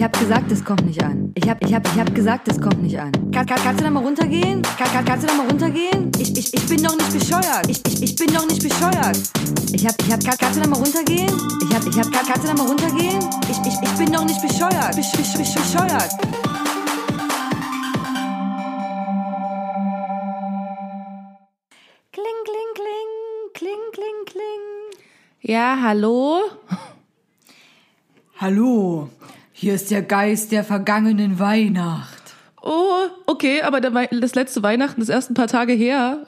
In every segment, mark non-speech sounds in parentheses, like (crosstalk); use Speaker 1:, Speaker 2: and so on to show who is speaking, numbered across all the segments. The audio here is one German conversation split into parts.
Speaker 1: ich hab gesagt, es kommt nicht an. Ich hab, ich hab, ich hab gesagt, es kommt nicht an. Kann, kann, kannst du da mal runtergehen? Kann, kann, kannst du da mal runtergehen? Ich, ich, ich bin doch nicht bescheuert. Ich, ich, ich bin doch nicht bescheuert. Ich hab, ich hab, kann, kannst du da mal runtergehen? Ich hab, ich hab, kann, kannst du da mal runtergehen? Ich, ich, ich bin doch nicht bescheuert. Besch, besch, besch, bescheuert. Kling, kling, kling, kling, kling, kling.
Speaker 2: Ja, hallo?
Speaker 1: Hallo, hier ist der Geist der vergangenen Weihnacht.
Speaker 2: Oh, okay, aber das letzte Weihnachten ist erst ein paar Tage her.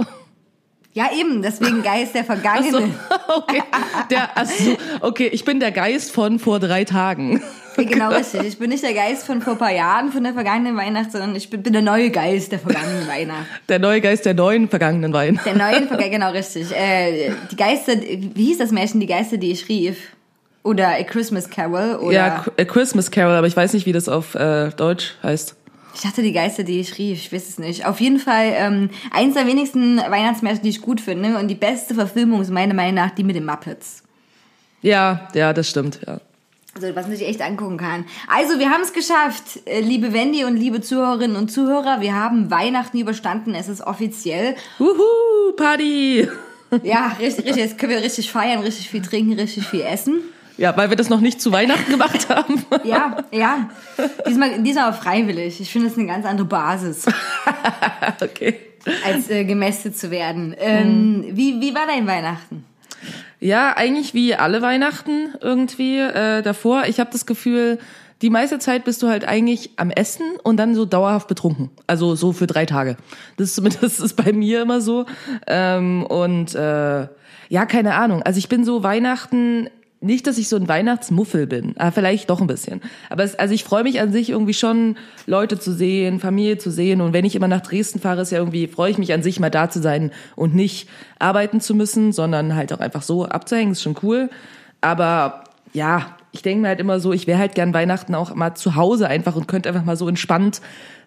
Speaker 1: Ja, eben, deswegen Geist der
Speaker 2: Ach so,
Speaker 1: vergangenen. (laughs)
Speaker 2: okay. Der, ach so, okay, ich bin der Geist von vor drei Tagen.
Speaker 1: Genau richtig. Ich bin nicht der Geist von vor ein paar Jahren, von der vergangenen Weihnacht, sondern ich bin, bin der neue Geist der vergangenen Weihnacht.
Speaker 2: Der neue Geist der neuen vergangenen Weihnachten.
Speaker 1: Der neuen, genau richtig. Äh, die Geister, wie hieß das Märchen, die Geister, die ich rief? Oder A Christmas Carol? Oder
Speaker 2: Ja, A Christmas Carol, aber ich weiß nicht, wie das auf äh, Deutsch heißt.
Speaker 1: ich dachte die Geister, die ich rief, ich weiß es nicht. Auf jeden Fall ähm, eins der wenigsten Weihnachtsmärchen, die ich gut finde. Und die beste Verfilmung ist meiner Meinung nach die mit den Muppets.
Speaker 2: Ja, ja, das stimmt, ja.
Speaker 1: Also was man sich echt angucken kann. Also wir haben es geschafft, äh, liebe Wendy und liebe Zuhörerinnen und Zuhörer. Wir haben Weihnachten überstanden. Es ist offiziell.
Speaker 2: Wuhu, Party!
Speaker 1: Ja, richtig, richtig. Jetzt können wir richtig feiern, richtig viel trinken, richtig viel essen.
Speaker 2: Ja, weil wir das noch nicht zu Weihnachten gemacht haben. (laughs)
Speaker 1: Ja, ja. Diesmal, diesmal freiwillig. Ich finde das eine ganz andere Basis, (laughs)
Speaker 2: okay.
Speaker 1: als äh, gemästet zu werden. Ähm, wie, wie war dein Weihnachten?
Speaker 2: Ja, eigentlich wie alle Weihnachten irgendwie äh, davor. Ich habe das Gefühl, die meiste Zeit bist du halt eigentlich am Essen und dann so dauerhaft betrunken. Also so für drei Tage. Das ist zumindest (laughs) ist bei mir immer so. Ähm, und äh, ja, keine Ahnung. Also ich bin so Weihnachten. Nicht, dass ich so ein Weihnachtsmuffel bin, aber vielleicht doch ein bisschen. Aber es, also ich freue mich an sich irgendwie schon, Leute zu sehen, Familie zu sehen. Und wenn ich immer nach Dresden fahre, ist ja irgendwie, freue ich mich an sich mal da zu sein und nicht arbeiten zu müssen, sondern halt auch einfach so abzuhängen, ist schon cool. Aber ja, ich denke mir halt immer so, ich wäre halt gern Weihnachten auch mal zu Hause einfach und könnte einfach mal so entspannt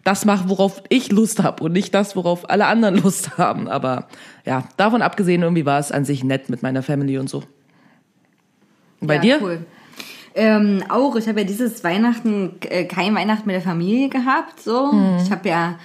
Speaker 2: das machen, worauf ich Lust habe und nicht das, worauf alle anderen (laughs) Lust haben. Aber ja, davon abgesehen, irgendwie war es an sich nett mit meiner Family und so. Und bei
Speaker 1: ja,
Speaker 2: dir?
Speaker 1: Cool. Ähm, auch, ich habe ja dieses Weihnachten äh, kein Weihnachten mit der Familie gehabt. So,
Speaker 2: Hm.
Speaker 1: ich habe ja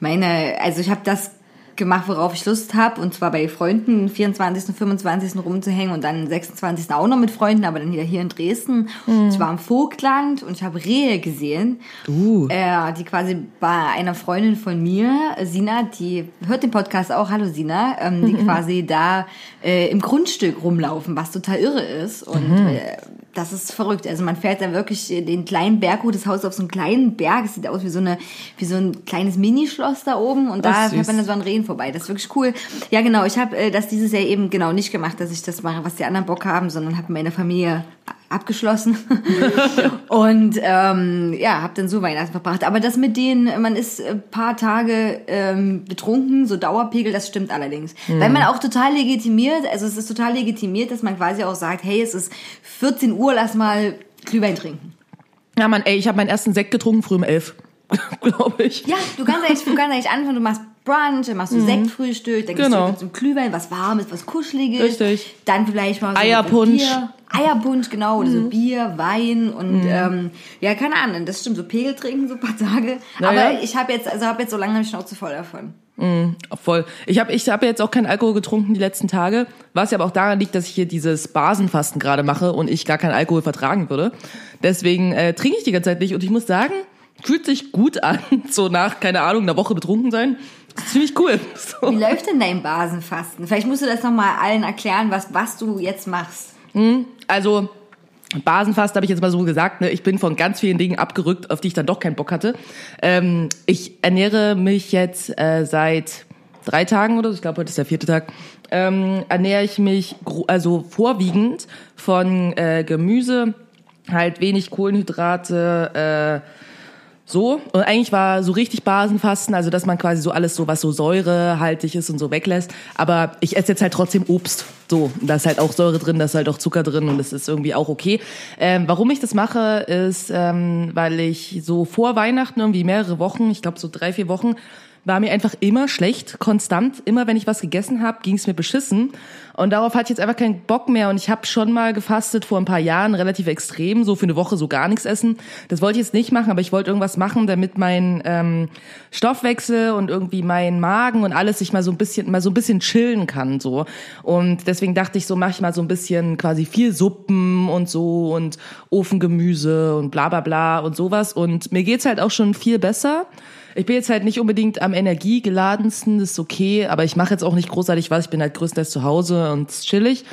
Speaker 1: meine, also ich habe das gemacht, worauf ich Lust habe, und zwar bei Freunden, 24. und 25. rumzuhängen und dann 26. auch noch mit Freunden, aber dann wieder hier in Dresden.
Speaker 2: Hm.
Speaker 1: Ich war im Vogtland und ich habe Rehe gesehen,
Speaker 2: Uh.
Speaker 1: äh, die quasi bei einer Freundin von mir, Sina, die hört den Podcast auch, hallo Sina, ähm, die quasi da äh, im Grundstück rumlaufen, was total irre ist und äh, das ist verrückt. Also man fährt da wirklich den kleinen Berg hoch, das Haus auf so einen kleinen Berg. Es sieht aus wie so eine, wie so ein kleines Minischloss da oben und da
Speaker 2: Ach,
Speaker 1: fährt
Speaker 2: süß.
Speaker 1: man dann so an Rehen vorbei. Das ist wirklich cool. Ja, genau. Ich habe äh, das dieses Jahr eben genau nicht gemacht, dass ich das mache, was die anderen Bock haben, sondern habe meine Familie abgeschlossen (laughs) und ähm, ja, habe dann so Weihnachten verbracht. Aber das mit denen, man ist ein paar Tage ähm, betrunken, so Dauerpegel, das stimmt allerdings. Weil man auch total legitimiert, also es ist total legitimiert, dass man quasi auch sagt, hey, es ist 14 Uhr, lass mal Glühwein trinken.
Speaker 2: Ja, Mann, ey, ich habe meinen ersten Sekt getrunken früh um elf, (laughs) glaube ich.
Speaker 1: Ja, du kannst eigentlich, du kannst eigentlich anfangen, du machst Brunch, dann machst du Sektfrühstück, dann gehst
Speaker 2: Genau.
Speaker 1: du zum Glühwein, was warmes, was kuscheliges.
Speaker 2: Richtig.
Speaker 1: Dann vielleicht mal so
Speaker 2: Eierpunsch.
Speaker 1: Bier. Eierpunsch, genau, oder so Bier, Wein und ähm, ja, keine Ahnung, das stimmt, so Pegel trinken so ein paar Tage.
Speaker 2: Na
Speaker 1: Aber ich habe jetzt, also habe jetzt so lange eine Schnauze voll davon.
Speaker 2: Voll. Ich habe ich hab jetzt auch keinen Alkohol getrunken die letzten Tage, was ja aber auch daran liegt, dass ich hier dieses Basenfasten gerade mache und ich gar keinen Alkohol vertragen würde. Deswegen äh, trinke ich die ganze Zeit nicht und ich muss sagen, fühlt sich gut an, (laughs) so nach, keine Ahnung, einer Woche betrunken sein. Das ist ziemlich cool. (laughs) So.
Speaker 1: Wie läuft denn dein Basenfasten? Vielleicht musst du das nochmal allen erklären, was, was du jetzt machst.
Speaker 2: Also Basenfast habe ich jetzt mal so gesagt, ne? ich bin von ganz vielen Dingen abgerückt, auf die ich dann doch keinen Bock hatte. Ähm, ich ernähre mich jetzt äh, seit drei Tagen oder so, ich glaube heute ist der vierte Tag, ähm, ernähre ich mich also vorwiegend von äh, Gemüse, halt wenig Kohlenhydrate, äh, so, und eigentlich war so richtig Basenfasten, also dass man quasi so alles so, was so säurehaltig ist und so weglässt. Aber ich esse jetzt halt trotzdem Obst. So, da ist halt auch Säure drin, da ist halt auch Zucker drin und das ist irgendwie auch okay. Ähm, warum ich das mache, ist, ähm, weil ich so vor Weihnachten irgendwie mehrere Wochen, ich glaube so drei, vier Wochen, war mir einfach immer schlecht, konstant. Immer wenn ich was gegessen habe, ging es mir beschissen. Und darauf hatte ich jetzt einfach keinen Bock mehr. Und ich habe schon mal gefastet vor ein paar Jahren, relativ extrem, so für eine Woche so gar nichts essen. Das wollte ich jetzt nicht machen, aber ich wollte irgendwas machen, damit mein ähm, Stoffwechsel und irgendwie mein Magen und alles sich mal so ein bisschen mal so ein bisschen chillen kann so. Und deswegen dachte ich so, mache ich mal so ein bisschen quasi viel Suppen und so und Ofengemüse und bla bla bla und sowas. Und mir geht's halt auch schon viel besser. Ich bin jetzt halt nicht unbedingt am energiegeladensten, das ist okay, aber ich mache jetzt auch nicht großartig was. Ich bin halt größtenteils zu Hause und chillig.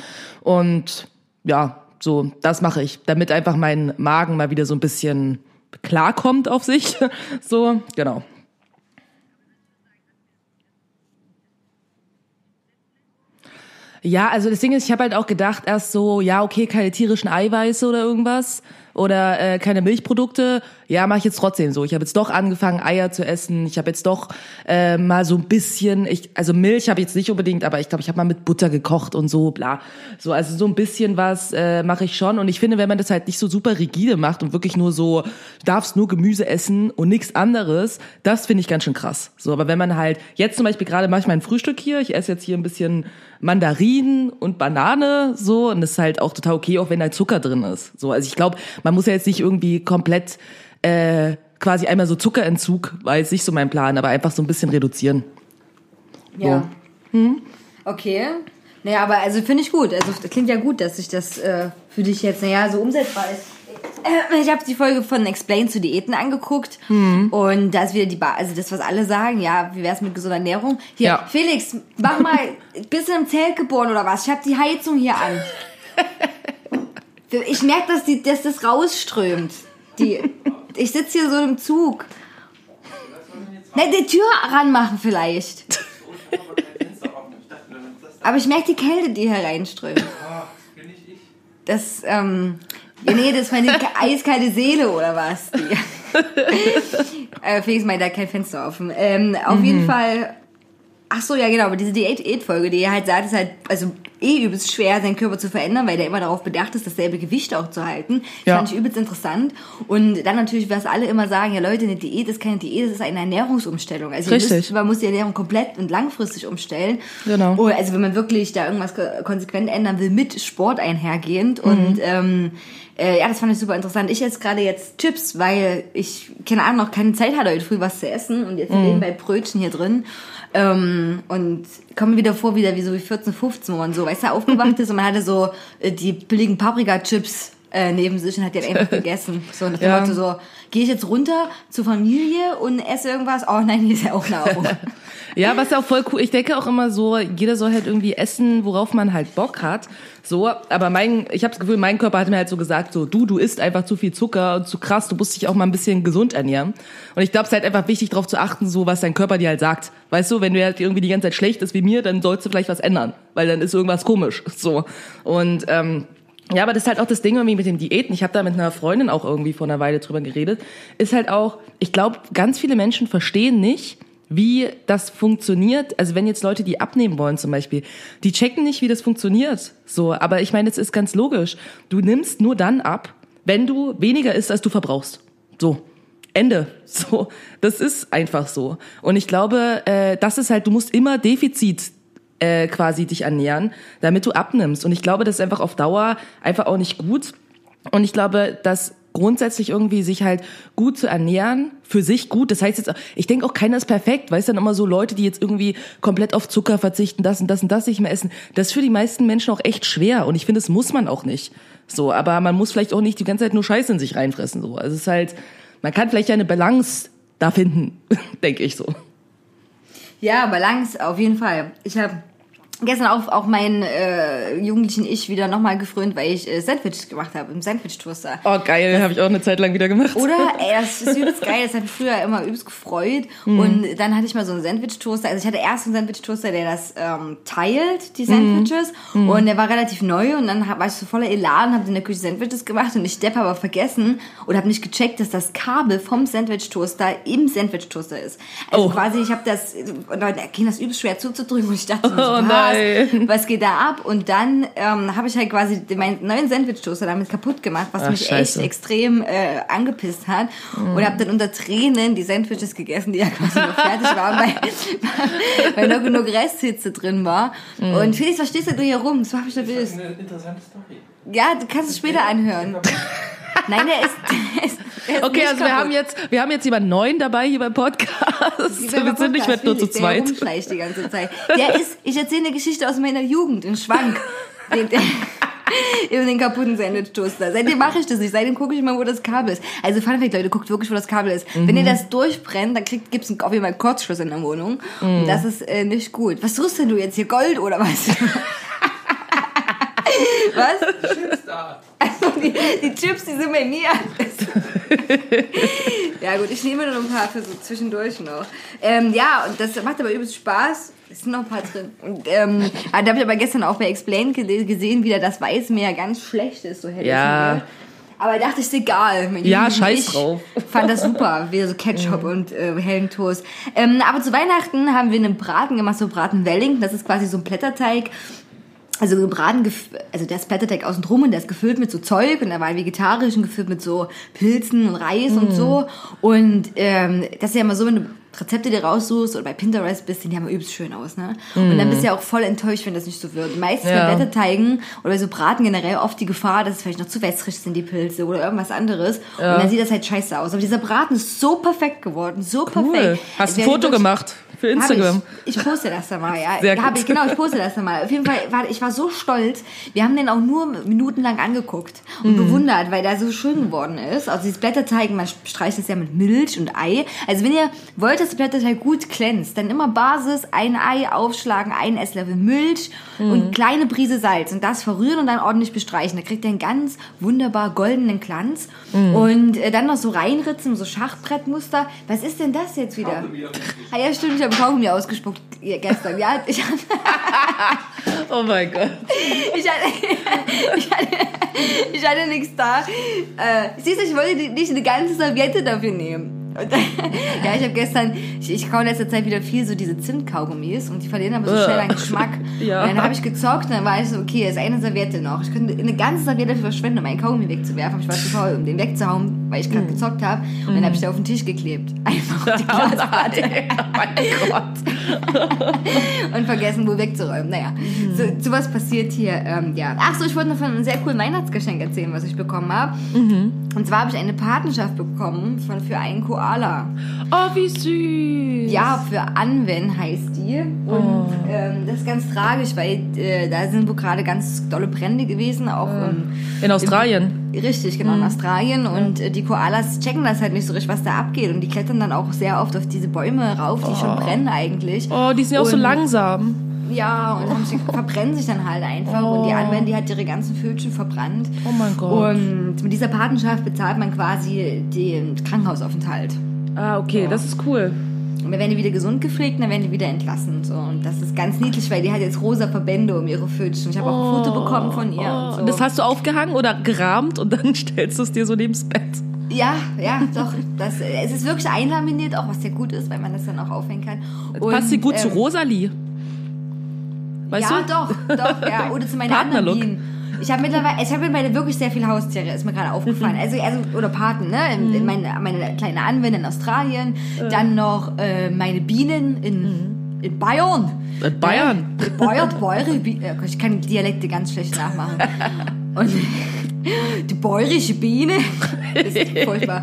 Speaker 2: Und ja, so, das mache ich, damit einfach mein Magen mal wieder so ein bisschen klarkommt auf sich. (laughs) So, genau. Ja, also das Ding ist, ich habe halt auch gedacht erst so, ja, okay, keine tierischen Eiweiße oder irgendwas oder äh, keine Milchprodukte, ja, mache ich jetzt trotzdem so. Ich habe jetzt doch angefangen, Eier zu essen. Ich habe jetzt doch äh, mal so ein bisschen, ich, also Milch habe ich jetzt nicht unbedingt, aber ich glaube, ich habe mal mit Butter gekocht und so, bla. So, also so ein bisschen was äh, mache ich schon. Und ich finde, wenn man das halt nicht so super rigide macht und wirklich nur so, du darfst nur Gemüse essen und nichts anderes, das finde ich ganz schön krass. So, aber wenn man halt, jetzt zum Beispiel gerade mache ich mein Frühstück hier, ich esse jetzt hier ein bisschen Mandarinen und Banane, so, und das ist halt auch total okay, auch wenn da Zucker drin ist. So, also ich glaube, man muss ja jetzt nicht irgendwie komplett äh, quasi einmal so Zuckerentzug, war jetzt nicht so mein Plan, aber einfach so ein bisschen reduzieren.
Speaker 1: Ja. So. Hm? Okay. Naja, aber also finde ich gut. Also klingt ja gut, dass sich das äh, für dich jetzt, naja, so umsetzbar ist. Äh, ich habe die Folge von Explain zu Diäten angeguckt mhm. und da ist wieder die ba also das, was alle sagen, ja, wie wär's mit gesunder Ernährung? Hier, ja. Felix, mach mal, (laughs) bist du im Zelt geboren oder was? Ich habe die Heizung hier an. (laughs) Ich merke, dass, die, dass das rausströmt. Die, ich sitze hier so im Zug. Ne, die Tür ranmachen vielleicht. Aber ich merke die Kälte, die hereinströmt. Das, ähm, ja, nee, das ist meine eiskalte Seele oder was? (laughs) äh, Felix meint, da kein Fenster offen. Ähm, auf mhm. jeden Fall Ach so, ja genau, aber diese Diät-Folge, die halt sagt, es ist halt also eh übelst schwer, seinen Körper zu verändern, weil der immer darauf bedacht ist, dasselbe Gewicht auch zu halten. Ja. Fand ich übelst interessant. Und dann natürlich, was alle immer sagen, ja Leute, eine Diät ist keine Diät, das ist eine Ernährungsumstellung. Also Richtig. Müsst, man muss die Ernährung komplett und langfristig umstellen. Genau. Und also wenn man wirklich da irgendwas konsequent ändern will, mit Sport einhergehend. Mhm. Und ähm, äh, ja, das fand ich super interessant. Ich esse gerade jetzt Chips, weil ich, keine Ahnung, noch keine Zeit hatte, heute früh was zu essen. Und jetzt mhm. nebenbei Brötchen hier drin. Ähm, und komme wieder vor, wieder wie so wie 14, 15, wo man so, weißt du, aufgewacht (laughs) ist und man hatte so äh, die billigen Paprika-Chips äh, neben sich und hat die halt einfach (laughs) gegessen. So nach dem ja. Motto so, gehe ich jetzt runter zur Familie und esse irgendwas? Oh nein, hier ist ja auch Nahrung. (laughs)
Speaker 2: ja, was ja auch voll cool. Ich denke auch immer so, jeder soll halt irgendwie essen, worauf man halt Bock hat. So, aber mein, ich habe das Gefühl, mein Körper hat mir halt so gesagt, so du, du isst einfach zu viel Zucker und zu krass, du musst dich auch mal ein bisschen gesund ernähren. Und ich glaube, es ist halt einfach wichtig, darauf zu achten, so was dein Körper dir halt sagt. Weißt du, wenn du halt irgendwie die ganze Zeit schlecht ist wie mir, dann sollst du vielleicht was ändern, weil dann ist irgendwas komisch. So und ähm, ja, aber das ist halt auch das Ding irgendwie mit dem Diäten. Ich habe da mit einer Freundin auch irgendwie vor einer Weile drüber geredet. Ist halt auch, ich glaube, ganz viele Menschen verstehen nicht, wie das funktioniert. Also wenn jetzt Leute, die abnehmen wollen zum Beispiel, die checken nicht, wie das funktioniert. So, aber ich meine, es ist ganz logisch. Du nimmst nur dann ab, wenn du weniger isst, als du verbrauchst. So. Ende. So, das ist einfach so. Und ich glaube, äh, das ist halt, du musst immer Defizit äh, quasi dich ernähren, damit du abnimmst. Und ich glaube, das ist einfach auf Dauer einfach auch nicht gut. Und ich glaube, dass grundsätzlich irgendwie sich halt gut zu ernähren, für sich gut. Das heißt jetzt, ich denke auch keiner ist perfekt, weißt du, dann immer so Leute, die jetzt irgendwie komplett auf Zucker verzichten, das und das und das nicht mehr essen. Das ist für die meisten Menschen auch echt schwer und ich finde, das muss man auch nicht. So, aber man muss vielleicht auch nicht die ganze Zeit nur Scheiße in sich reinfressen, so. Also es ist halt, man kann vielleicht eine Balance da finden, (laughs) denke ich so.
Speaker 1: Ja, Balance auf jeden Fall. Ich habe gestern auch, auch meinen äh, jugendlichen Ich wieder nochmal gefrönt, weil ich äh, Sandwich gemacht habe, im Sandwich-Toaster.
Speaker 2: Oh, geil, habe ich auch eine Zeit lang wieder gemacht.
Speaker 1: Oder? (laughs) Ey, das ist übelst geil, das hat mich früher immer übelst gefreut. Mhm. Und dann hatte ich mal so einen Sandwich-Toaster. Also ich hatte erst einen Sandwich-Toaster, der das ähm, teilt, die Sandwiches. Mhm. Und der war relativ neu und dann war ich so voller Elan, habe in der Küche Sandwiches gemacht und ich Depp aber vergessen oder habe nicht gecheckt, dass das Kabel vom Sandwich-Toaster im Sandwich-Toaster ist. Also oh. quasi, ich habe das, und da ging das übelst schwer zuzudrücken und ich dachte, (laughs) oh, so, Nein. Was, was geht da ab? Und dann ähm, habe ich halt quasi meinen neuen Sandwich-Toaster damit kaputt gemacht, was
Speaker 2: Ach,
Speaker 1: mich
Speaker 2: scheiße.
Speaker 1: echt extrem äh, angepisst hat. Und habe dann unter Tränen die Sandwiches gegessen, die ja quasi noch fertig waren, weil, (laughs) weil noch genug Resthitze drin war. Und Felix, was stehst denn du hier rum? Das war ich nervös.
Speaker 3: Eine interessante Story.
Speaker 1: Ja, du kannst es später anhören. (laughs) Nein, der ist, der (laughs) ist, der ist
Speaker 2: Okay, also wir haben jetzt, wir haben jetzt jemanden neuen dabei hier beim Podcast. Wir sind nicht mehr nur zu
Speaker 1: Der
Speaker 2: zweit.
Speaker 1: rumschleicht die ganze Zeit. Der ist, ich erzähle eine Geschichte aus meiner Jugend, einen Schwank. (laughs) Den, der, über den kaputten Sandwich-Toaster. Seitdem mache ich das nicht. Seitdem gucke ich mal, wo das Kabel ist. Also Fun Fact, Leute, guckt wirklich, wo das Kabel ist. Wenn
Speaker 2: Mhm.
Speaker 1: ihr das durchbrennt, dann kriegt, gibt's einen, auf jeden Fall einen Kurzschluss in der Wohnung.
Speaker 2: Mhm.
Speaker 1: Und das ist äh, nicht gut. Was tust denn du jetzt hier? Gold oder was? (laughs) was?
Speaker 3: Chips da.
Speaker 1: Also die, die Chips, die sind bei mir. (laughs) ja gut, ich nehme nur ein paar für so zwischendurch noch. Ähm, ja, und das macht aber übelst Spaß. Es sind noch ein paar drin. Und ähm, ah, da habe ich aber gestern auch bei Explain gesehen, wie da das Weißmeer ganz schlecht ist, so hätte
Speaker 2: Ja.
Speaker 1: ich. Aber dachte ich, ist egal. Mein
Speaker 2: Ja,
Speaker 1: Jugend-
Speaker 2: scheiß
Speaker 1: ich
Speaker 2: drauf.
Speaker 1: Fand das super, wieder so Ketchup und äh, hellen Toast. Ähm, aber zu Weihnachten haben wir einen Braten gemacht, so Braten Wellington. Das ist quasi so ein Blätterteig. Also gebraten, also der ist Blätterteig außen drum und der ist gefüllt mit so Zeug und der war vegetarisch und gefüllt mit so Pilzen und Reis und so. Und ähm, das ist ja immer so, wenn du Rezepte dir raussuchst oder bei Pinterest bist, sehen die immer übelst schön aus, ne? Und dann bist du ja auch voll enttäuscht, wenn das nicht so wird. Meistens
Speaker 2: Ja.
Speaker 1: bei Blätterteigen oder bei so Braten generell oft die Gefahr, dass es vielleicht noch zu wässrig sind, die Pilze oder irgendwas anderes. Und dann sieht das halt scheiße aus. Aber dieser Braten ist so perfekt geworden, so
Speaker 2: Cool.
Speaker 1: perfekt.
Speaker 2: Hast ein Foto gemacht für Instagram.
Speaker 1: Ich. ich poste das dann mal, ja. (laughs)
Speaker 2: Sehr gut.
Speaker 1: Ich, genau, ich poste das dann mal. Auf jeden Fall, war, ich war so stolz. Wir haben den auch nur minutenlang angeguckt
Speaker 2: Mhm.
Speaker 1: und bewundert, weil der so schön geworden ist. Also dieses Blätterteig, man streicht es ja mit Milch und Ei. Also wenn ihr wollt, dass der Blätterteig gut glänzt, dann immer Basis, ein Ei aufschlagen, ein Esslöffel Milch
Speaker 2: Mhm.
Speaker 1: und kleine Prise Salz und das verrühren und dann ordentlich bestreichen. Da kriegt ihr einen ganz wunderbar goldenen Glanz.
Speaker 2: Mhm.
Speaker 1: Und äh, dann noch so reinritzen, so Schachbrettmuster. Was ist denn das jetzt wieder? Ah ja, stimmt, ich habe Kaugummi ausgespuckt gestern. Ja, ich hatte, (laughs)
Speaker 2: Oh mein Gott.
Speaker 1: ich hatte, ich hatte, ich hatte nichts da. Äh, siehst du, ich wollte nicht eine ganze Serviette dafür nehmen. Ja, ich habe gestern, ich, ich kaue in letzter Zeit wieder viel so diese Zimtkaugummis und die verlieren aber so schnell an Geschmack. (laughs)
Speaker 2: Ja.
Speaker 1: Und dann habe ich gezockt und dann war ich so, okay, ist eine Serviette noch. Ich könnte eine ganze Serviette dafür verschwenden, um meinen Kaugummi wegzuwerfen. Ich war zu faul, um den wegzuhauen, weil ich gerade gezockt habe. Und dann habe ich da auf den Tisch geklebt. (laughs) Einfach auf die Glasplatte. (laughs)
Speaker 2: Oh mein Gott. (laughs)
Speaker 1: und vergessen, wohl wegzuräumen. Naja, so, sowas passiert hier. Ähm, ja. Ach so, ich wollte noch von einem sehr coolen Weihnachtsgeschenk erzählen, was ich bekommen habe. Und zwar habe ich eine Patenschaft bekommen von, für einen Koala.
Speaker 2: Oh, wie süß.
Speaker 1: Ja, für Anwen heißt die. Und ähm, das ist ganz tragisch, weil äh, da sind wohl gerade ganz dolle Brände gewesen, auch im,
Speaker 2: In Australien.
Speaker 1: Richtig, genau, in Australien. Und äh, die Koalas checken das halt nicht so richtig, was da abgeht. Und die klettern dann auch sehr oft auf diese Bäume rauf, die schon brennen eigentlich.
Speaker 2: Oh, die sind ja auch so langsam.
Speaker 1: Ja, und haben sich, verbrennen sich dann halt einfach. Und die Anwender, die hat ihre ganzen Fötchen verbrannt.
Speaker 2: Oh mein Gott.
Speaker 1: Und mit dieser Patenschaft bezahlt man quasi den Krankenhausaufenthalt.
Speaker 2: Ah, okay, das ist cool.
Speaker 1: Und dann werden die wieder gesund gepflegt und dann werden die wieder entlassen. So. Und das ist ganz niedlich, weil die hat jetzt rosa Verbände um ihre Fötchen. Ich habe auch ein Foto bekommen von ihr.
Speaker 2: Oh,
Speaker 1: und so.
Speaker 2: und das hast du aufgehangen oder gerahmt und dann (laughs) stellst du es dir so neben das Bett.
Speaker 1: Ja, ja, doch. Das, es ist wirklich einlaminiert, auch was sehr gut ist, weil man das dann auch aufhängen kann.
Speaker 2: Das passt sie gut zu
Speaker 1: ähm,
Speaker 2: Rosalie. Weißt
Speaker 1: ja,
Speaker 2: du?
Speaker 1: doch, doch, ja. (laughs) Oder zu meinen anderen. Bienen. Ich habe mittlerweile, ich habe mittlerweile wirklich sehr viele Haustiere, ist mir gerade aufgefallen.
Speaker 2: Mhm.
Speaker 1: Also, also, oder Paten, ne? In- Meine, meine kleine Anwendung in Australien. Dann noch äh, meine Bienen in, in Bayern.
Speaker 2: In Bayern?
Speaker 1: Ne? Bayern, Bienen. Ja, Ich kann Dialekte ganz schlecht nachmachen. (laughs) Und die bäuerische Biene. Das ist (laughs) furchtbar.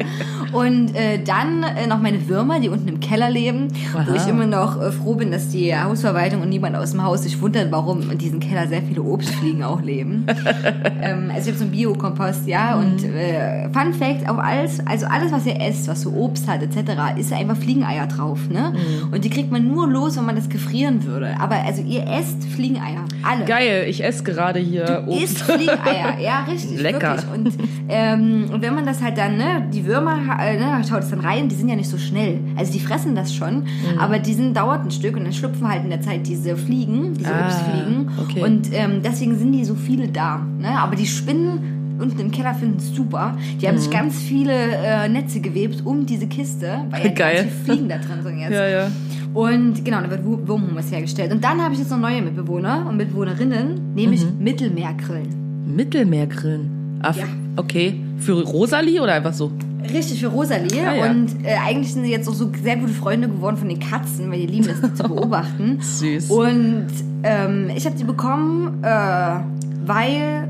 Speaker 1: Und äh, dann äh, noch meine Würmer, die unten im Keller leben, wo
Speaker 2: Aha.
Speaker 1: ich immer noch äh, froh bin, dass die Hausverwaltung und niemand aus dem Haus sich wundert, warum in diesem Keller sehr viele Obstfliegen auch leben. (laughs) ähm, also ich habe so einen Biokompost, ja. Und äh, Fun Fact, auf alles, also alles, was ihr esst, was so Obst hat etc., ist einfach Fliegeneier drauf, ne? Und die kriegt man nur los, wenn man das gefrieren würde. Aber also ihr esst Fliegeneier, alle.
Speaker 2: Geil, ich esse gerade hier Obst.
Speaker 1: Isst (laughs) Fliegeneier, ja, richtig.
Speaker 2: Lecker.
Speaker 1: Wirklich. Und, ähm, und wenn man das halt dann, ne, die Würmer, äh, ne, schaut es dann rein, die sind ja nicht so schnell. Also die fressen das schon,
Speaker 2: Mhm.
Speaker 1: aber die sind, dauert ein Stück und dann schlüpfen halt in der Zeit diese Fliegen, diese
Speaker 2: Ah,
Speaker 1: Obstfliegen.
Speaker 2: okay.
Speaker 1: Und ähm, deswegen sind die so viele da. Ne? Aber die Spinnen unten im Keller finden es super. Die haben
Speaker 2: Mhm.
Speaker 1: sich ganz viele äh, Netze gewebt um diese Kiste, weil (laughs) ja
Speaker 2: Geil.
Speaker 1: viele Fliegen da drin sind jetzt. (laughs)
Speaker 2: Ja, ja.
Speaker 1: Und genau, da wird Wu- Wurmhummus hergestellt. Und dann habe ich jetzt noch neue Mitbewohner und Mitbewohnerinnen, nämlich Mittelmeergrillen.
Speaker 2: Mittelmeergrillen. Ah,
Speaker 1: Ja.
Speaker 2: Okay. Für Rosalie oder einfach so?
Speaker 1: Richtig für Rosalie.
Speaker 2: Ah, ja.
Speaker 1: Und äh, eigentlich sind sie jetzt auch so sehr gute Freunde geworden von den Katzen, weil die lieben es, die zu (laughs) beobachten.
Speaker 2: Süß.
Speaker 1: Und ähm, ich habe die bekommen, äh, weil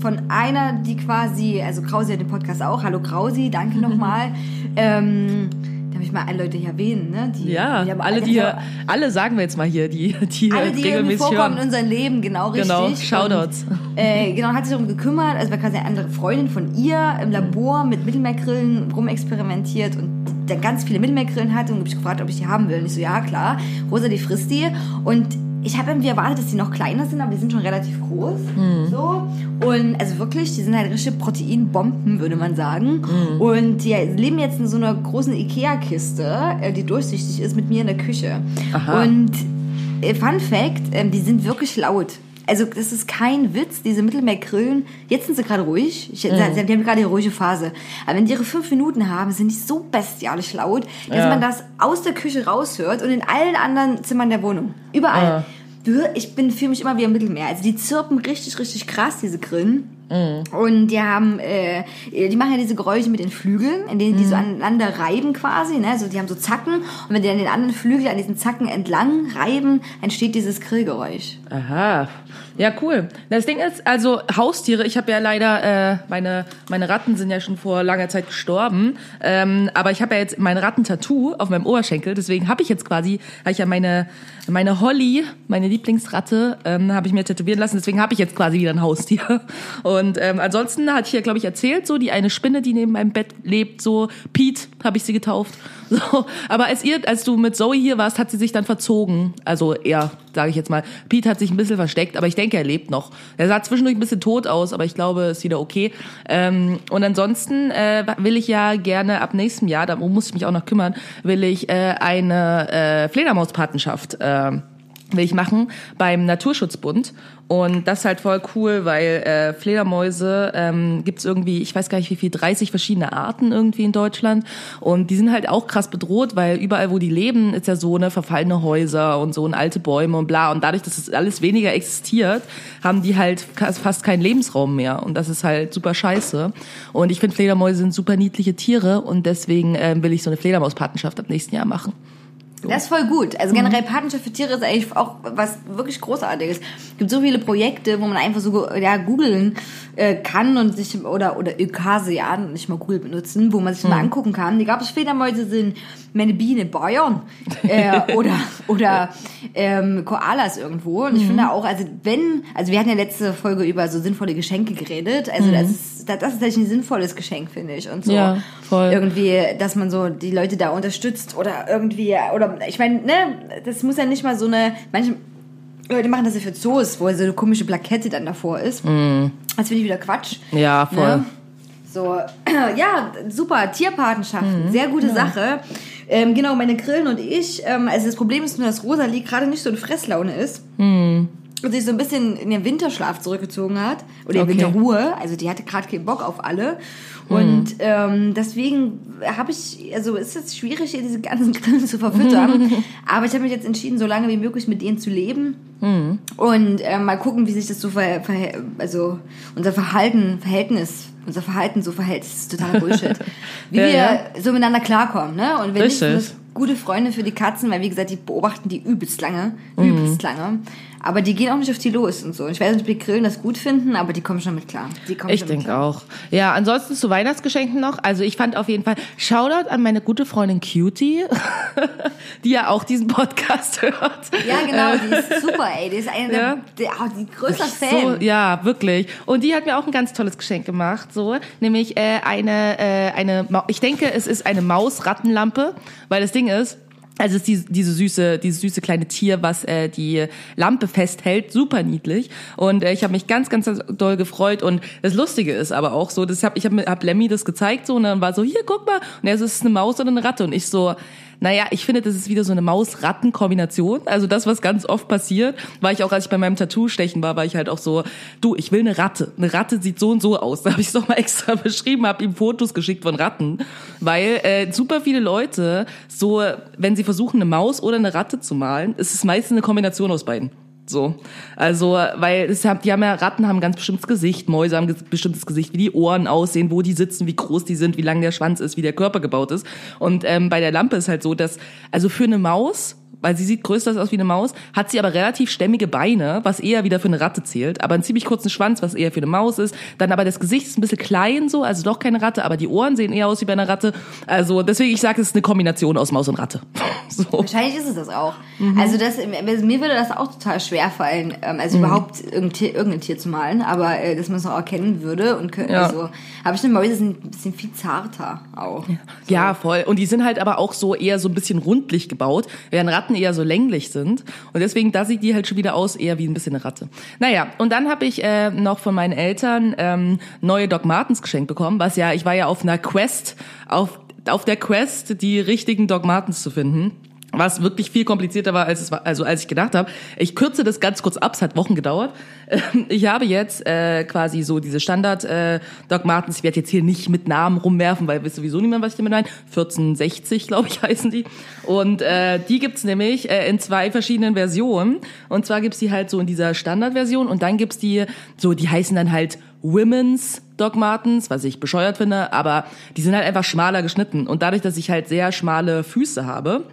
Speaker 1: von einer, die quasi, also Krausi hat den Podcast auch, hallo Krausi, danke (laughs) nochmal. ähm, darf ich mal alle Leute hier erwähnen, ne? Die,
Speaker 2: Ja,
Speaker 1: die haben
Speaker 2: alle, die hier, alle sagen wir jetzt mal hier, die, die
Speaker 1: alle, die
Speaker 2: regelmäßig
Speaker 1: vorkommen in
Speaker 2: hören.
Speaker 1: unserem Leben, genau richtig.
Speaker 2: Genau, Shoutouts.
Speaker 1: Und, äh, genau, hat sich darum gekümmert, also war quasi eine andere Freundin von ihr im Labor mit Mittelmeergrillen rumexperimentiert und dann ganz viele Mittelmeergrillen hatte und hab ich gefragt, ob ich die haben will. Und ich so, ja klar, Rosa, die frisst die. Und ich habe irgendwie erwartet, dass die noch kleiner sind, aber die sind schon relativ groß. So. Und also wirklich, die sind halt richtige Proteinbomben, würde man sagen. Und die leben jetzt in so einer großen Ikea-Kiste, äh, die durchsichtig ist, mit mir in der Küche.
Speaker 2: Aha.
Speaker 1: Und äh, Fun Fact, ähm, die sind wirklich laut. Also das ist kein Witz, diese Mittelmeergrillen, jetzt sind sie gerade ruhig, ich, sie, die haben gerade ihre ruhige Phase, aber wenn die ihre fünf Minuten haben, sind die so bestialisch laut, dass
Speaker 2: Ja.
Speaker 1: man das aus der Küche raushört und in allen anderen Zimmern der Wohnung, überall.
Speaker 2: Ja.
Speaker 1: Ich bin fühle mich immer wie im Mittelmeer, also die zirpen richtig, richtig krass, diese Grillen. Und die haben, äh, die machen ja diese Geräusche mit den Flügeln, in denen die so aneinander reiben quasi, ne? Also die haben so Zacken und wenn die an den anderen Flügel an diesen Zacken entlang reiben, entsteht dieses Grillgeräusch.
Speaker 2: Aha. Ja, cool. Das Ding ist, also Haustiere, ich habe ja leider, äh, meine, meine Ratten sind ja schon vor langer Zeit gestorben, ähm, aber ich habe ja jetzt mein Rattentattoo auf meinem Oberschenkel, deswegen habe ich jetzt quasi, habe ich ja meine, meine Holly, meine Lieblingsratte, ähm, habe ich mir tätowieren lassen, deswegen habe ich jetzt quasi wieder ein Haustier. (laughs) Und ähm, ansonsten hatte ich ja, glaube ich, erzählt, so die eine Spinne, die neben meinem Bett lebt, so Pete habe ich sie getauft. (laughs) So, aber als ihr, als du mit Zoe hier warst, hat sie sich dann verzogen. Also er, sage ich jetzt mal. Pete hat sich ein bisschen versteckt, aber ich denke, er lebt noch. Er sah zwischendurch ein bisschen tot aus, aber ich glaube, ist wieder okay. Ähm, und ansonsten äh, will ich ja gerne ab nächstem Jahr, da muss ich mich auch noch kümmern, will ich äh, eine äh, Fledermauspatenschaft äh, will ich machen beim Naturschutzbund. Und das ist halt voll cool, weil äh, Fledermäuse ähm, gibt's irgendwie, ich weiß gar nicht wie viel, 30 verschiedene Arten irgendwie in Deutschland. Und die sind halt auch krass bedroht, weil überall, wo die leben, ist ja so eine verfallene Häuser und so und alte Bäume und bla. Und dadurch, dass das alles weniger existiert, haben die halt fast keinen Lebensraum mehr. Und das ist halt super scheiße. Und ich finde, Fledermäuse sind super niedliche Tiere und deswegen ähm, will ich so eine Fledermauspatenschaft ab nächsten Jahr machen.
Speaker 1: Das ist voll gut. Also generell Patenschaft für Tiere ist eigentlich auch was wirklich Großartiges. Es gibt so viele Projekte, wo man einfach so ja, googeln äh, kann und sich oder oder Ökase, ja, nicht mal Google benutzen, wo man sich mal angucken kann. Die gab es Fledermäuse sind meine Biene Bayern äh, (laughs) oder oder ähm, Koalas irgendwo. Und ich finde auch, also wenn, also wir hatten ja letzte Folge über so sinnvolle Geschenke geredet. Also das ist das, das ist tatsächlich ein sinnvolles Geschenk, finde ich. Und so
Speaker 2: Ja, voll.
Speaker 1: irgendwie, dass man so die Leute da unterstützt oder irgendwie, oder ich meine, ne, das muss ja nicht mal so eine, manche Leute machen das ja für Zoos, wo so eine komische Plakette dann davor ist. Das finde ich wieder Quatsch.
Speaker 2: Ja, voll.
Speaker 1: Ne? So, (clears throat) ja, super, Tierpatenschaften, sehr gute Sache. Ähm, genau, meine Grillen und ich, ähm, also das Problem ist nur, dass Rosalie gerade nicht so in Fresslaune ist. Und sich so ein bisschen in den Winterschlaf zurückgezogen hat. Oder in
Speaker 2: Okay.
Speaker 1: Winterruhe. Also die hatte gerade keinen Bock auf alle. Und ähm, deswegen habe ich, also ist es schwierig, hier diese ganzen (laughs) Grillen zu verfüttern. (laughs) Aber ich habe mich jetzt entschieden, so lange wie möglich mit denen zu leben. Und äh, mal gucken, wie sich das so ver, ver also unser Verhalten, Verhältnis, unser Verhalten so verhält. Das ist totaler Bullshit. (laughs) Wie
Speaker 2: Ja,
Speaker 1: wir
Speaker 2: ja.
Speaker 1: so miteinander klarkommen, ne? Und wenn nicht,
Speaker 2: Richtig.
Speaker 1: das gute Freunde für die Katzen, weil wie gesagt, die beobachten die übelst lange, übelst lange. Aber die gehen auch nicht auf die los und so. Und ich weiß nicht, ob die Grillen das gut finden, aber die kommen schon mit klar. Die kommen
Speaker 2: Ich denke auch. Ja, ansonsten zu Weihnachtsgeschenken noch. Also ich fand auf jeden Fall Shoutout an meine gute Freundin Cutie, (laughs) die ja auch diesen Podcast (laughs) hört.
Speaker 1: Ja, genau, die ist super, ey. Die ist eine
Speaker 2: Ja.
Speaker 1: der, der oh, die größter
Speaker 2: So,
Speaker 1: Fan.
Speaker 2: ja, wirklich. Und die hat mir auch ein ganz tolles Geschenk gemacht, so, nämlich äh, eine, äh, eine, ich denke, es ist eine Maus-Rattenlampe, weil das Ding ist, also es ist die, diese süße, dieses süße kleine Tier, was äh, die Lampe festhält, super niedlich. Und äh, ich habe mich ganz, ganz doll gefreut. Und das Lustige ist aber auch so, das hab, ich habe hab Lemmy das gezeigt so und dann war so, hier guck mal. Und er so, es ist eine Maus oder eine Ratte. Und ich so, Naja, ich finde, das ist wieder so eine Maus-Ratten-Kombination. Also das, was ganz oft passiert, war ich auch, als ich bei meinem Tattoo-Stechen war, war ich halt auch so, du, ich will eine Ratte. Eine Ratte sieht so und so aus. (laughs) Da habe ich es doch mal extra (laughs) beschrieben, habe ihm Fotos geschickt von Ratten. Weil äh, super viele Leute so, wenn sie versuchen, eine Maus oder eine Ratte zu malen, ist es meistens eine Kombination aus beiden. So. Also, weil es haben, die haben ja, Ratten haben ein ganz bestimmtes Gesicht, Mäuse haben ein bestimmtes Gesicht, wie die Ohren aussehen, wo die sitzen, wie groß die sind, wie lang der Schwanz ist, wie der Körper gebaut ist. Und ähm, bei der Lampe ist halt so, dass, also für eine Maus weil sie sieht größer aus wie eine Maus, hat sie aber relativ stämmige Beine, was eher wieder für eine Ratte zählt, aber einen ziemlich kurzen Schwanz, was eher für eine Maus ist. Dann aber das Gesicht ist ein bisschen klein so, also doch keine Ratte, aber die Ohren sehen eher aus wie bei einer Ratte. Also deswegen, ich sage, es ist eine Kombination aus Maus und Ratte. (laughs)
Speaker 1: So. Wahrscheinlich ist es das auch. Mhm. Also das, mir würde das auch total schwer fallen, ähm, also mhm. überhaupt irgendein Tier, irgendein Tier zu malen, aber äh, dass man es auch erkennen würde und können, ja. also habe ich eine Mäuse sind ein bisschen viel zarter auch. Ja.
Speaker 2: So. ja, voll. Und die sind halt aber auch so eher so ein bisschen rundlich gebaut, während Ratten eher so länglich sind. Und deswegen, da sieht die halt schon wieder aus, eher wie ein bisschen eine Ratte. Naja, und dann habe ich äh, noch von meinen Eltern ähm, neue Doc Martens geschenkt bekommen, was ja, ich war ja auf einer Quest, auf, auf der Quest, die richtigen Doc Martens zu finden was wirklich viel komplizierter war, als es war, also als ich gedacht habe. Ich kürze das ganz kurz ab, es hat Wochen gedauert. (laughs) Ich habe jetzt äh, quasi so diese Standard äh, Doc Martens. Ich werde jetzt hier nicht mit Namen rumwerfen, weil wisst sowieso niemand, was ich damit meine. 1460, glaube ich, (laughs) heißen die. Und äh, die gibt's nämlich äh, in zwei verschiedenen Versionen. Und zwar gibt's die halt so in dieser Standardversion und dann gibt's die so, die heißen dann halt Women's Doc Martens, was ich bescheuert finde, aber die sind halt einfach schmaler geschnitten. Und dadurch, dass ich halt sehr schmale Füße habe,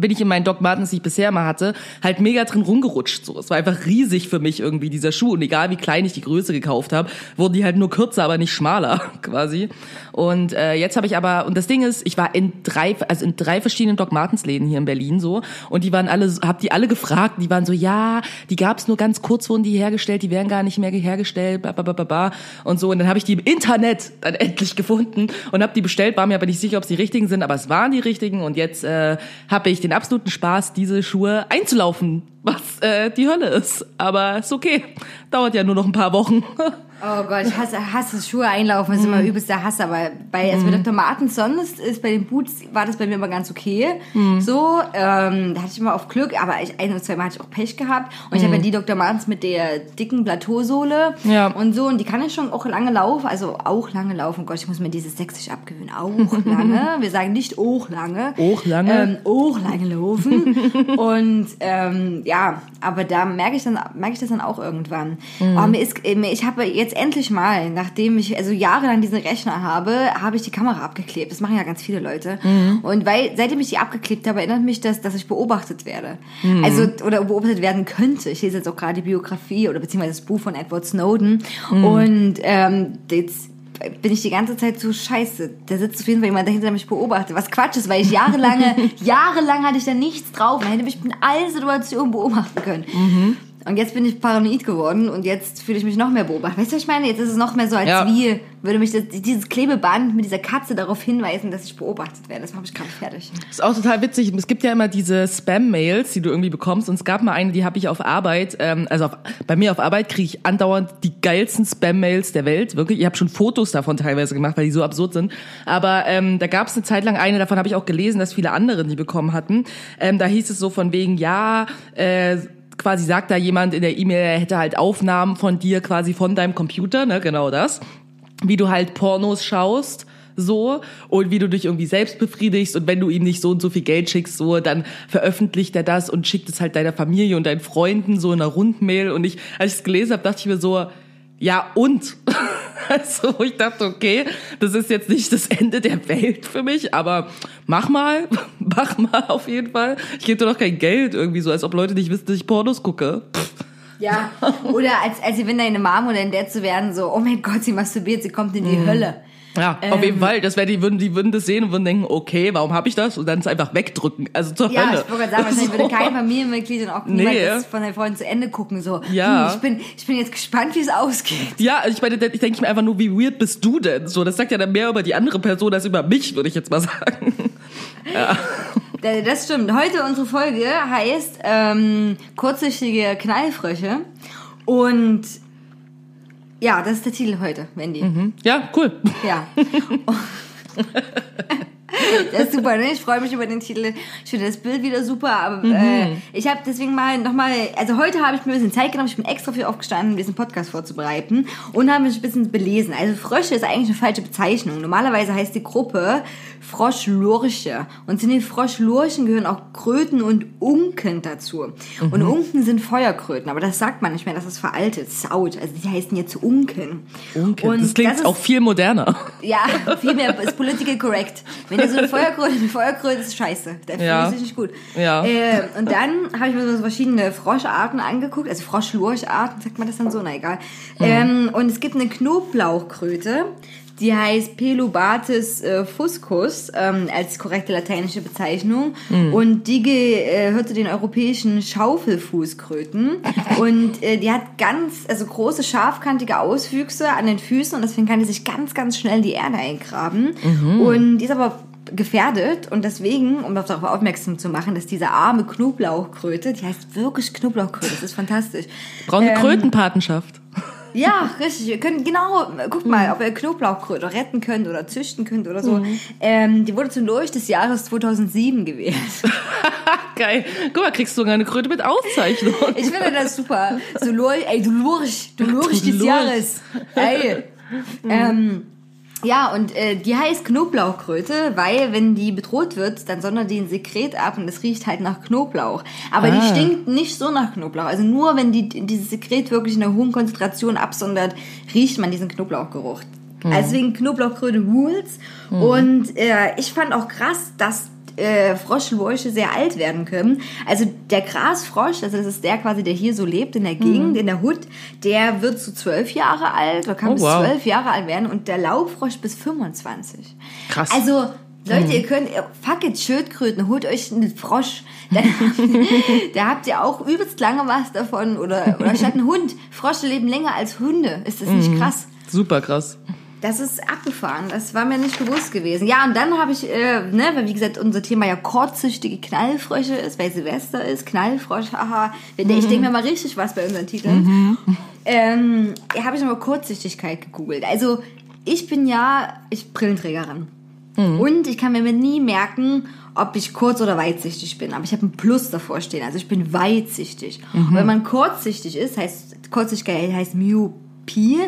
Speaker 2: bin ich in meinen Doc Martens, die ich bisher mal hatte, halt mega drin rumgerutscht. So, es war einfach riesig für mich irgendwie dieser Schuh und egal wie klein ich die Größe gekauft habe, wurden die halt nur kürzer, aber nicht schmaler (laughs) quasi. Und äh, jetzt habe ich aber und das Ding ist, ich war in drei, also in drei verschiedenen Doc Martens Läden hier in Berlin so und die waren alle, hab die alle gefragt, die waren so, ja, die gab's nur ganz kurz, wurden die hergestellt, die werden gar nicht mehr hergestellt, bla, bla, bla, bla, und so und dann habe ich die im Internet dann (laughs) endlich gefunden und habe die bestellt, war mir aber nicht sicher, ob es die richtigen sind, aber es waren die richtigen und jetzt äh, habe ich den absoluten Spaß, diese Schuhe einzulaufen, was äh, die Hölle ist. Aber ist okay. Dauert ja nur noch ein paar Wochen. (laughs)
Speaker 1: Oh Gott, ich hasse, hasse Schuhe einlaufen, ist mm. immer übelst der Hass, aber bei, also mm. Dr. sonst ist bei den Boots, war das bei mir immer ganz okay. Mm. So, ähm, da hatte ich immer auf Glück, aber ich, ein oder zwei Mal hatte ich auch Pech gehabt. Und ich habe ja mm. die Dr. Martens mit der dicken Plateausohle
Speaker 2: ja.
Speaker 1: und so, und die kann ich schon auch lange laufen, also auch lange laufen. Gott, ich muss mir dieses Sächsisch abgewöhnen. Auch (laughs) lange. Wir sagen nicht auch lange.
Speaker 2: Auch lange.
Speaker 1: Ähm, auch lange laufen. (laughs) und ähm, ja, aber da merke ich dann, merke ich das dann auch irgendwann. Mm. Oh, mir ist, ich habe jetzt jetzt endlich mal, nachdem ich also jahrelang diesen Rechner habe, habe ich die Kamera abgeklebt. Das machen ja ganz viele Leute. Mhm. Und weil, seitdem ich die abgeklebt habe, erinnert mich das, dass ich beobachtet werde. Mhm. Also, oder beobachtet werden könnte. Ich lese jetzt auch gerade die Biografie oder beziehungsweise das Buch von Edward Snowden. Mhm. Und ähm, jetzt bin ich die ganze Zeit so scheiße. Da sitzt auf jeden Fall jemand dahinter, der mich beobachtet. Was Quatsch ist, weil ich jahrelange, (laughs) jahrelang hatte ich da nichts drauf. Man hätte mich in allen Situationen beobachten können. Mhm. Und jetzt bin ich paranoid geworden und jetzt fühle ich mich noch mehr beobachtet. Weißt du, was ich meine? Jetzt ist es noch mehr so, als ja. wie würde mich das, dieses Klebeband mit dieser Katze darauf hinweisen, dass ich beobachtet werde. Das mache ich gerade fertig.
Speaker 2: Das ist auch total witzig. Es gibt ja immer diese Spam-Mails, die du irgendwie bekommst. Und es gab mal eine, die habe ich auf Arbeit, ähm, also auf, bei mir auf Arbeit kriege ich andauernd die geilsten Spam-Mails der Welt. Wirklich. Ich habe schon Fotos davon teilweise gemacht, weil die so absurd sind. Aber ähm, da gab es eine Zeit lang eine, davon habe ich auch gelesen, dass viele andere die bekommen hatten. Ähm, da hieß es so von wegen, ja, äh, quasi sagt da jemand in der E-Mail, er hätte halt Aufnahmen von dir quasi von deinem Computer, ne, genau das. Wie du halt Pornos schaust so und wie du dich irgendwie selbst befriedigst und wenn du ihm nicht so und so viel Geld schickst, so dann veröffentlicht er das und schickt es halt deiner Familie und deinen Freunden so in einer Rundmail und ich, als ich es gelesen habe, dachte ich mir so, ja und (laughs) Also ich dachte, okay, das ist jetzt nicht das Ende der Welt für mich, aber mach mal, (laughs) mach mal auf jeden Fall. Ich gebe dir doch kein Geld irgendwie so, als ob Leute nicht wissen, dass ich Pornos gucke.
Speaker 1: Ja, oder als, als wenn deine Mom oder dein Dad zu werden, so, oh mein Gott, sie masturbiert, sie kommt in die mhm. Hölle.
Speaker 2: Ja, ähm, auf jeden ähm, Fall. Das wäre die würden, die würden das sehen und würden denken, okay, warum habe ich das? Und dann es einfach wegdrücken. Also zur ja, Hölle. Ja, ich
Speaker 1: wollte sagen, wahrscheinlich (laughs) so. würde kein Familienmitglied und auch niemand nee. das von deinen Freunden zu Ende gucken. So,
Speaker 2: ja.
Speaker 1: Hm, ich bin, ich bin jetzt gespannt, wie es ausgeht.
Speaker 2: Ja, ich meine, ich denke mir einfach nur, wie weird bist du denn? So, das sagt ja dann mehr über die andere Person als über mich, würde ich jetzt mal (laughs) sagen.
Speaker 1: ja. Das stimmt. Heute unsere Folge heißt ähm, kurzsichtige Knallfrösche und ja, das ist der Titel heute, Wendy.
Speaker 2: Mhm. Ja, cool.
Speaker 1: Ja. (laughs) (laughs) (laughs) das ist super, ne? Ich freue mich über den Titel. Ich finde das Bild wieder super, aber äh, ich habe deswegen mal nochmal, also heute habe ich mir ein bisschen Zeit genommen, ich bin extra viel aufgestanden, um diesen Podcast vorzubereiten und habe mich ein bisschen belesen. Also Frösche ist eigentlich eine falsche Bezeichnung. Normalerweise heißt die Gruppe Froschlurche und zu den Froschlurchen gehören auch Kröten und Unken dazu. Und Unken sind Feuerkröten, aber das sagt man nicht mehr, das ist veraltet, saut. Also die heißen jetzt Unken.
Speaker 2: Unken.
Speaker 1: Und
Speaker 2: das klingt
Speaker 1: ist-
Speaker 2: auch viel moderner.
Speaker 1: ja, (laughs) viel mehr ist political correct. Wenn ihr so eine Feuerkröte, eine ist scheiße. Da fühle
Speaker 2: Ja.
Speaker 1: ich sich nicht gut.
Speaker 2: Ja.
Speaker 1: Äh, und dann habe ich mir so verschiedene Froscharten angeguckt, also Froschlurcharten, sagt man das dann so? Na egal. Ähm, und es gibt eine Knoblauchkröte, die heißt Pelobates äh, fuscus ähm, als korrekte lateinische Bezeichnung. Und die gehört zu den europäischen Schaufelfußkröten. (laughs) und äh, die hat ganz, also große, scharfkantige Auswüchse an den Füßen und deswegen kann die sich ganz, ganz schnell in die Erde eingraben. Und die ist aber gefährdet und deswegen, um darauf aufmerksam zu machen, dass diese arme Knoblauchkröte, die heißt wirklich Knoblauchkröte, das ist fantastisch.
Speaker 2: Brauchen eine
Speaker 1: Ähm,
Speaker 2: Krötenpatenschaft.
Speaker 1: ja, richtig. Ihr könnt genau, guckt mal, ob ihr Knoblauchkröte retten könnt oder züchten könnt oder so. Ähm, die wurde zum Lurch des Jahres 2007 gewählt. (laughs)
Speaker 2: Geil. Guck mal, kriegst du sogar eine Kröte mit Auszeichnung.
Speaker 1: Ich finde das super. So Lurch, ey, du Lurch, (laughs) du Lurch des
Speaker 2: Lurch.
Speaker 1: Jahres. Ey. (laughs) Ähm, ja, und äh, die heißt Knoblauchkröte, weil wenn die bedroht wird, dann sondert die ein Sekret ab und es riecht halt nach Knoblauch. Aber die
Speaker 2: Ah.
Speaker 1: stinkt nicht so nach Knoblauch. Also nur wenn die dieses Sekret wirklich in einer hohen Konzentration absondert, riecht man diesen Knoblauchgeruch. Also Deswegen Knoblauchkröte Rules. Und äh, ich fand auch krass, dass äh, Froschlurche sehr alt werden können. Also der Grasfrosch, also das ist der quasi, der hier so lebt in der Gegend, in der Hut, der wird zu zwölf Jahre alt oder kann
Speaker 2: Oh,
Speaker 1: bis
Speaker 2: wow.
Speaker 1: zwölf Jahre alt werden und der Laubfrosch bis 25.
Speaker 2: Krass.
Speaker 1: Also Leute, ihr könnt, fuck it, Schildkröten, holt euch einen Frosch. (laughs) Dann, da habt ihr auch übelst lange was davon. Oder, oder statt ein Hund. Frosche leben länger als Hunde. Ist das nicht krass?
Speaker 2: Super krass.
Speaker 1: Das ist abgefahren. Das war mir nicht bewusst gewesen. Ja, und dann habe ich, äh, ne, weil wie gesagt, unser Thema ja kurzsichtige Knallfrösche ist, weil Silvester ist, Knallfrosch, haha. Ich denke mir mal richtig was bei unseren Titeln. Ähm, ja, habe ich mal Kurzsichtigkeit gegoogelt. Also, ich bin ja, ich Brillenträgerin. Und ich kann mir nie merken, ob ich kurz- oder weitsichtig bin. Aber ich habe ein Plus davor stehen. Also ich bin weitsichtig. Und wenn man kurzsichtig ist, heißt Kurzsichtigkeit heißt Myopie.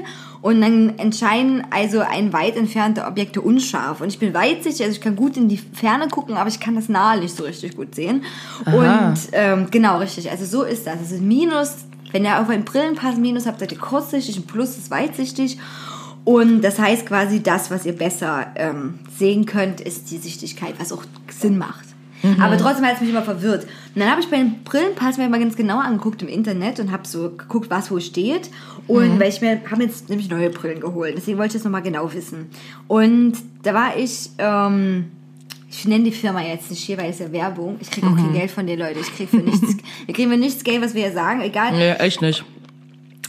Speaker 1: Und dann entscheiden also ein weit entfernte Objekte unscharf. Und ich bin weitsichtig, also ich kann gut in die Ferne gucken, aber ich kann das nahe nicht so richtig gut sehen.
Speaker 2: Aha.
Speaker 1: Und ähm, genau, richtig. Also so ist das. Es ist Minus, wenn ihr auf einen Brillenpass Minus habt, seid ihr kurzsichtig, ein Plus ist weitsichtig. Und das heißt quasi, das, was ihr besser ähm, sehen könnt, ist die Sichtigkeit, was auch Sinn macht. Aber trotzdem hat es mich immer verwirrt. Und dann habe ich bei dem Brillenpass mir mal ganz genau angeguckt im Internet und habe so geguckt, was wo steht. Und weil ich mir habe jetzt nämlich neue Brillen geholt, deswegen wollte ich das nochmal genau wissen. Und da war ich, ähm, ich nenne die Firma jetzt nicht hier, weil es ja Werbung. Ich kriege auch kein Geld von den Leuten. Ich kriege für nichts, (laughs) wir kriegen für nichts Geld, was wir hier sagen, egal.
Speaker 2: Nee, echt nicht.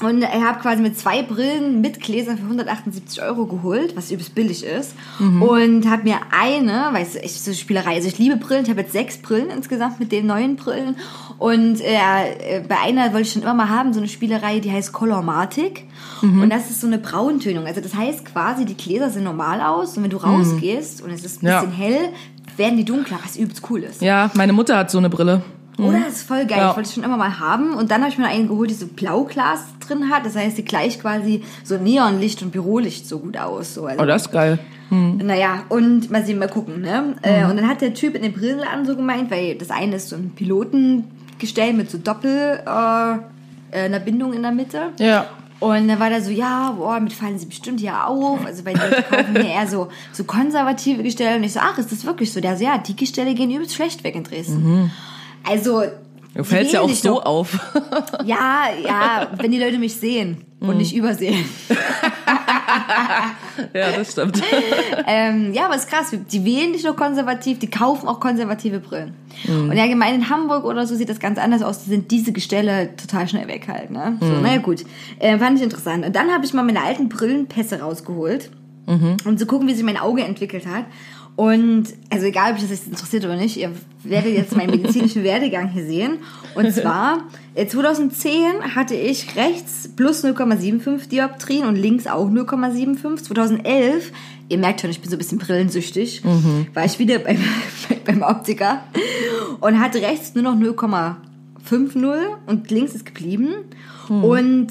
Speaker 1: Und ich habe quasi mit zwei Brillen mit Gläsern für 178 Euro geholt, was übelst billig ist. Und habe mir eine, weißt du, ich so Spielerei, also ich liebe Brillen, ich habe jetzt sechs Brillen insgesamt mit den neuen Brillen. Und äh, bei einer wollte ich schon immer mal haben, so eine Spielerei, die heißt Colormatic. Und das ist so eine Brauntönung. Also das heißt quasi, die Gläser sehen normal aus und wenn du rausgehst und es ist ein
Speaker 2: Ja.
Speaker 1: bisschen hell, werden die dunkler, was übelst cool ist.
Speaker 2: Ja, meine Mutter hat so eine Brille.
Speaker 1: Oder? Das ist voll geil.
Speaker 2: Ja.
Speaker 1: Ich wollte es schon immer mal haben. Und dann habe ich mir einen geholt, die so Blauglas drin hat. Das heißt, die gleicht quasi so Neonlicht und Bürolicht so gut aus. So. Also,
Speaker 2: Oh, das ist geil.
Speaker 1: Naja, und mal sehen, mal gucken. Ne? Äh, und dann hat der Typ in den Brillenladen so gemeint, weil das eine ist so ein Pilotengestell mit so Doppel, äh, äh, einer Bindung in der Mitte.
Speaker 2: Ja.
Speaker 1: Und dann war der so, ja, boah, mit fallen sie bestimmt hier auf. Also weil die Leute kaufen hier eher so, so konservative Gestelle. Und ich so, ach, ist das wirklich so? Der so, ja, die Gestelle gehen übelst schlecht weg in Dresden. Also.
Speaker 2: Du fällst ja auch so
Speaker 1: doch-
Speaker 2: auf. (laughs)
Speaker 1: Ja, ja, wenn die Leute mich sehen und nicht übersehen. (laughs)
Speaker 2: ja, das stimmt. (laughs)
Speaker 1: ähm, ja, aber ist krass. Die wählen nicht nur konservativ, die kaufen auch konservative Brillen. Und ja, gemein in Hamburg oder so sieht das ganz anders aus. Da sind diese Gestelle total schnell weg halt. Ne? So, naja, gut. Äh, fand ich interessant. Und dann habe ich mal meine alten Brillenpässe rausgeholt. um zu gucken, wie sich mein Auge entwickelt hat. Und also egal, ob euch das jetzt interessiert oder nicht, ihr werdet jetzt meinen medizinischen Werdegang hier sehen. Und zwar, (laughs) äh, 2010 hatte ich rechts plus 0,75 Dioptrien und links auch 0,75. 2011, ihr merkt schon, ich bin so ein bisschen brillensüchtig, war ich wieder beim, (laughs) beim Optiker und hatte rechts nur noch 0,50 und links ist geblieben. Und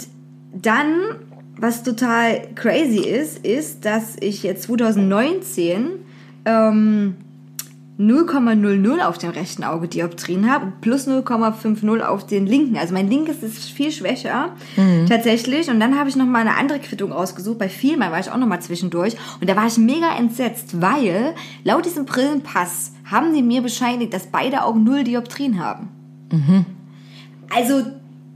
Speaker 1: dann, was total crazy ist, ist, dass ich jetzt 2019 ähm, 0,00 auf dem rechten Auge Dioptrien habe und plus 0,50 auf den linken. Also mein linkes ist viel schwächer tatsächlich. Und dann habe ich noch mal eine andere Quittung rausgesucht. Bei Vielmal war ich auch noch mal zwischendurch und da war ich mega entsetzt, weil laut diesem Brillenpass haben die mir bescheinigt, dass beide Augen null Dioptrien haben. Also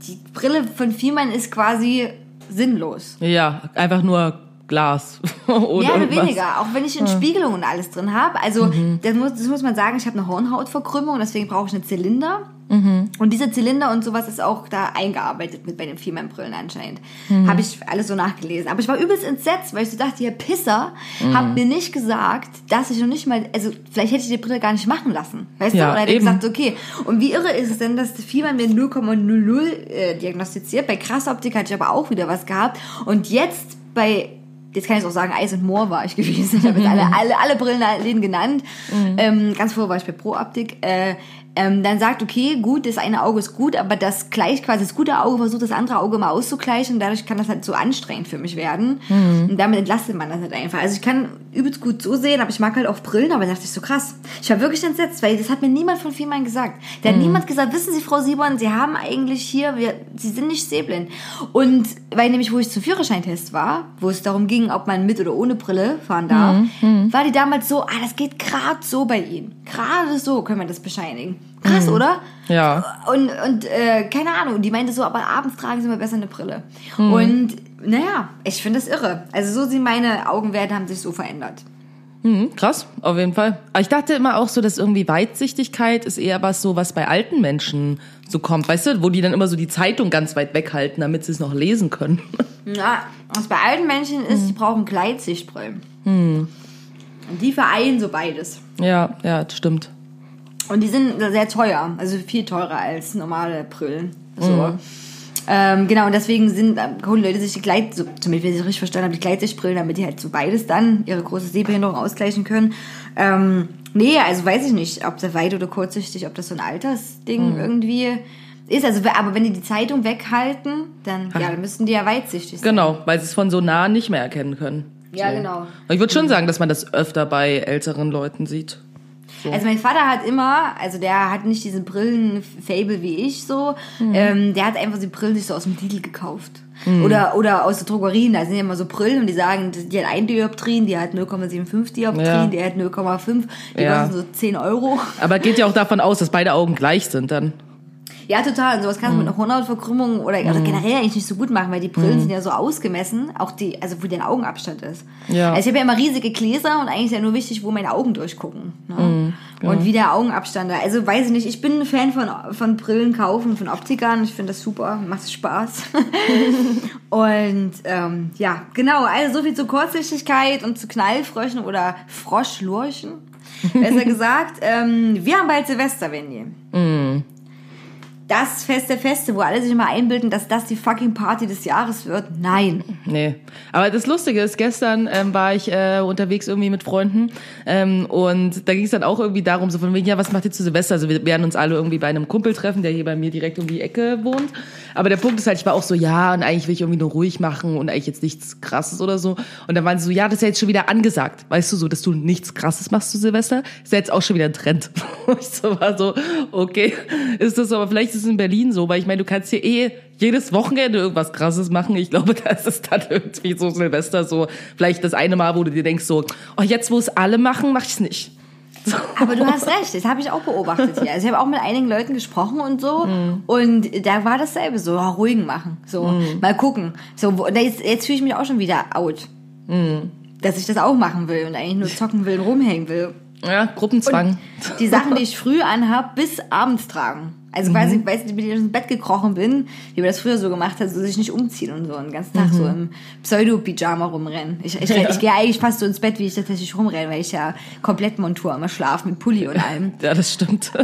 Speaker 1: die Brille von Vielmann ist quasi sinnlos.
Speaker 2: Ja, einfach nur Glas. (laughs) Oder
Speaker 1: Ja,
Speaker 2: irgendwas.
Speaker 1: weniger. Auch wenn ich eine Spiegelung und alles drin habe. Also, das, muss, das muss man sagen, ich habe eine Hornhautverkrümmung, deswegen brauche ich einen Zylinder. Und dieser Zylinder und sowas ist auch da eingearbeitet mit bei den Vielmann-Brillen anscheinend. Habe ich alles so nachgelesen. Aber ich war übelst entsetzt, weil ich so dachte, ihr Pisser habt mir nicht gesagt, dass ich noch nicht mal, also vielleicht hätte ich die Brille gar nicht machen lassen. Weißt
Speaker 2: Ja,
Speaker 1: du? Oder hätte
Speaker 2: eben.
Speaker 1: gesagt, okay. Und wie irre ist es denn, dass Vielmann mir 0,00 äh, diagnostiziert? Bei Krassoptik hatte ich aber auch wieder was gehabt. Und jetzt bei jetzt kann ich auch sagen, Eis und Moor war ich (laughs) gewesen. Ich habe jetzt alle, alle, alle Brillenläden genannt. Ähm, ganz vorher war ich bei Pro Optik. Äh, ähm, dann sagt, okay, gut, das eine Auge ist gut, aber das gleicht quasi das gute Auge, versucht das andere Auge mal auszugleichen und dadurch kann das halt so anstrengend für mich werden. Und damit entlastet man das halt einfach. Also ich kann übelst gut so sehen, aber ich mag halt auch Brillen, aber da dachte ich so krass. Ich war wirklich entsetzt, weil das hat mir niemand von Vielmann gesagt. Da hat niemand gesagt, wissen Sie, Frau Siebern, Sie haben eigentlich hier, wir, Sie sind nicht sehblind. Und weil nämlich, wo ich zum Führerscheintest war, wo es darum ging, ob man mit oder ohne Brille fahren darf, war die damals so, ah, das geht gerade so bei Ihnen. Gerade so können wir das bescheinigen. Krass, oder?
Speaker 2: Ja.
Speaker 1: Und, und äh, keine Ahnung, die meinte so, aber abends tragen sie mal besser eine Brille. Und naja, ich finde das irre. Also so sind meine Augenwerte, haben sich so verändert.
Speaker 2: Mhm, krass, auf jeden Fall. Aber ich dachte immer auch so, dass irgendwie Weitsichtigkeit ist eher was so, was bei alten Menschen so kommt, weißt du, wo die dann immer so die Zeitung ganz weit weghalten, damit sie es noch lesen können. (laughs)
Speaker 1: Ja, was bei alten Menschen ist, die brauchen Gleitsichtbrillen. Und die vereinen so beides.
Speaker 2: ja, ja, das stimmt.
Speaker 1: Und die sind sehr teuer, also viel teurer als normale Brillen. So. Ähm, genau, und deswegen sind, äh, holen Leute sich die Gleit, so, zumindest wenn es richtig verstanden habe, die Gleitsichtbrillen, damit die halt so beides dann ihre große Sehbehinderung ausgleichen können. Ähm, nee, also weiß ich nicht, ob das weit- oder kurzsichtig, ob das so ein Altersding irgendwie ist. Also, aber wenn die die Zeitung weghalten, dann, ja, dann müssten die ja weitsichtig sein.
Speaker 2: Genau, weil sie es von so nah nicht mehr erkennen können.
Speaker 1: Ja,
Speaker 2: so.
Speaker 1: genau.
Speaker 2: Und ich würde schon sagen, dass man das öfter bei älteren Leuten sieht.
Speaker 1: Also mein Vater hat immer, also der hat nicht diesen Brillen-Fable wie ich so, ähm, der hat einfach die Brillen sich so aus dem Lidl gekauft. Oder, oder aus der Drogerien, da sind ja immer so Brillen und die sagen, die hat ein Dioptrien, die hat 0,75 Dioptrien,
Speaker 2: Ja.
Speaker 1: die hat 0,5, die
Speaker 2: Ja.
Speaker 1: kosten so 10 Euro.
Speaker 2: Aber geht ja auch davon aus, dass beide Augen gleich sind dann.
Speaker 1: Ja, total. Und sowas kannst du mit einer Hornhautverkrümmung oder, oder generell eigentlich nicht so gut machen, weil die Brillen sind ja so ausgemessen, auch die, also wo der Augenabstand ist.
Speaker 2: Ja.
Speaker 1: Also ich habe ja immer riesige Gläser und eigentlich ist ja nur wichtig, wo meine Augen durchgucken. Ne? Und wie der Augenabstand da. Also weiß ich nicht, ich bin ein Fan von, von Brillen kaufen, von Optikern. Ich finde das super, macht Spaß. (laughs) und ähm, ja, genau, also so viel zur Kurzsichtigkeit und zu Knallfröschen oder Froschlurchen. Besser (laughs) gesagt. Ähm, wir haben bald Silvester, Wendy das Fest der Feste, wo alle sich immer einbilden, dass das die fucking Party des Jahres wird. Nein.
Speaker 2: Nee. Aber das Lustige ist, gestern ähm, war ich äh, unterwegs irgendwie mit Freunden ähm, und da ging es dann auch irgendwie darum, so von wegen, ja, was macht ihr zu Silvester? Also wir werden uns alle irgendwie bei einem Kumpel treffen, der hier bei mir direkt um die Ecke wohnt. Aber der Punkt ist halt, ich war auch so, ja, und eigentlich will ich irgendwie nur ruhig machen und eigentlich jetzt nichts Krasses oder so. Und dann waren sie so, ja, das ist ja jetzt schon wieder angesagt. Weißt du, so, dass du nichts Krasses machst zu Silvester, ist ja jetzt auch schon wieder ein Trend. (laughs) Ich so war so, okay, ist das aber vielleicht es in Berlin so, weil ich meine, du kannst hier eh jedes Wochenende irgendwas Krasses machen. Ich glaube, (laughs) da ist es dann irgendwie so Silvester so, vielleicht das eine Mal, wo du dir denkst so, oh, jetzt wo es alle machen, mach ich es nicht. So. (laughs)
Speaker 1: Aber du hast recht, das habe ich auch beobachtet hier. Also ich habe auch mit einigen Leuten gesprochen und so und da war dasselbe so, ja, ruhigen machen, so mal gucken. So jetzt, jetzt fühle ich mich auch schon wieder out, dass ich das auch machen will und eigentlich nur zocken will und rumhängen will.
Speaker 2: Ja, Gruppenzwang.
Speaker 1: Und die Sachen, die ich früh anhab, bis abends tragen. Also quasi, ich weiß nicht, wie ich ins Bett gekrochen bin, wie man das früher so gemacht hat, so sich nicht umziehen und so einen ganzen Tag so im Pseudo-Pyjama rumrennen. Ich, ich,
Speaker 2: Ja.
Speaker 1: ich gehe eigentlich fast so ins Bett, wie ich tatsächlich rumrenne, weil ich ja komplett Montur immer schlafe mit Pulli und allem. (laughs)
Speaker 2: Ja, das stimmt. (laughs)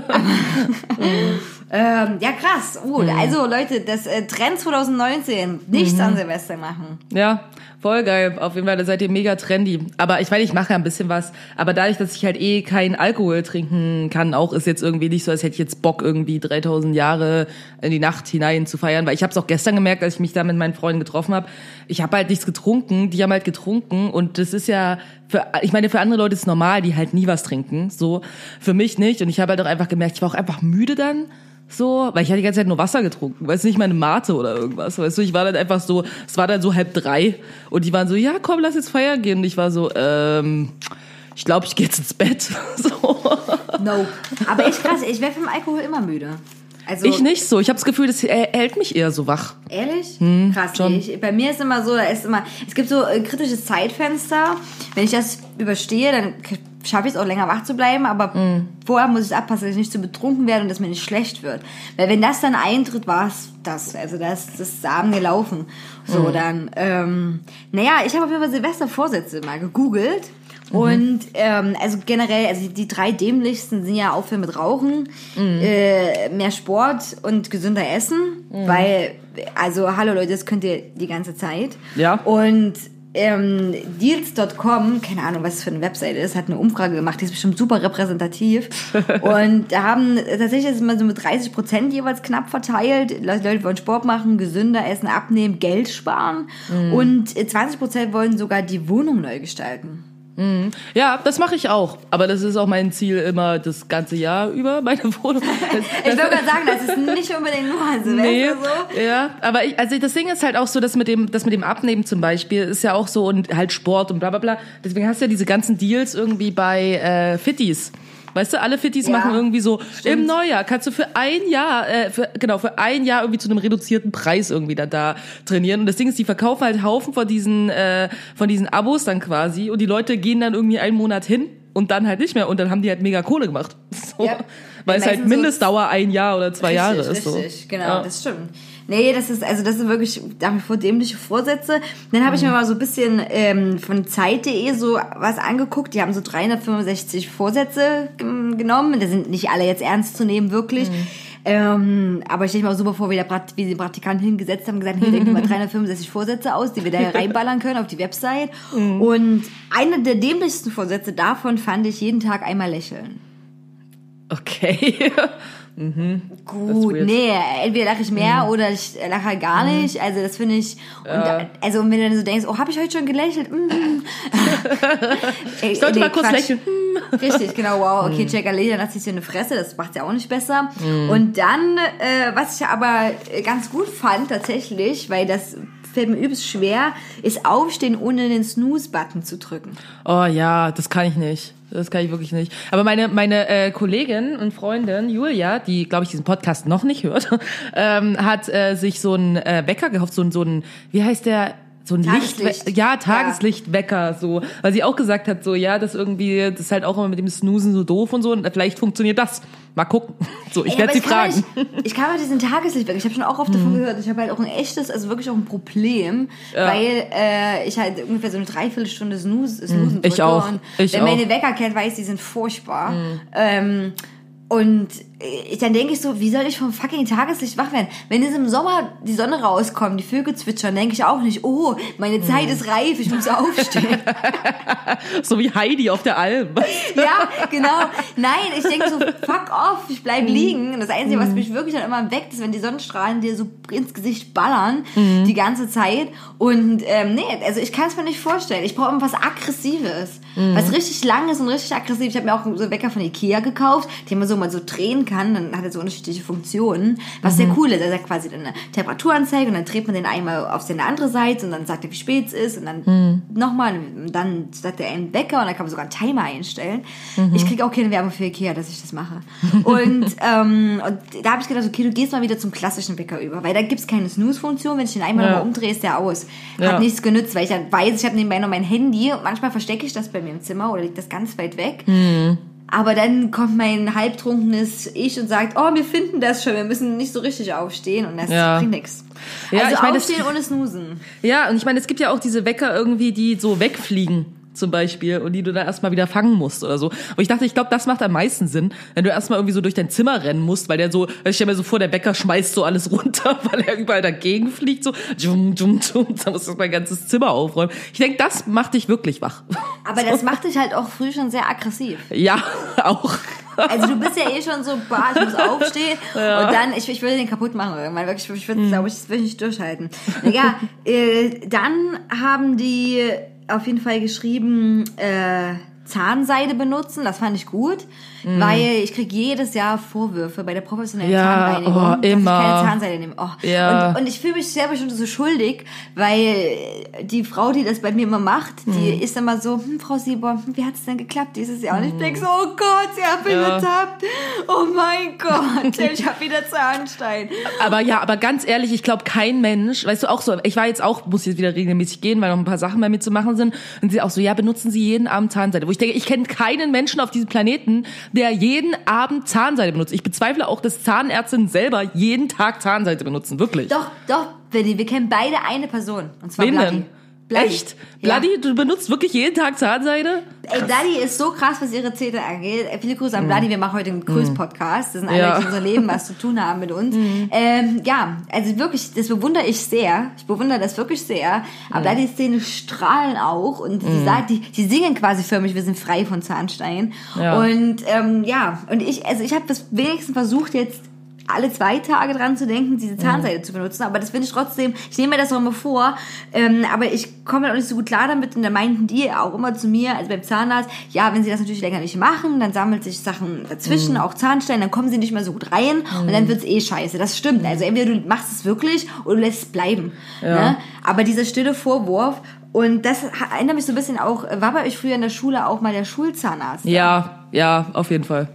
Speaker 2: (laughs)
Speaker 1: Ähm, ja, krass. Oh,
Speaker 2: Mhm.
Speaker 1: Also Leute, das äh, Trend 2019, nichts an Silvester machen.
Speaker 2: Ja, voll geil. Auf jeden Fall, da seid ihr mega trendy. Aber ich meine, ich mache ja ein bisschen was. Aber dadurch, dass ich halt eh keinen Alkohol trinken kann, auch ist jetzt irgendwie nicht so, als hätte ich jetzt Bock, irgendwie 3000 Jahre in die Nacht hinein zu feiern. Weil ich habe es auch gestern gemerkt, als ich mich da mit meinen Freunden getroffen habe. Ich habe halt nichts getrunken, die haben halt getrunken. Und das ist ja, für, ich meine, für andere Leute ist es normal, die halt nie was trinken. So, für mich nicht. Und ich habe halt auch einfach gemerkt, ich war auch einfach müde dann. So, weil ich hatte die ganze Zeit nur Wasser getrunken, weißt du, nicht meine Mate oder irgendwas, weißt du, ich war dann einfach so, es war dann so halb drei und die waren so, ja komm, lass jetzt feiern gehen und ich war so, ähm, ich glaube, ich gehe jetzt ins Bett. (laughs) So.
Speaker 1: No. Aber ich krass, ich werde vom Alkohol immer müde. Also,
Speaker 2: Ich nicht so, ich habe das Gefühl, das hält mich eher so wach.
Speaker 1: Ehrlich?
Speaker 2: Hm,
Speaker 1: Krass.
Speaker 2: schon.
Speaker 1: Ich, bei mir ist immer so, da ist immer, es gibt so äh, kritische Zeitfenster. Wenn ich das überstehe, dann schaffe ich es auch länger wach zu bleiben, aber
Speaker 2: Hm.
Speaker 1: vorher muss ich abpassen, dass ich nicht zu betrunken werde und dass mir nicht schlecht wird. Weil wenn das dann eintritt, war es das. Also das, das ist Abend gelaufen. So,
Speaker 2: Hm.
Speaker 1: dann, ähm, naja, ich habe auf jeden Fall Silvestervorsätze mal gegoogelt.
Speaker 2: Mhm.
Speaker 1: Und ähm, also generell, also die drei dämlichsten sind ja aufhören mit Rauchen,
Speaker 2: Mhm.
Speaker 1: äh, mehr Sport und gesünder Essen, weil, also hallo Leute, das könnt ihr die ganze Zeit.
Speaker 2: Ja.
Speaker 1: Und ähm, Deals.com, keine Ahnung, was für eine Webseite ist, hat eine Umfrage gemacht, die ist bestimmt super repräsentativ. (laughs) und da haben tatsächlich ist es mal so mit 30 Prozent jeweils knapp verteilt. Leute wollen Sport machen, gesünder essen, abnehmen, Geld sparen.
Speaker 2: Mhm.
Speaker 1: Und äh, 20 Prozent wollen sogar die Wohnung neu gestalten.
Speaker 2: Ja, das mache ich auch. Aber das ist auch mein Ziel immer das ganze Jahr über, meine Wohnung. (laughs)
Speaker 1: Ich würde gerade sagen, das ist nicht unbedingt nur an Silvester
Speaker 2: Nee,
Speaker 1: so.
Speaker 2: ja, aber ich, also das Ding ist halt auch so, dass mit dem, das mit dem Abnehmen zum Beispiel ist ja auch so und halt Sport und bla bla bla. Deswegen hast du ja diese ganzen Deals irgendwie bei äh, Fitties. Weißt du, alle Fitties
Speaker 1: Ja,
Speaker 2: machen irgendwie so,
Speaker 1: stimmt.
Speaker 2: im Neujahr kannst du für ein Jahr, äh, für, genau, für ein Jahr irgendwie zu einem reduzierten Preis irgendwie da, da trainieren. Und das Ding ist, die verkaufen halt Haufen von diesen, äh, von diesen Abos dann quasi und die Leute gehen dann irgendwie einen Monat hin und dann halt nicht mehr und dann haben die halt mega Kohle gemacht. (laughs) So.
Speaker 1: Ja.
Speaker 2: Weil es halt
Speaker 1: meisten so-
Speaker 2: Mindestdauer ein Jahr oder zwei Jahre ist. So.
Speaker 1: Richtig, genau,
Speaker 2: Ja.
Speaker 1: das stimmt. Nee, das ist, also das sind wirklich nach wie vor dämliche Vorsätze. Dann habe ich mir
Speaker 2: Mhm.
Speaker 1: mal so ein bisschen ähm, von Zeit.de so was angeguckt. Die haben so 365 Vorsätze genommen. Das sind nicht alle jetzt ernst zu nehmen, wirklich.
Speaker 2: Mhm.
Speaker 1: Ähm, aber ich stelle mir auch super vor, wie, der Prat- wie die Praktikanten hingesetzt haben gesagt, hier denken wir mal 365 Vorsätze aus, die wir da reinballern können auf die Website.
Speaker 2: Mhm.
Speaker 1: Und einer der dämlichsten Vorsätze davon fand ich jeden Tag einmal lächeln.
Speaker 2: Okay. (laughs)
Speaker 1: Gut,
Speaker 2: weird.
Speaker 1: nee, entweder lache ich mehr oder ich lache halt gar nicht. Also das finde ich. Und da, also wenn du dann so denkst, oh, habe ich heute schon gelächelt? Mm. (laughs) (laughs)
Speaker 2: Ich sollte mal kurz lächeln.
Speaker 1: Richtig, genau, wow, okay, check Ali, dann sich so eine Fresse, das macht's ja auch nicht besser. Und dann, äh, was ich aber ganz gut fand tatsächlich, weil das fällt mir übelst schwer, ist aufstehen, ohne den Snooze-Button zu drücken.
Speaker 2: Oh ja, das kann ich nicht. Das kann ich wirklich nicht. Aber meine meine äh, Kollegin und Freundin Julia, die glaube ich diesen Podcast noch nicht hört, (laughs) ähm, hat äh, sich so einen äh, Wecker gekauft, so ein so ein wie heißt der so ein
Speaker 1: Tageslicht.
Speaker 2: Licht, ja, Tageslichtwecker, so, weil sie auch gesagt hat, so, ja, das irgendwie, das ist halt auch immer mit dem Snoosen so doof und so, und vielleicht funktioniert das. Mal gucken. (laughs) So, ich werde sie fragen.
Speaker 1: Kann ich kann mal diesen Tageslicht weg. Ich habe schon auch oft davon gehört. Ich habe halt auch ein echtes, also wirklich auch ein Problem, weil äh, ich halt ungefähr so eine Dreiviertelstunde snooze, snoosen
Speaker 2: ich
Speaker 1: drücke.
Speaker 2: auch.
Speaker 1: Und
Speaker 2: Ich
Speaker 1: wer
Speaker 2: auch.
Speaker 1: meine Wecker kennt, weiß, die sind furchtbar. Ähm, und ich, dann denke ich so, wie soll ich vom fucking Tageslicht wach werden? Wenn es im Sommer die Sonne rauskommt, die Vögel zwitschern, denke ich auch nicht, oh, meine Zeit ist reif, ich muss aufstehen. (laughs)
Speaker 2: So wie Heidi auf der Alm. (laughs)
Speaker 1: Ja, genau. Nein, ich denke so, fuck off, ich bleib liegen. Und das Einzige, was mich wirklich dann immer weckt, ist, wenn die Sonnenstrahlen dir so ins Gesicht ballern, die ganze Zeit. Und ähm, nee, also ich kann es mir nicht vorstellen. Ich brauche immer was Aggressives. Was richtig lang ist und richtig aggressiv. Ich habe mir auch so einen Wecker von Ikea gekauft, den man so mal so drehen kann. Dann hat er so unterschiedliche Funktionen. Was sehr cool ist. Er sagt quasi dann eine Temperaturanzeige und dann dreht man den einmal auf seine andere Seite und dann sagt er, wie spät es ist und dann nochmal und dann sagt er einen Wecker und dann kann man sogar einen Timer einstellen. Ich kriege auch keine Werbung für Ikea, dass ich das mache. Und, (laughs) ähm, und da habe ich gedacht, okay, du gehst mal wieder zum klassischen Wecker über, weil da gibt's keine Snooze-Funktion. Wenn ich den einmal
Speaker 2: Ja.
Speaker 1: umdrehe, ist der aus. Hat
Speaker 2: Ja.
Speaker 1: nichts genützt, weil ich dann weiß, ich habe nebenbei noch mein Handy und manchmal verstecke ich das bei mir im Zimmer oder liegt das ganz weit weg. Aber dann kommt mein halbtrunkenes Ich und sagt, oh, wir finden das schon, wir müssen nicht so richtig aufstehen und das
Speaker 2: Ja.
Speaker 1: bringt nichts.
Speaker 2: Ja,
Speaker 1: also
Speaker 2: ich meine, das-
Speaker 1: aufstehen ohne Snoosen.
Speaker 2: Ja, und ich meine, es gibt ja auch diese Wecker irgendwie, die so wegfliegen zum Beispiel und die du dann erstmal wieder fangen musst oder so. Aber ich dachte, ich glaube, das macht am meisten Sinn, wenn du erstmal irgendwie so durch dein Zimmer rennen musst, weil der so, ich stell mir so vor, der Wecker schmeißt so alles (laughs) runter, weil er überall dagegen fliegt, so, jum, jum, jum, da musst du mein ganzes Zimmer aufräumen. Ich denke, das macht dich wirklich wach.
Speaker 1: Aber das (laughs) macht dich halt auch früh schon sehr aggressiv.
Speaker 2: Ja, (laughs) auch.
Speaker 1: Also du bist ja eh schon so, bah, ich muss aufstehen und dann, ich, ich würde den kaputt machen irgendwann, wirklich, ich würde, glaube ich, das will ich nicht durchhalten. Ja, äh, dann haben die auf jeden Fall geschrieben, äh, Zahnseide benutzen, das fand ich gut, weil ich krieg jedes Jahr Vorwürfe bei der professionellen
Speaker 2: Mhm. Ja,
Speaker 1: Zahnreinigung,
Speaker 2: oh,
Speaker 1: dass
Speaker 2: immer.
Speaker 1: ich keine Zahnseide nehme. Oh.
Speaker 2: Ja.
Speaker 1: Und, und ich fühle mich selber schon so schuldig, weil die Frau, die das bei mir immer macht, die
Speaker 2: Mhm.
Speaker 1: ist immer so, hm, Frau Sieber, hm, wie hat es denn geklappt dieses Jahr? Und ich denke so, oh Gott, sie hat mich
Speaker 2: Mhm. Ja.
Speaker 1: ertappt. Oh mein (laughs) Gott, ich habe wieder Zahnstein.
Speaker 2: Aber ja, aber ganz ehrlich, ich glaube, kein Mensch, weißt du auch so, ich war jetzt auch, muss jetzt wieder regelmäßig gehen, weil noch ein paar Sachen bei mir zu machen sind. Und sie auch so, ja, benutzen Sie jeden Abend Zahnseide. Wo ich denke, ich kenne keinen Menschen auf diesem Planeten, der jeden Abend Zahnseide benutzt. Ich bezweifle auch, dass Zahnärztinnen selber jeden Tag Zahnseide benutzen. Wirklich.
Speaker 1: Doch, doch, Benny, wir kennen beide eine Person. Und zwar
Speaker 2: Wen
Speaker 1: Bloody.
Speaker 2: denn?
Speaker 1: Bloody.
Speaker 2: Echt?
Speaker 1: Ja.
Speaker 2: Bloody, du benutzt wirklich jeden Tag Zahnseide?
Speaker 1: Ey, Bloody ist so krass, was ihre Zähne angeht. Äh, Viele Grüße an Bloody. Wir machen heute einen Grüß-Podcast. Das sind alle,
Speaker 2: Mhm. Ja. Mhm.
Speaker 1: die in unserem Leben was zu tun haben mit uns. Ähm, ja, also wirklich, das bewundere ich sehr. Ich bewundere das wirklich sehr.
Speaker 2: Mhm.
Speaker 1: Aber Bloodys Zähne strahlen auch und die, sagt, die, die singen quasi für mich, wir sind frei von Zahnstein.
Speaker 2: Ja.
Speaker 1: Und ähm, ja, und ich, also ich habe das wenigstens versucht jetzt alle zwei Tage dran zu denken, diese Zahnseide zu benutzen. Aber das finde ich trotzdem, ich nehme mir das auch immer vor, ähm, aber ich komme auch nicht so gut klar damit. Und da meinten die auch immer zu mir, also beim Zahnarzt, ja, wenn sie das natürlich länger nicht machen, dann sammelt sich Sachen dazwischen, auch Zahnstein, dann kommen sie nicht mehr so gut rein und dann wird's eh scheiße. Das stimmt. Also entweder du machst es wirklich oder du lässt es bleiben. Ne? Aber dieser stille Vorwurf, und das erinnert mich so ein bisschen auch, war bei euch früher in der Schule auch mal der Schulzahnarzt?
Speaker 2: Ja, ja, auf jeden Fall.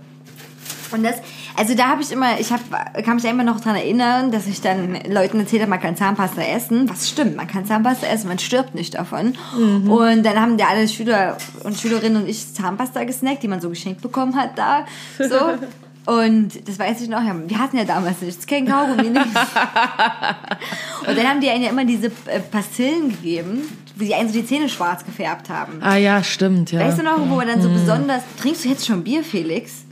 Speaker 1: Und das, also da habe ich immer, ich hab, kann mich immer noch dran erinnern, dass ich dann Leuten erzählt habe, man kann Zahnpasta essen. Was stimmt, man kann Zahnpasta essen, man stirbt nicht davon.
Speaker 2: Mhm.
Speaker 1: Und dann haben ja alle Schüler und Schülerinnen und ich Zahnpasta gesnackt, die man so geschenkt bekommen hat da. So. (laughs) Und das weiß ich noch, wir hatten ja damals nichts, kein Kaugummi, nichts. (laughs) Und dann haben die einen ja immer diese äh, Pastillen gegeben, wie die einen so die Zähne schwarz gefärbt haben.
Speaker 2: Ah ja, stimmt, ja.
Speaker 1: Weißt du noch, wo man dann so besonders. Trinkst du jetzt schon Bier, Felix?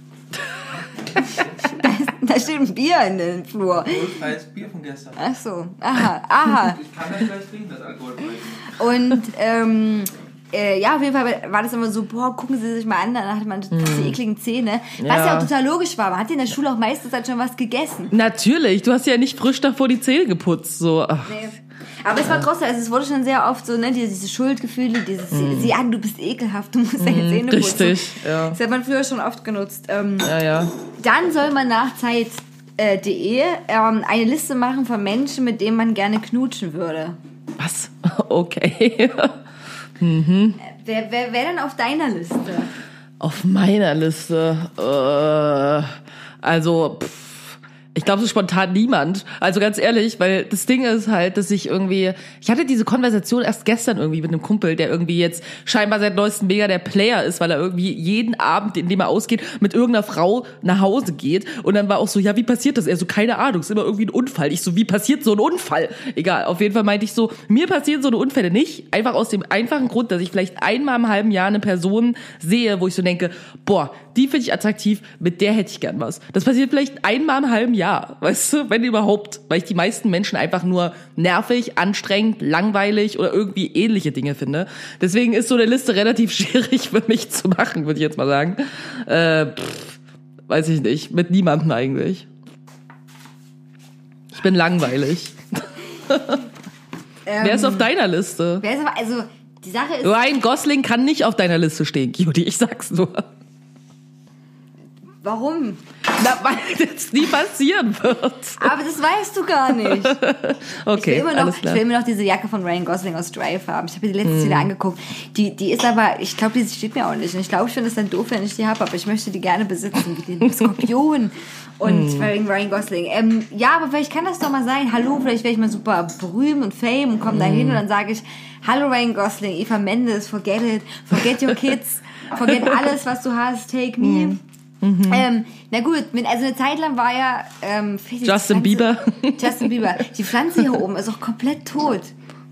Speaker 1: Da, ist, da steht ein Bier in den Flur.
Speaker 3: Alkoholfreies Bier von gestern.
Speaker 1: Ach so, aha, aha.
Speaker 3: Ich kann das gleich trinken, das alkoholfreie.
Speaker 1: Und ähm, äh, ja, auf jeden Fall war das immer so, boah, gucken Sie sich mal an, dann hatte man diese ekligen Zähne. Was ja.
Speaker 2: Ja.
Speaker 1: auch total logisch war. Man hat in der Schule auch meistens halt schon was gegessen.
Speaker 2: Natürlich, du hast ja nicht frisch davor die Zähne geputzt. So. Ach.
Speaker 1: Nee. Aber es war trotzdem, also es wurde schon sehr oft so, ne, diese, Schuldgefühle, dieses, sie an, du bist ekelhaft, du musst deine Zähne putzen.
Speaker 2: Mhm. richtig, ja.
Speaker 1: Das hat man früher schon oft genutzt. Ähm,
Speaker 2: Ja, ja.
Speaker 1: Dann soll man nach Zeit.de ähm, eine Liste machen von Menschen, mit denen man gerne knutschen würde.
Speaker 2: Was? (laughs) Okay.
Speaker 1: Wer, wer, wer denn auf deiner Liste?
Speaker 2: Auf meiner Liste. Äh, also, pff, ich glaube so spontan niemand. Also ganz ehrlich, weil das Ding ist halt, dass ich irgendwie, ich hatte diese Konversation erst gestern irgendwie mit einem Kumpel, der irgendwie jetzt scheinbar seit neuestem mega der Player ist, weil er irgendwie jeden Abend, in dem er ausgeht, mit irgendeiner Frau nach Hause geht. Und dann war auch so, ja, wie passiert das? Er so, keine Ahnung, ist immer irgendwie ein Unfall. Ich so, wie passiert so ein Unfall? Egal, auf jeden Fall meinte ich so, mir passieren so eine Unfälle nicht. Einfach aus dem einfachen Grund, dass ich vielleicht einmal im halben Jahr eine Person sehe, wo ich so denke, boah, die finde ich attraktiv, mit der hätte ich gern was. Das passiert vielleicht einmal im halben Jahr, weißt du, wenn überhaupt, weil ich die meisten Menschen einfach nur nervig, anstrengend, langweilig oder irgendwie ähnliche Dinge finde. Deswegen ist so eine Liste relativ (laughs) schwierig für mich zu machen, würde ich jetzt mal sagen. Äh, pff, weiß ich nicht, mit niemandem eigentlich. Ich bin langweilig. (laughs) Wer ist auf deiner Liste?
Speaker 1: Wer ist aber, also, die Sache ist,
Speaker 2: Ryan Gosling kann nicht auf deiner Liste stehen, Cutie, ich sag's nur.
Speaker 1: warum?
Speaker 2: Na, (laughs) weil das nie passieren wird.
Speaker 1: Aber das weißt du gar nicht. (laughs) Ich will,
Speaker 2: Okay,
Speaker 1: immer noch,
Speaker 2: alles
Speaker 1: ich
Speaker 2: klar.
Speaker 1: will immer noch diese Jacke von Ryan Gosling aus Drive haben. Ich habe mir die letztes wieder angeguckt. Die, die ist aber, ich glaube, die steht mir auch nicht. Und ich glaube, ich finde es dann doof, wenn ich die habe, aber ich möchte die gerne besitzen, wie den (laughs) Skorpion und Ryan, Ryan Gosling. Ähm, ja, aber vielleicht kann das doch mal sein. Hallo, vielleicht werde ich mal super berühmt und fame und komme da hin und dann sage ich, hallo Ryan Gosling, Eva Mendes, forget it, forget your kids. Forget alles, was du hast, take me. Ähm, na gut, mit, also eine Zeit lang war ja ähm,
Speaker 2: Justin
Speaker 1: Pflanze-
Speaker 2: Bieber. (laughs)
Speaker 1: Justin Bieber. Die Pflanze hier oben ist auch komplett tot.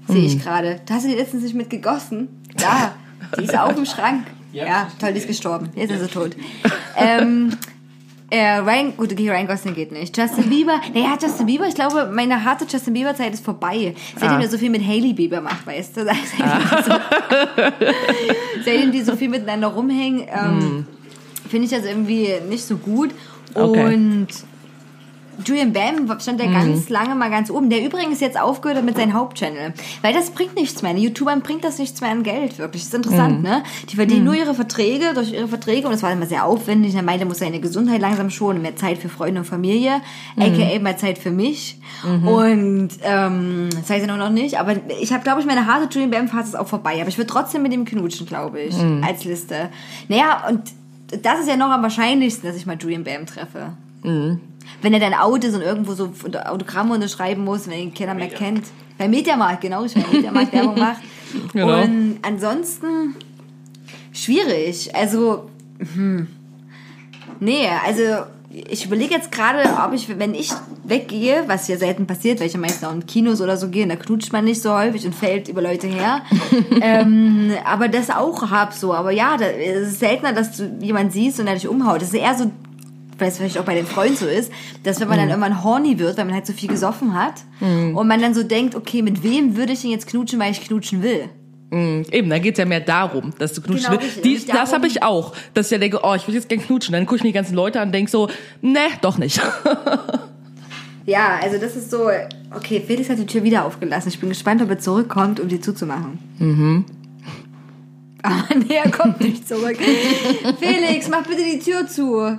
Speaker 1: Sehe ich gerade. Da hast du die letztens nicht mit gegossen. Da, die ist auf dem Schrank. Ja,
Speaker 3: Ja.
Speaker 1: toll, die ist gestorben. Jetzt ist sie tot. ähm, äh, Ryan, gut, okay, Ryan Gosling geht nicht. Justin Bieber, naja, Justin Bieber, ich glaube, meine harte Justin Bieber Zeit ist vorbei. Seitdem
Speaker 2: Ah.
Speaker 1: er so viel mit Hailey Bieber macht, weißt du? (laughs) Seitdem, die, so, (laughs) seitdem die so viel miteinander rumhängen, ähm, finde ich das irgendwie nicht so gut.
Speaker 2: Okay.
Speaker 1: Und Julian Bam stand
Speaker 2: Mhm.
Speaker 1: ja ganz lange mal ganz oben. Der übrigens jetzt aufgehört hat mit seinem Hauptchannel. Weil das bringt nichts mehr. Den YouTubern bringt das nichts mehr an Geld, wirklich. Das ist interessant,
Speaker 2: Mhm.
Speaker 1: ne? Die verdienen nur ihre Verträge, durch ihre Verträge. Und das war immer sehr aufwendig. Er meinte, er muss seine Gesundheit langsam schonen. Mehr Zeit für Freunde und Familie.
Speaker 2: Mhm.
Speaker 1: AKA mehr Zeit für mich. Und, ähm, das heißt ja noch nicht. Aber ich habe, glaube ich, meine harte Julian Bam-Phase ist auch vorbei. Aber ich würde trotzdem mit ihm knutschen, glaube ich.
Speaker 2: Mhm.
Speaker 1: Als Liste. Naja, und das ist ja noch am wahrscheinlichsten, dass ich mal Julian Bam treffe. Wenn er dann out ist und irgendwo so Autogramme unterschreiben muss, wenn ihn keiner mehr kennt. Bei Mediamarkt, genau, ich bei Mediamarkt (laughs) Werbung macht.
Speaker 2: Genau.
Speaker 1: Und ansonsten schwierig. Also, hm. nee, also ich überlege jetzt gerade, ob ich, wenn ich weggehe, was ja selten passiert, weil ich ja meistens auch in Kinos oder so gehe, und da knutscht man nicht so häufig und fällt über Leute her. (laughs) ähm, aber das auch hab so. Aber ja, da, es ist seltener, dass du jemanden siehst und der dich umhaut. Das ist eher so, weil es vielleicht auch bei den Freunden so ist, dass wenn man dann irgendwann horny wird, weil man halt so viel gesoffen hat und man dann so denkt, okay, mit wem würde ich denn jetzt knutschen, weil ich knutschen will?
Speaker 2: Eben, da geht's ja mehr darum, dass du knutschen
Speaker 1: Genau,
Speaker 2: willst. Die, das habe ich auch, dass ich ja denke, oh, ich würde jetzt gerne knutschen. Dann gucke ich mir die ganzen Leute an und denke so, ne, doch nicht. (laughs)
Speaker 1: Ja, also das ist so, okay, Felix hat die Tür wieder aufgelassen. Ich bin gespannt, ob er zurückkommt, um die zuzumachen. Mhm. Aber (laughs) nee, er kommt nicht zurück. (laughs) Felix, mach bitte die Tür zu.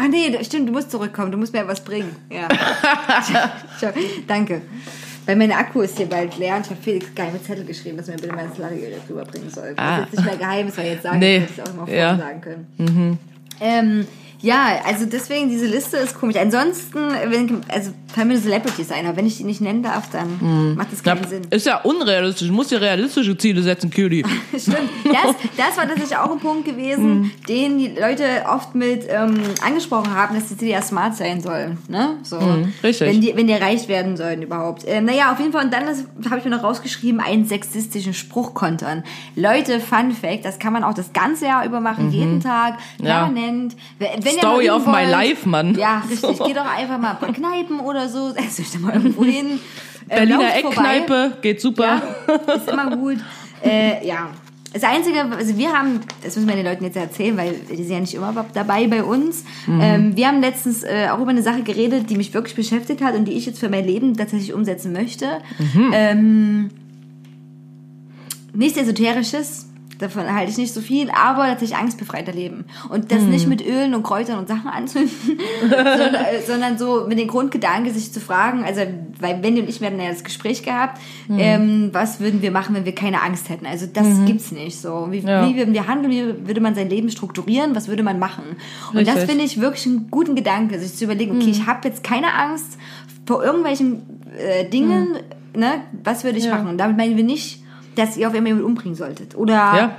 Speaker 1: Ah nee, stimmt, du musst zurückkommen, du musst mir was bringen. Ja. Danke. Weil mein Akku ist hier bald leer und ich habe Felix geheime Zettel geschrieben, dass er mir bitte mein Ladegerät rüberbringen soll. Das
Speaker 2: Ah.
Speaker 1: ist jetzt nicht mehr geheim, das war jetzt sagen, (laughs)
Speaker 2: Nee.
Speaker 1: das hätte ich auch immer
Speaker 2: Ja.
Speaker 1: vorsagen können. Ähm, ja, also deswegen, diese Liste ist komisch. Ansonsten, wenn, also fallen mir Celebrities ein, aber wenn ich die nicht nennen darf, dann macht das
Speaker 2: Ja,
Speaker 1: keinen Sinn.
Speaker 2: ist ja unrealistisch. Du musst dir realistische Ziele setzen, Cutie. (laughs)
Speaker 1: Stimmt. Das, (laughs) das war tatsächlich auch ein Punkt gewesen, den die Leute oft mit ähm, angesprochen haben, dass die Ziele ja smart sein sollen. Ne? So,
Speaker 2: richtig.
Speaker 1: Wenn die, wenn die erreicht werden sollen überhaupt. Ähm, naja, auf jeden Fall. Und dann habe ich mir noch rausgeschrieben, einen sexistischen Spruch kontern. Leute, Fun Fact, das kann man auch das ganze Jahr über machen, jeden Tag,
Speaker 2: Ja.
Speaker 1: permanent. Wenn
Speaker 2: Story of
Speaker 1: üben
Speaker 2: my
Speaker 1: wollt-
Speaker 2: life, Mann.
Speaker 1: Ja, richtig. Geht doch einfach mal ein paar Kneipen oder so. (laughs) Setzt euch da mal irgendwo hin. Äh,
Speaker 2: Berliner. Eckkneipe, geht super.
Speaker 1: Ja, ist immer gut. Äh, ja. Das Einzige, also wir haben, das müssen wir den Leuten jetzt erzählen, weil die sind ja nicht immer dabei bei uns. Ähm, wir haben letztens äh, auch über eine Sache geredet, die mich wirklich beschäftigt hat und die ich jetzt für mein Leben tatsächlich umsetzen möchte. Ähm, nichts Esoterisches, davon halte ich nicht so viel, aber tatsächlich angstbefreiter Leben. Und das nicht mit Ölen und Kräutern und Sachen anzünden, (laughs) sondern, äh, sondern so mit dem Grundgedanke, sich zu fragen, also, weil Wendy und ich, wir hatten ja das Gespräch gehabt, ähm, was würden wir machen, wenn wir keine Angst hätten? Also das gibt's nicht so. Wie,
Speaker 2: Ja.
Speaker 1: wie würden wir handeln, wie würde man sein Leben strukturieren, was würde man machen? Und das finde ich wirklich einen guten Gedanke, sich zu überlegen, okay, ich habe jetzt keine Angst vor irgendwelchen äh, Dingen, ne, was würde ich
Speaker 2: Ja.
Speaker 1: machen? Und damit meinen wir nicht, dass ihr auf einmal jemanden umbringen solltet. Oder
Speaker 2: Ja.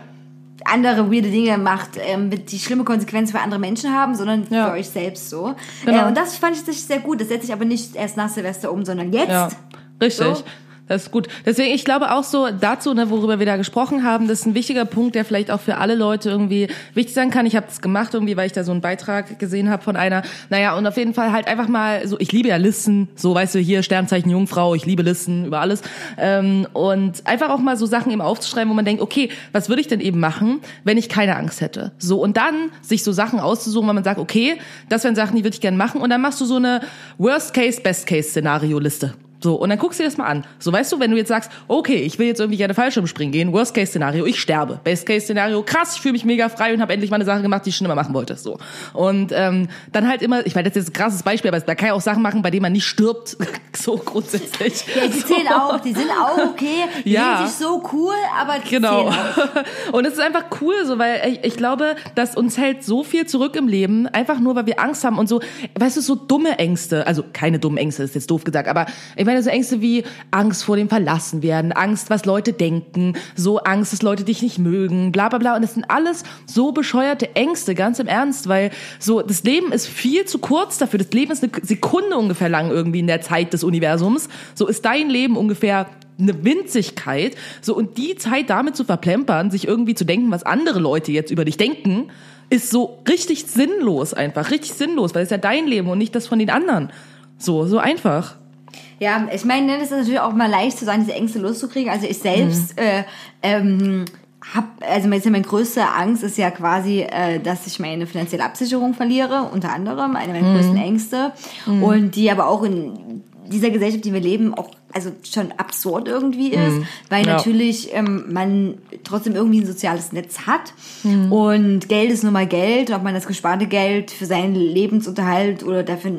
Speaker 1: andere weirde Dinge macht, ähm, die schlimme Konsequenzen für andere Menschen haben, sondern
Speaker 2: Ja.
Speaker 1: für euch selbst so.
Speaker 2: Genau.
Speaker 1: Äh, und das fand ich sehr gut. Das setze ich aber nicht erst nach Silvester um, sondern jetzt.
Speaker 2: Richtig.
Speaker 1: So.
Speaker 2: Das ist gut. Deswegen, ich glaube auch so dazu, ne, worüber wir da gesprochen haben, das ist ein wichtiger Punkt, der vielleicht auch für alle Leute irgendwie wichtig sein kann. Ich habe das gemacht irgendwie, weil ich da so einen Beitrag gesehen habe von einer. Naja, und auf jeden Fall halt einfach mal so, ich liebe ja Listen, so weißt du, hier Sternzeichen Jungfrau, ich liebe Listen über alles. Ähm, und einfach auch mal so Sachen eben aufzuschreiben, wo man denkt, okay, was würde ich denn eben machen, wenn ich keine Angst hätte? So, und dann sich so Sachen auszusuchen, wo man sagt, okay, das wären Sachen, die würde ich gerne machen. Und dann machst du so eine Worst-Case, Best-Case-Szenario-Liste. So, und dann guckst du dir das mal an. So, weißt du, wenn du jetzt sagst, okay, ich will jetzt irgendwie gerne Fallschirmspringen gehen, Worst-Case-Szenario, ich sterbe. Best-Case-Szenario, krass, ich fühle mich mega frei und habe endlich mal eine Sache gemacht, die ich schon immer machen wollte. So. Und ähm, dann halt immer, ich meine, das ist jetzt ein krasses Beispiel, aber da kann ja auch Sachen machen, bei denen man nicht stirbt. (laughs) so grundsätzlich.
Speaker 1: Ja, die zählen auch, die sind auch okay, (laughs) die
Speaker 2: Ja.
Speaker 1: sind nicht so cool, aber die
Speaker 2: Genau. (laughs) Und es ist einfach cool, so, weil ich, ich glaube, dass uns hält so viel zurück im Leben, einfach nur, weil wir Angst haben und so, weißt du, so dumme Ängste, also keine dummen Ängste, ist jetzt doof gesagt, aber ich meine so Ängste wie Angst vor dem Verlassen werden, Angst, was Leute denken, so Angst, dass Leute dich nicht mögen, bla bla bla. Und das sind alles so bescheuerte Ängste, ganz im Ernst, weil so das Leben ist viel zu kurz dafür. Das Leben ist eine Sekunde ungefähr lang irgendwie in der Zeit des Universums. So ist dein Leben ungefähr eine Winzigkeit. So, und die Zeit damit zu verplempern, sich irgendwie zu denken, was andere Leute jetzt über dich denken, ist so richtig sinnlos einfach. Richtig sinnlos, weil es ja dein Leben und nicht das von den anderen. So, so einfach.
Speaker 1: Ja, ich meine, es ist natürlich auch mal leicht zu sein, diese Ängste loszukriegen. Also ich selbst
Speaker 2: Mhm.
Speaker 1: äh, ähm, hab, also meine größte Angst ist ja quasi, äh, dass ich meine finanzielle Absicherung verliere, unter anderem eine
Speaker 2: Mhm.
Speaker 1: meiner größten Ängste. Und die aber auch in dieser Gesellschaft, die wir leben, auch also schon absurd irgendwie ist, weil
Speaker 2: Mhm. Ja.
Speaker 1: natürlich ähm, man trotzdem irgendwie ein soziales Netz hat
Speaker 2: Mhm.
Speaker 1: und Geld ist nun mal Geld, ob man das gesparte Geld für seinen Lebensunterhalt oder dafür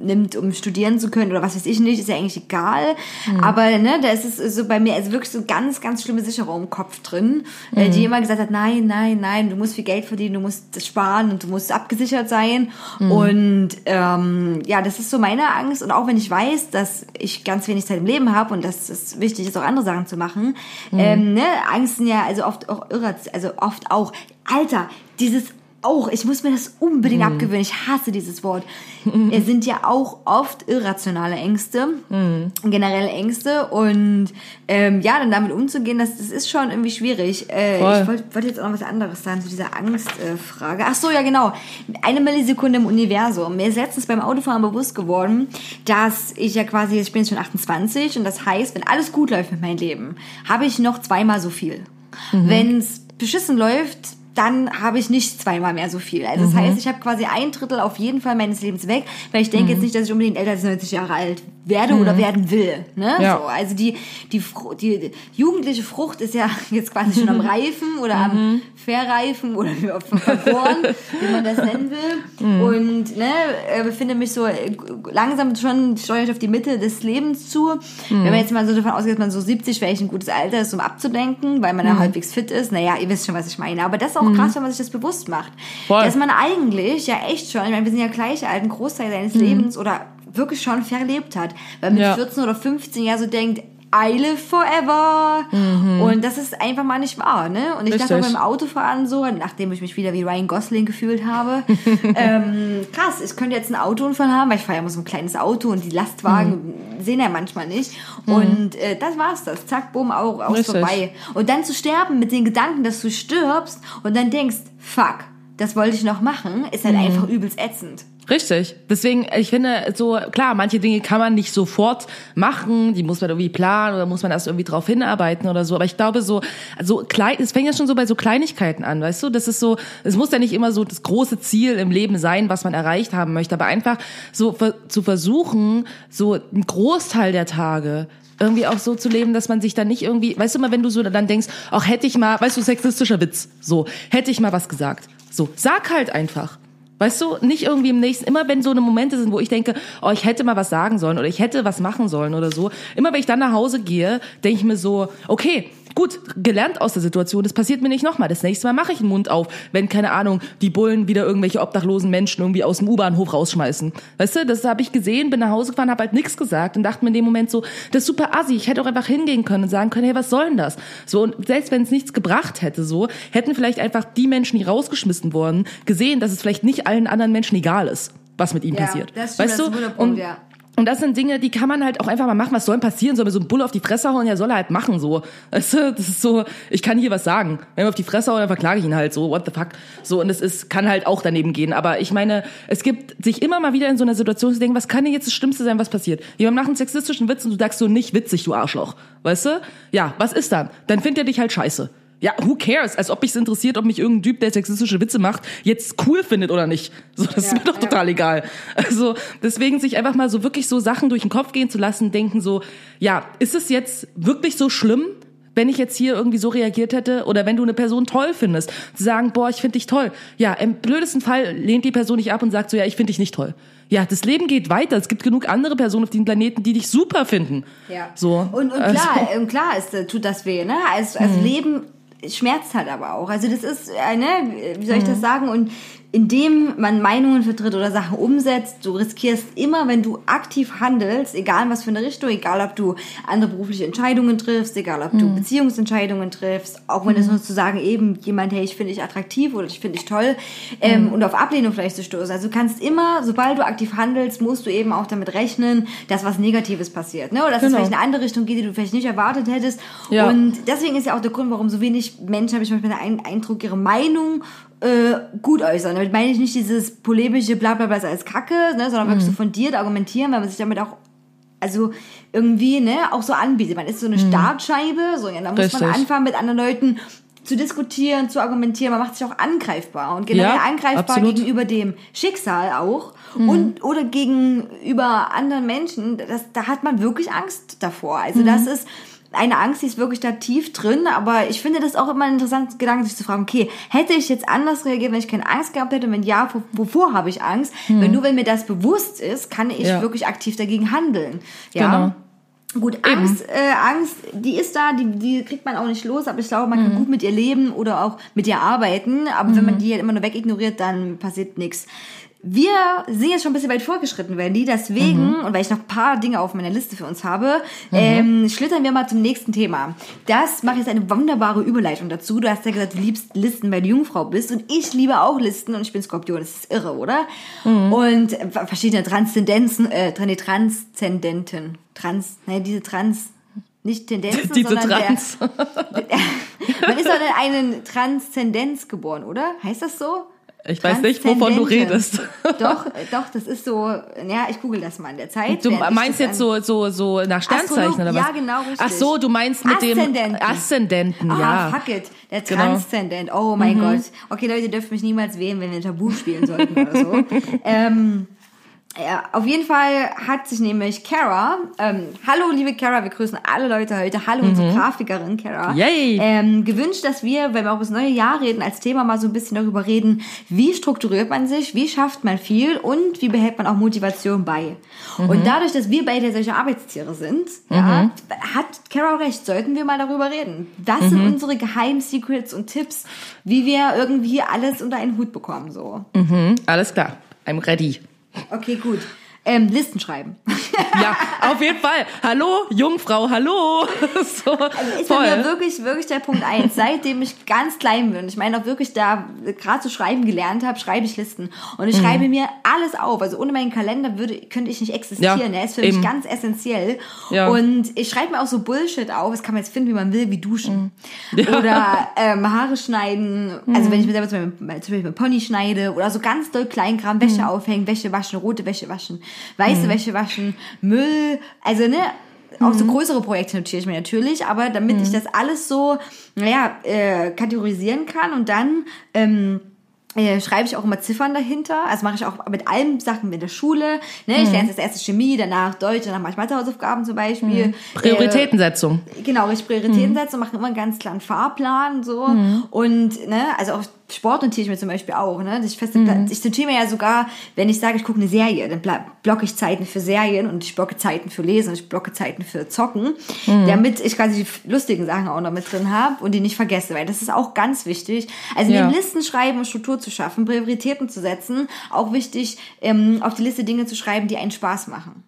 Speaker 1: nimmt, um studieren zu können oder was weiß ich nicht, ist ja eigentlich egal.
Speaker 2: Mhm.
Speaker 1: Aber ne, da ist es so bei mir also wirklich so ganz, ganz schlimme Sicherung im Kopf drin, äh,
Speaker 2: Mhm.
Speaker 1: die immer gesagt hat, nein, nein, nein, du musst viel Geld verdienen, du musst sparen und du musst abgesichert sein.
Speaker 2: Mhm.
Speaker 1: Und ähm, ja, das ist so meine Angst. Und auch wenn ich weiß, dass ich ganz wenig Zeit im Leben habe und dass es wichtig ist, auch andere Sachen zu machen,
Speaker 2: Mhm.
Speaker 1: ähm, ne, Angst sind ja also oft auch irre, also oft auch, Alter, dieses auch, ich muss mir das unbedingt
Speaker 2: Mhm.
Speaker 1: abgewöhnen, ich hasse dieses Wort. (laughs) Es sind ja auch oft irrationale Ängste,
Speaker 2: Mhm.
Speaker 1: generelle Ängste und ähm, ja, dann damit umzugehen, das, das ist schon irgendwie schwierig. Äh, ich wollte wollt jetzt auch noch was anderes sagen zu dieser Angstfrage. Äh. Ach so, ja genau. Eine Millisekunde im Universum. Mir ist letztens beim Autofahren bewusst geworden, dass ich ja quasi, ich bin jetzt schon 28 und das heißt, wenn alles gut läuft mit meinem Leben, habe ich noch zweimal so viel. Wenn es beschissen läuft, dann habe ich nicht zweimal mehr so viel. Also das heißt, ich habe quasi ein Drittel auf jeden Fall meines Lebens weg, weil ich denke jetzt nicht, dass ich unbedingt älter als 90 Jahre alt werde oder werden will. Ne?
Speaker 2: Ja.
Speaker 1: So, also die, die, die jugendliche Frucht ist ja (laughs) jetzt quasi schon am (laughs) Reifen oder am Verreifen oder wie auch vergoren, (laughs) wie man das nennen will. Und ne, äh, befinde mich so äh, langsam schon steuere ich auf die Mitte des Lebens zu. Wenn man jetzt mal so davon ausgeht, dass man so 70 wäre ich ein gutes Alter ist, um abzudenken, weil man ja halbwegs fit ist. Naja, ihr wisst schon, was ich meine. Aber das ist auch krass, wenn man sich das bewusst macht.
Speaker 2: Voll.
Speaker 1: Dass man eigentlich ja echt schon, ich meine, wir sind ja gleich alt, einen Großteil seines Lebens oder wirklich schon verlebt hat. Weil mit
Speaker 2: Ja.
Speaker 1: 14 oder 15 ja so denkt, I live forever. Und das ist einfach mal nicht wahr, ne? Und ich dachte
Speaker 2: Richtig.
Speaker 1: beim Autofahren so, nachdem ich mich wieder wie Ryan Gosling gefühlt habe, (laughs) ähm, krass, ich könnte jetzt einen Autounfall haben, weil ich fahre ja immer so ein kleines Auto und die Lastwagen sehen ja manchmal nicht. Und äh, das war's das. Zack, bumm, auch aus
Speaker 2: Richtig.
Speaker 1: vorbei. Und dann zu sterben mit den Gedanken, dass du stirbst und dann denkst, fuck, das wollte ich noch machen, ist halt einfach übelst ätzend.
Speaker 2: Richtig. Deswegen, ich finde, so, klar, manche Dinge kann man nicht sofort machen, die muss man irgendwie planen oder muss man erst irgendwie drauf hinarbeiten oder so. Aber ich glaube, so, so klein, es fängt ja schon so bei so Kleinigkeiten an, weißt du? Das ist so, es muss ja nicht immer so das große Ziel im Leben sein, was man erreicht haben möchte, aber einfach so zu versuchen, so einen Großteil der Tage irgendwie auch so zu leben, dass man sich dann nicht irgendwie, weißt du mal, wenn du so dann denkst, auch hätte ich mal, weißt du, sexistischer Witz, so, hätte ich mal was gesagt. So, sag halt einfach. Weißt du, nicht irgendwie im nächsten, immer wenn so eine Momente sind, wo ich denke, oh, ich hätte mal was sagen sollen oder ich hätte was machen sollen oder so, immer wenn ich dann nach Hause gehe, denke ich mir so, okay, gut, gelernt aus der Situation, das passiert mir nicht nochmal. Das nächste Mal mache ich den Mund auf, wenn, keine Ahnung, die Bullen wieder irgendwelche obdachlosen Menschen irgendwie aus dem U-Bahnhof rausschmeißen. Weißt du, das habe ich gesehen, bin nach Hause gefahren, habe halt nichts gesagt und dachte mir in dem Moment so, das ist super assi, ich hätte auch einfach hingehen können und sagen können, hey, was soll denn das? So, und selbst wenn es nichts gebracht hätte, so, hätten vielleicht einfach die Menschen, die rausgeschmissen wurden, gesehen, dass es vielleicht nicht allen anderen Menschen egal ist, was mit ihnen
Speaker 1: Ja,
Speaker 2: passiert.
Speaker 1: das stimmt,
Speaker 2: weißt
Speaker 1: das
Speaker 2: du?
Speaker 1: Punkt,
Speaker 2: und,
Speaker 1: ja.
Speaker 2: Und das sind Dinge, die kann man halt auch einfach mal machen. Was soll denn passieren? Soll mir so ein Bull auf die Fresse hauen? Ja, soll er halt machen, so. Weißt du, das ist so, ich kann hier was sagen. Wenn er auf die Fresse haut, dann verklage ich ihn halt so, what the fuck. So, und es ist, kann halt auch daneben gehen. Aber ich meine, es gibt sich immer mal wieder in so einer Situation zu denken, was kann denn jetzt das Schlimmste sein, was passiert? Jemand macht einen sexistischen Witz und du sagst so, nicht witzig, du Arschloch. Weißt du? Ja, was ist dann? Dann findet er dich halt scheiße. Ja, who cares? Als ob mich interessiert, ob mich irgendein Typ, der sexistische Witze macht, jetzt cool findet oder nicht. So, das ist
Speaker 1: Ja,
Speaker 2: mir doch
Speaker 1: ja.
Speaker 2: total egal. Also, deswegen sich einfach mal so wirklich so Sachen durch den Kopf gehen zu lassen, denken so, ja, ist es jetzt wirklich so schlimm? Wenn ich jetzt hier irgendwie so reagiert hätte oder wenn du eine Person toll findest, zu sagen, boah, ich finde dich toll. Ja, im blödesten Fall lehnt die Person dich ab und sagt so, ja, ich finde dich nicht toll. Ja, das Leben geht weiter. Es gibt genug andere Personen auf diesem Planeten, die dich super finden.
Speaker 1: Ja.
Speaker 2: So.
Speaker 1: Und, und
Speaker 2: Also-
Speaker 1: klar, ähm, klar ist, äh, tut das weh, ne? Also, also Leben schmerzt halt aber auch. Also das ist, äh, ne, wie soll ich das sagen? Und indem man Meinungen vertritt oder Sachen umsetzt, du riskierst immer, wenn du aktiv handelst, egal was für eine Richtung, egal ob du andere berufliche Entscheidungen triffst, egal ob du Beziehungsentscheidungen triffst, auch wenn es nur zu sagen, eben jemand, hey, ich finde dich attraktiv oder ich finde dich toll ähm, und auf Ablehnung vielleicht zu stoßen. Also du kannst immer, sobald du aktiv handelst, musst du eben auch damit rechnen, dass was Negatives passiert, ne? Oder dass es
Speaker 2: Genau.
Speaker 1: vielleicht in eine andere Richtung geht, die du vielleicht nicht erwartet hättest.
Speaker 2: Ja.
Speaker 1: Und deswegen ist ja auch der Grund, warum so wenig Menschen, habe ich manchmal den Ein- Eindruck, ihre Meinung äh, gut äußern. Damit meine ich nicht dieses polemische Blablabla ist alles Kacke, ne, sondern
Speaker 2: Mhm.
Speaker 1: wirklich so fundiert argumentieren, weil man sich damit auch also irgendwie, ne, auch so anbietet. Man ist so eine Startscheibe, so, ja, da muss man
Speaker 2: Mhm.
Speaker 1: Anfangen mit anderen Leuten zu diskutieren, zu argumentieren, man macht sich auch angreifbar und generell
Speaker 2: Ja,
Speaker 1: angreifbar
Speaker 2: absolut.
Speaker 1: gegenüber dem Schicksal auch
Speaker 2: Mhm.
Speaker 1: und oder gegenüber anderen Menschen, das, da hat man wirklich Angst davor. Also das
Speaker 2: Mhm.
Speaker 1: ist eine Angst, die ist wirklich da tief drin, aber ich finde das auch immer ein interessantes Gedanke, sich zu fragen, okay, hätte ich jetzt anders reagiert, wenn ich keine Angst gehabt hätte? Wenn ja, wo- wovor habe ich Angst? Wenn nur, wenn mir das bewusst ist, kann ich
Speaker 2: Mhm. Ja.
Speaker 1: wirklich aktiv dagegen handeln. Ja.
Speaker 2: Genau.
Speaker 1: Gut, Angst, äh, Angst, die ist da, die, die kriegt man auch nicht los, aber ich glaube, man
Speaker 2: Mhm.
Speaker 1: kann gut mit ihr leben oder auch mit ihr arbeiten, aber wenn man die halt immer nur wegignoriert, dann passiert nichts. Wir sind jetzt schon ein bisschen weit vorgeschritten, Wendy, deswegen,
Speaker 2: Mhm.
Speaker 1: und weil ich noch ein paar Dinge auf meiner Liste für uns habe, ähm, schlittern wir mal zum nächsten Thema. Das mache jetzt eine wunderbare Überleitung dazu. Du hast ja gesagt, du liebst Listen, weil du Jungfrau bist und ich liebe auch Listen und ich bin Skorpion, das ist irre, oder?
Speaker 2: Mhm.
Speaker 1: Und äh, verschiedene Transzendenzen, äh, nee, Transzendenten, Trans, ne, diese Trans, nicht Tendenzen, (laughs)
Speaker 2: Diese
Speaker 1: sondern
Speaker 2: Trans.
Speaker 1: Der, (laughs) man ist doch in einen Transzendenz geboren, oder? Heißt das so?
Speaker 2: Ich weiß nicht, wovon du redest. (laughs)
Speaker 1: Doch, doch, das ist so, ja, ich google das mal in der Zeit.
Speaker 2: Du meinst jetzt so, so, so nach Sternzeichen
Speaker 1: Astrolog-
Speaker 2: oder was?
Speaker 1: ja, genau, richtig.
Speaker 2: Ach so, du meinst mit
Speaker 1: Aszendenten.
Speaker 2: dem Aszendenten,
Speaker 1: Ah,
Speaker 2: ja.
Speaker 1: fuck it. Der
Speaker 2: Genau.
Speaker 1: Transzendent. Oh mein Gott. Okay, Leute, ihr dürft mich niemals wählen, wenn wir Tabu spielen sollten oder so. (laughs) ähm, ja, auf jeden Fall hat sich nämlich Kara, ähm, hallo liebe Kara, wir grüßen alle Leute heute, hallo unsere Grafikerin Kara,
Speaker 2: Mhm. Yay.
Speaker 1: ähm, gewünscht, dass wir, wenn wir auch das neue Jahr reden, als Thema mal so ein bisschen darüber reden, wie strukturiert man sich, wie schafft man viel und wie behält man auch Motivation bei.
Speaker 2: Mhm.
Speaker 1: Und dadurch, dass wir beide solche Arbeitstiere sind, ja, hat Kara recht, sollten wir mal darüber reden.
Speaker 2: Mhm.
Speaker 1: sind unsere Geheimsecrets und Tipps, wie wir irgendwie alles unter einen Hut bekommen, so.
Speaker 2: Mhm, alles klar. I'm ready.
Speaker 1: Okay, gut. Ähm, Listen schreiben. (laughs)
Speaker 2: Ja, auf jeden Fall. Hallo, Jungfrau, hallo. (laughs) So,
Speaker 1: Also ist bei mir
Speaker 2: voll.
Speaker 1: wirklich, wirklich der Punkt eins. Seitdem ich ganz klein bin, ich meine auch wirklich da gerade zu schreiben gelernt habe, schreibe ich Listen. Und ich
Speaker 2: Mhm.
Speaker 1: schreibe mir alles auf. Also ohne meinen Kalender würde, könnte ich nicht existieren.
Speaker 2: Ja,
Speaker 1: Der ist für
Speaker 2: eben.
Speaker 1: mich ganz essentiell.
Speaker 2: Ja.
Speaker 1: Und ich schreibe mir auch so Bullshit auf. Das kann man jetzt finden, wie man will, wie duschen.
Speaker 2: Mhm. (laughs) Ja. Mhm.
Speaker 1: Oder ähm, Haare schneiden. Also wenn ich mir selber zum Beispiel, zum Beispiel mit Pony schneide. Oder so ganz doll Kleinkram, Wäsche
Speaker 2: Mhm.
Speaker 1: aufhängen, Wäsche waschen, rote Wäsche waschen, weiße Wäsche waschen, Müll. Also ne, auch
Speaker 2: Mhm.
Speaker 1: so größere Projekte notiere ich mir natürlich, aber damit ich das alles so, naja, äh, kategorisieren kann und dann ähm, äh, schreibe ich auch immer Ziffern dahinter. Also mache ich auch mit allen Sachen in der Schule. Ne?
Speaker 2: Mhm.
Speaker 1: Ich lerne das erste Chemie, danach Deutsch, danach mache ich Mathehausaufgaben zum Beispiel.
Speaker 2: Mhm. Prioritätensetzung.
Speaker 1: Äh, genau, richtig Prioritäten setzen und mache immer einen ganz klaren Fahrplan so. Und ne, also auch Sport notiere ich mir zum Beispiel auch. Ne? Ich, feste, ich notiere mir ja sogar, wenn ich sage, ich gucke eine Serie, dann blocke ich Zeiten für Serien und ich blocke Zeiten für Lesen und ich blocke Zeiten für Zocken, damit ich quasi die lustigen Sachen auch noch mit drin habe und die nicht vergesse, weil das ist auch ganz wichtig. Also
Speaker 2: Ja.
Speaker 1: neben Listen schreiben und Struktur zu schaffen, Prioritäten zu setzen, auch wichtig, ähm, auf die Liste Dinge zu schreiben, die einen Spaß machen.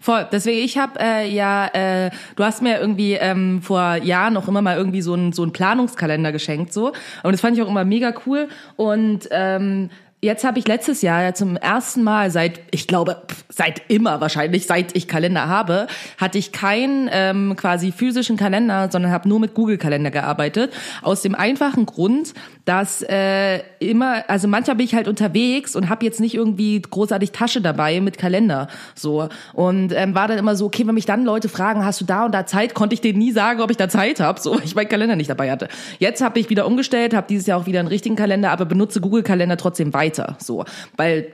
Speaker 2: Voll. Deswegen, ich habe äh, ja, äh, du hast mir irgendwie ähm, vor Jahren noch immer mal irgendwie so einen so einen Planungskalender geschenkt so. Und das fand ich auch immer mega cool. Und ähm, Jetzt habe ich letztes Jahr ja zum ersten Mal seit, ich glaube, seit immer wahrscheinlich, seit ich Kalender habe, hatte ich keinen ähm, quasi physischen Kalender, sondern habe nur mit Google-Kalender gearbeitet. Aus dem einfachen Grund, dass äh, immer, also manchmal bin ich halt unterwegs und habe jetzt nicht irgendwie großartig Tasche dabei mit Kalender so und ähm, war dann immer so, okay, wenn mich dann Leute fragen, hast du da und da Zeit, konnte ich denen nie sagen, ob ich da Zeit habe, so weil ich meinen Kalender nicht dabei hatte. Jetzt habe ich wieder umgestellt, habe dieses Jahr auch wieder einen richtigen Kalender, aber benutze Google Kalender trotzdem weiter, so, weil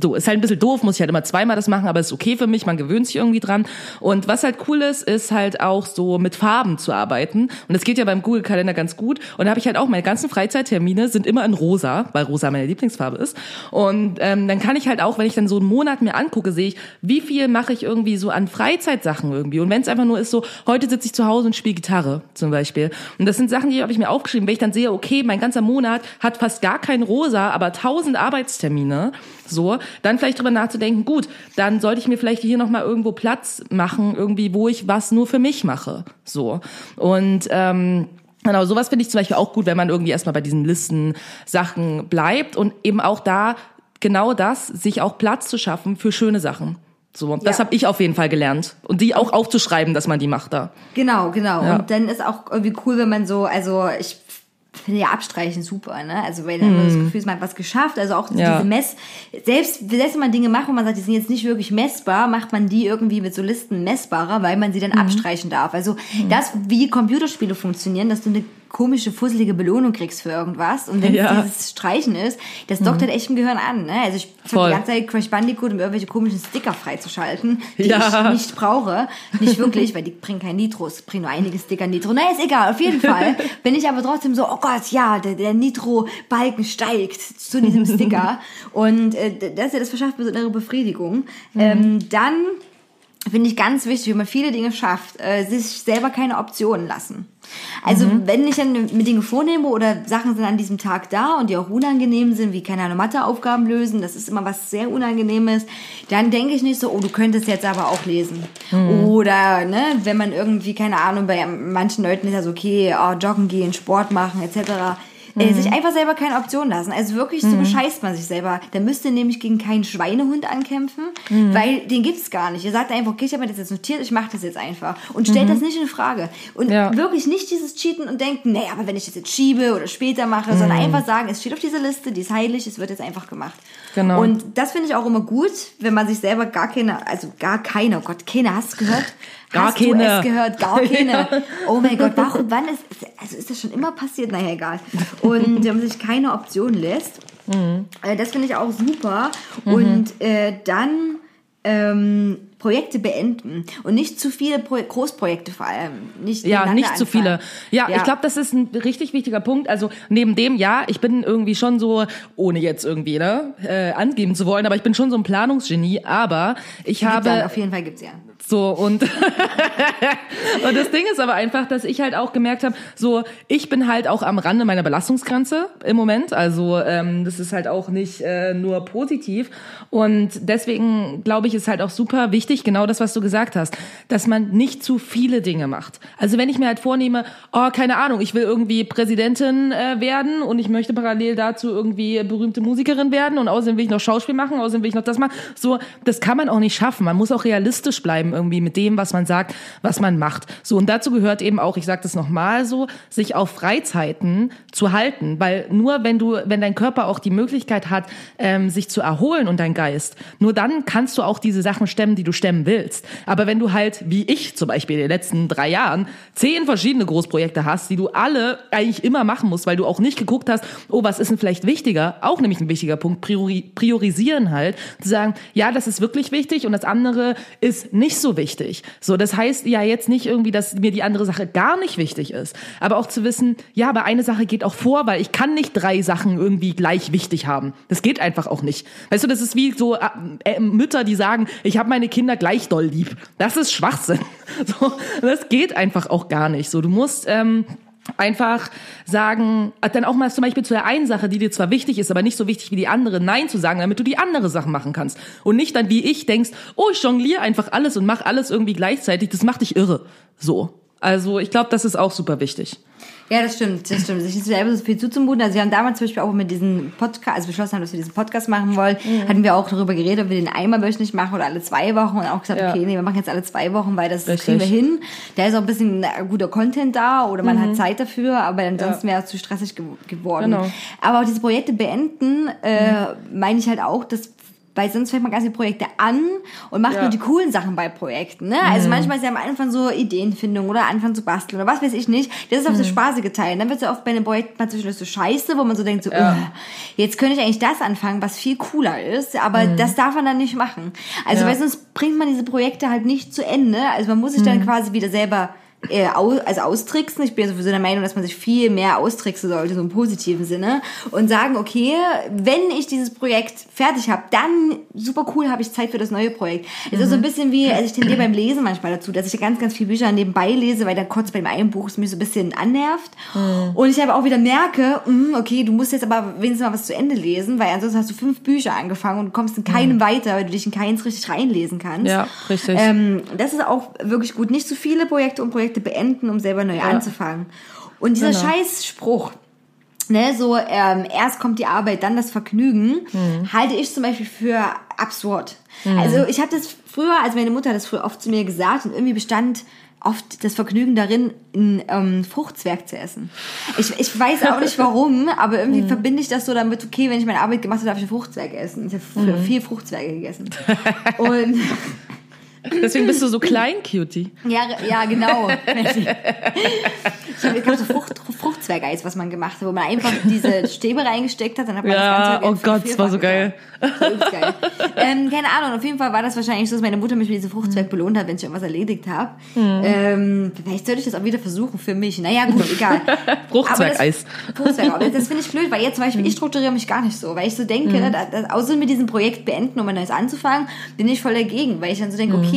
Speaker 2: so, ist halt ein bisschen doof, muss ich halt immer zweimal das machen, aber ist okay für mich, man gewöhnt sich irgendwie dran. Und was halt cool ist, ist halt auch so mit Farben zu arbeiten. Und das geht ja beim Google-Kalender ganz gut. Und da habe ich halt auch, meine ganzen Freizeittermine sind immer in rosa, weil rosa meine Lieblingsfarbe ist. Und ähm, dann kann ich halt auch, wenn ich dann so einen Monat mir angucke, sehe ich, wie viel mache ich irgendwie so an Freizeitsachen irgendwie. Und wenn es einfach nur ist so, heute sitze ich zu Hause und spiele Gitarre zum Beispiel. Und das sind Sachen, die habe ich mir aufgeschrieben, wenn ich dann sehe, okay, mein ganzer Monat hat fast gar kein rosa, aber tausend Arbeitstermine so, dann vielleicht drüber nachzudenken, gut, dann sollte ich mir vielleicht hier nochmal irgendwo Platz machen, irgendwie, wo ich was nur für mich mache. So. Und ähm, Genau, sowas finde ich zum Beispiel auch gut, wenn man irgendwie erstmal bei diesen Listen Sachen bleibt und eben auch da genau das, sich auch Platz zu schaffen für schöne Sachen. So, das
Speaker 1: Ja.
Speaker 2: habe ich auf jeden Fall gelernt. Und die auch aufzuschreiben, dass man die macht da.
Speaker 1: Genau, genau.
Speaker 2: Ja.
Speaker 1: Und dann ist auch irgendwie cool, wenn man so, also ich finde ja Abstreichen super, ne? Also weil dann man das Gefühl, man hat was geschafft. Also auch.
Speaker 2: Ja.
Speaker 1: diese Mess, selbst, selbst wenn man Dinge macht, wo man sagt, die sind jetzt nicht wirklich messbar, macht man die irgendwie mit so Listen messbarer, weil man sie dann abstreichen darf. Also das, wie Computerspiele funktionieren, dass du eine komische, fusselige Belohnung kriegst für irgendwas. Und wenn
Speaker 2: Ja. Mhm.
Speaker 1: es dieses Streichen ist, das dockt halt echt im Gehirn an. Ne? Also ich versuche die ganze Zeit Crash Bandicoot, um irgendwelche komischen Sticker freizuschalten, die
Speaker 2: Ja.
Speaker 1: ich nicht brauche. Nicht wirklich, weil die bringen kein Nitros, bringen nur einige Sticker Nitro. Naja, ist egal, auf jeden Fall. (laughs) Bin ich aber trotzdem so, oh Gott, ja, der, der Nitro-Balken steigt zu diesem Sticker. (laughs) Und äh, das, das verschafft mir so eine Befriedigung. Ähm, dann finde ich ganz wichtig, wenn man viele Dinge schafft, äh, sich selber keine Optionen lassen. Also wenn ich dann mir Dinge vornehme oder Sachen sind an diesem Tag da und die auch unangenehm sind, wie keine Ahnung, Matheaufgaben lösen, das ist immer was sehr Unangenehmes, dann denke ich nicht so, oh, du könntest jetzt aber auch lesen. Oder, ne, wenn man irgendwie, keine Ahnung, bei manchen Leuten ist das okay, oh, joggen gehen, Sport machen, etc., äh, sich einfach selber keine Option lassen. Also wirklich, so bescheißt man sich selber. Da müsst ihr nämlich gegen keinen Schweinehund ankämpfen, weil den gibt's gar nicht. Ihr sagt einfach, okay, ich habe mir das jetzt notiert, ich mache das jetzt einfach. Und stellt das nicht in Frage. Und
Speaker 2: Ja.
Speaker 1: wirklich nicht dieses Cheaten und denken, nee, aber wenn ich das jetzt schiebe oder später mache, sondern einfach sagen, es steht auf dieser Liste, die ist heilig, es wird jetzt einfach gemacht.
Speaker 2: Genau.
Speaker 1: Und das finde ich auch immer gut, wenn man sich selber gar keine, also gar keine, oh Gott, keine, hast du gehört? (laughs)
Speaker 2: Gar
Speaker 1: hast
Speaker 2: keine.
Speaker 1: du es gehört? Gar (laughs) keine. Oh mein Gott, warum, wann ist, also ist das schon immer passiert? Naja, egal. Und wenn man sich keine Option lässt,
Speaker 2: Mhm.
Speaker 1: äh, das finde ich auch super. Und äh, dann ähm, Projekte beenden und nicht zu viele Pro Großprojekte vor allem. Nicht
Speaker 2: Ja, nicht zu viele.
Speaker 1: anfangen.
Speaker 2: Ja, ich glaube, das ist ein richtig wichtiger Punkt. Also neben dem, ja, ich bin irgendwie schon so, ohne jetzt irgendwie ne, äh, angeben zu wollen, aber ich bin schon so ein Planungsgenie. Aber ich
Speaker 1: Gibt's
Speaker 2: habe
Speaker 1: ja, auf jeden Fall gibt's ja.
Speaker 2: So und (laughs) und das Ding ist aber einfach, dass ich halt auch gemerkt habe, so ich bin halt auch am Rande meiner Belastungsgrenze im Moment. Also ähm, das ist halt auch nicht äh, nur positiv und deswegen glaube ich, ist halt auch super wichtig, genau das, was du gesagt hast, dass man nicht zu viele Dinge macht. Also wenn ich mir halt vornehme, oh keine Ahnung, ich will irgendwie Präsidentin äh, werden und ich möchte parallel dazu irgendwie berühmte Musikerin werden und außerdem will ich noch Schauspiel machen, außerdem will ich noch das machen. So, das kann man auch nicht schaffen. Man muss auch realistisch bleiben irgendwie mit dem, was man sagt, was man macht. So und dazu gehört eben auch, ich sage das nochmal so, sich auf Freizeiten zu halten, weil nur wenn du, wenn dein Körper auch die Möglichkeit hat, ähm, sich zu erholen und dein Geist, nur dann kannst du auch diese Sachen stemmen, die du stemmen willst. Aber wenn du halt, wie ich zum Beispiel in den letzten drei Jahren, zehn verschiedene Großprojekte hast, die du alle eigentlich immer machen musst, weil du auch nicht geguckt hast, oh, was ist denn vielleicht wichtiger? Auch nämlich ein wichtiger Punkt, priori priorisieren halt, zu sagen, ja, das ist wirklich wichtig und das andere ist nicht so wichtig. So, das heißt ja jetzt nicht irgendwie, dass mir die andere Sache gar nicht wichtig ist, aber auch zu wissen, ja, aber eine Sache geht auch vor, weil ich kann nicht drei Sachen irgendwie gleich wichtig haben. Das geht einfach auch nicht. Weißt du, das ist wie so äh, äh, Mütter, die sagen, ich habe meine Kinder gleich doll lieb. Das ist Schwachsinn. (laughs) So, das geht einfach auch gar nicht. So, du musst ähm, einfach sagen, äh, dann auch mal zum Beispiel zu der einen Sache, die dir zwar wichtig ist, aber nicht so wichtig wie die andere, Nein zu sagen, damit du die andere Sachen machen kannst. Und nicht dann wie ich denkst, oh, ich jongliere einfach alles und mach alles irgendwie gleichzeitig. Das macht dich irre. So. Also ich glaube, das ist auch super wichtig.
Speaker 1: Ja, das stimmt, das stimmt. Sich selber so viel zuzumuten. Also wir haben damals zum Beispiel auch mit diesem Podcast, also beschlossen haben, dass wir diesen Podcast machen wollen,
Speaker 2: Mhm.
Speaker 1: hatten wir auch darüber geredet, ob wir den einmal wöchentlich machen oder alle zwei Wochen und auch gesagt,
Speaker 2: Ja.
Speaker 1: okay, nee, wir machen jetzt alle zwei Wochen, weil das
Speaker 2: Richtig.
Speaker 1: kriegen wir hin. Da ist auch ein bisschen äh, guter Content da oder man
Speaker 2: Mhm.
Speaker 1: hat Zeit dafür, aber ansonsten wäre es zu stressig ge geworden.
Speaker 2: Genau.
Speaker 1: Aber auch diese Projekte beenden, äh, meine ich halt auch, dass weil sonst fängt man ganz viele Projekte an und macht
Speaker 2: Ja.
Speaker 1: nur die coolen Sachen bei Projekten. Ne? Also manchmal ist ja am Anfang so Ideenfindung oder Anfang zu basteln oder was weiß ich nicht. Das ist auf so spaßige Teil. Dann wird es ja oft bei einem Projekt mal zwischendurch so scheiße, wo man so denkt, so,
Speaker 2: Ja.
Speaker 1: "Ugh, jetzt könnte ich eigentlich das anfangen, was viel cooler ist, aber das darf man dann nicht machen. Also
Speaker 2: Ja.
Speaker 1: weil sonst bringt man diese Projekte halt nicht zu Ende. Also man muss sich dann quasi wieder selber äh, au, also austricksen. Ich bin sowieso der Meinung, dass man sich viel mehr austricksen sollte, so im positiven Sinne. Und sagen, okay, wenn ich dieses Projekt fertig habe, dann super cool habe ich Zeit für das neue Projekt. Es ist so ein bisschen wie, also ich tendiere beim Lesen manchmal dazu, dass ich ganz, ganz viele Bücher nebenbei lese, weil dann kurz beim einen Buch es mich so ein bisschen annervt. Und ich aber auch wieder merke, mm, okay, du musst jetzt aber wenigstens mal was zu Ende lesen, weil ansonsten hast du fünf Bücher angefangen und kommst in keinem weiter, weil du dich in keins richtig reinlesen kannst.
Speaker 2: Ja, richtig.
Speaker 1: Ähm, das ist auch wirklich gut. Nicht zu viele Projekte und Projekte beenden, um selber neu anzufangen. Und dieser
Speaker 2: Genau.
Speaker 1: Scheißspruch, ne, so ähm, erst kommt die Arbeit, dann das Vergnügen,
Speaker 2: Mhm.
Speaker 1: halte ich zum Beispiel für absurd. Also ich habe das früher, also meine Mutter hat das früher oft zu mir gesagt und irgendwie bestand oft das Vergnügen darin, ein ähm, Fruchtzwerg zu essen. Ich, ich weiß auch nicht (laughs) warum, aber
Speaker 2: Mhm.
Speaker 1: irgendwie verbinde ich das so damit, okay, wenn ich meine Arbeit gemacht habe, darf ich einen Fruchtzwerg essen. Ich habe
Speaker 2: Mhm.
Speaker 1: viel Fruchtzwerge gegessen. (laughs) Und
Speaker 2: Deswegen bist du so klein, Cutie.
Speaker 1: ja, ja, genau. (laughs) Ich habe gab so Frucht, Fruchtzwergeis, was man gemacht hat, wo man einfach diese Stäbe reingesteckt hat, dann hat man
Speaker 2: Ja,
Speaker 1: das Ganze
Speaker 2: oh Gott, das war so geil.
Speaker 1: So geil. ähm, keine Ahnung, auf jeden Fall war das wahrscheinlich so, dass meine Mutter mich mit diesem Fruchtzwerg belohnt hat, wenn ich irgendwas erledigt habe. Ähm, vielleicht sollte ich das auch wieder versuchen für mich. Naja, gut, egal. (laughs)
Speaker 2: Fruchtzwergeis.
Speaker 1: Aber das- finde ich blöd, weil jetzt zum Beispiel, ich strukturiere mich gar nicht so, weil ich so denke, da, da, außer mit diesem Projekt beenden, um ein neues anzufangen, bin ich voll dagegen, weil ich dann so denke, okay,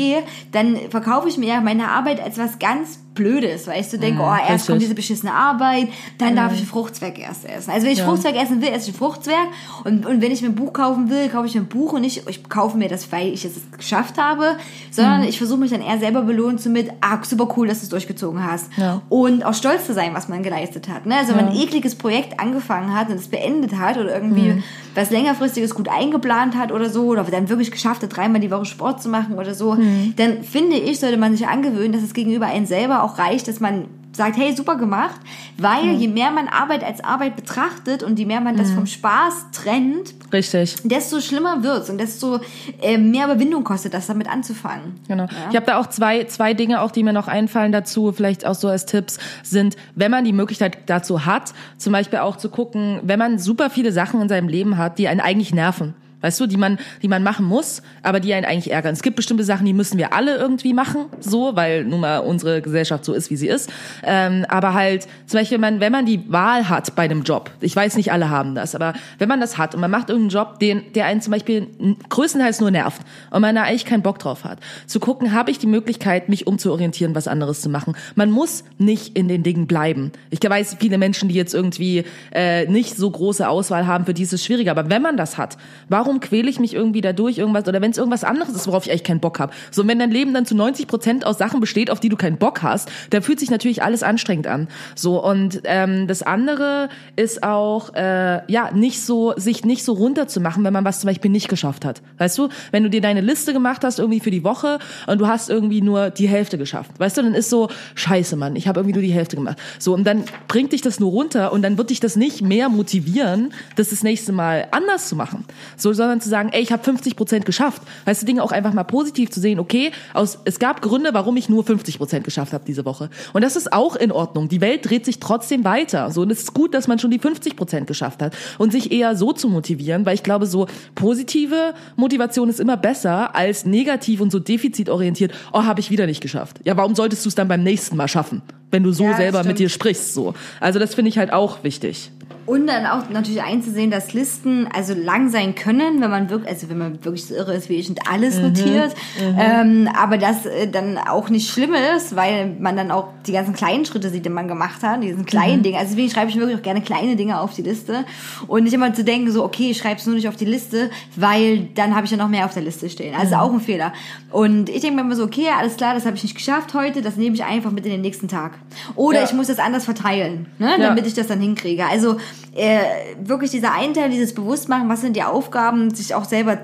Speaker 1: dann verkaufe ich mir ja meine Arbeit als was ganz Blödes, weil ich so denke, oh, erst kommt diese beschissene Arbeit, dann darf ich einen Fruchtzwerg erst essen. Also wenn ich Fruchtzwerg essen will, esse ich einen Fruchtzwerg und, und wenn ich mir ein Buch kaufen will, kaufe ich mir ein Buch und nicht, ich kaufe mir das, weil ich es geschafft habe, sondern ich versuche mich dann eher selber belohnen zu mit, ah, super cool, dass du es durchgezogen hast.
Speaker 2: Ja.
Speaker 1: Und auch stolz zu sein, was man geleistet hat. Ne? Also wenn man ein ekliges Projekt angefangen hat und es beendet hat oder irgendwie was längerfristiges gut eingeplant hat oder so, oder dann wirklich geschafft hat, dreimal die Woche Sport zu machen oder so, dann finde ich, sollte man sich angewöhnen, dass es gegenüber einen selber auch reicht, dass man sagt, hey, super gemacht, weil je mehr man Arbeit als Arbeit betrachtet und je mehr man das vom Spaß trennt,
Speaker 2: Richtig.
Speaker 1: desto schlimmer wird's und desto äh, mehr Überwindung kostet das, damit anzufangen.
Speaker 2: Genau. Ich habe da auch zwei, zwei Dinge, auch die mir noch einfallen dazu, vielleicht auch so als Tipps, sind, wenn man die Möglichkeit dazu hat, zum Beispiel auch zu gucken, wenn man super viele Sachen in seinem Leben hat, die einen eigentlich nerven. Weißt du, die man, die man machen muss, aber die einen eigentlich ärgern. Es gibt bestimmte Sachen, die müssen wir alle irgendwie machen, so, weil nun mal unsere Gesellschaft so ist, wie sie ist. Ähm, aber halt, zum Beispiel, wenn man, wenn man die Wahl hat bei einem Job, ich weiß nicht, alle haben das, aber wenn man das hat und man macht irgendeinen Job, den, der einen zum Beispiel größtenteils nur nervt und man da eigentlich keinen Bock drauf hat, zu gucken, habe ich die Möglichkeit, mich umzuorientieren, was anderes zu machen. Man muss nicht in den Dingen bleiben. Ich weiß, viele Menschen, die jetzt irgendwie äh, nicht so große Auswahl haben, für die ist es schwieriger. Aber wenn man das hat, warum quäle ich mich irgendwie dadurch irgendwas oder wenn es irgendwas anderes ist, worauf ich eigentlich keinen Bock habe? So, wenn dein Leben dann zu 90 Prozent aus Sachen besteht, auf die du keinen Bock hast, dann fühlt sich natürlich alles anstrengend an. So und ähm, das andere ist auch äh, ja nicht so sich nicht so runterzumachen, wenn man was zum Beispiel nicht geschafft hat. Weißt du, wenn du dir deine Liste gemacht hast irgendwie für die Woche und du hast irgendwie nur die Hälfte geschafft, weißt du, dann ist so Scheiße, Mann, ich habe irgendwie nur die Hälfte gemacht. So und dann bringt dich das nur runter und dann wird dich das nicht mehr motivieren, das das nächste Mal anders zu machen. So, sondern zu sagen, ey, ich habe 50 Prozent geschafft. Weißt du, Dinge auch einfach mal positiv zu sehen, okay, aus, es gab Gründe, warum ich nur 50 Prozent geschafft habe diese Woche. Und das ist auch in Ordnung. Die Welt dreht sich trotzdem weiter. So, und es ist gut, dass man schon die 50 Prozent geschafft hat. Und sich eher so zu motivieren, weil ich glaube, so positive Motivation ist immer besser als negativ und so defizitorientiert, oh, habe ich wieder nicht geschafft. Ja, warum solltest du es dann beim nächsten Mal schaffen? Wenn du so
Speaker 1: Ja,
Speaker 2: selber mit
Speaker 1: stimmt.
Speaker 2: dir sprichst, so. Also das finde ich halt auch wichtig.
Speaker 1: Und dann auch natürlich einzusehen, dass Listen also lang sein können, wenn man wirklich, also wenn man wirklich so irre ist wie ich und alles notiert, ähm, aber das äh, dann auch nicht schlimm ist, weil man dann auch die ganzen kleinen Schritte sieht, die man gemacht hat, diesen kleinen Dingen. Also deswegen schreibe ich wirklich auch gerne kleine Dinge auf die Liste und nicht immer zu denken so, okay, ich schreibe es nur nicht auf die Liste, weil dann habe ich ja noch mehr auf der Liste stehen. Also auch ein Fehler. Und ich denke mir immer so, okay, alles klar, das habe ich nicht geschafft heute, das nehme ich einfach mit in den nächsten Tag. Oder
Speaker 2: Ja.
Speaker 1: ich muss das anders verteilen, ne,
Speaker 2: Ja.
Speaker 1: damit ich das dann hinkriege. Also äh, wirklich dieser Einteil, dieses Bewusstmachen, was sind die Aufgaben, sich auch selber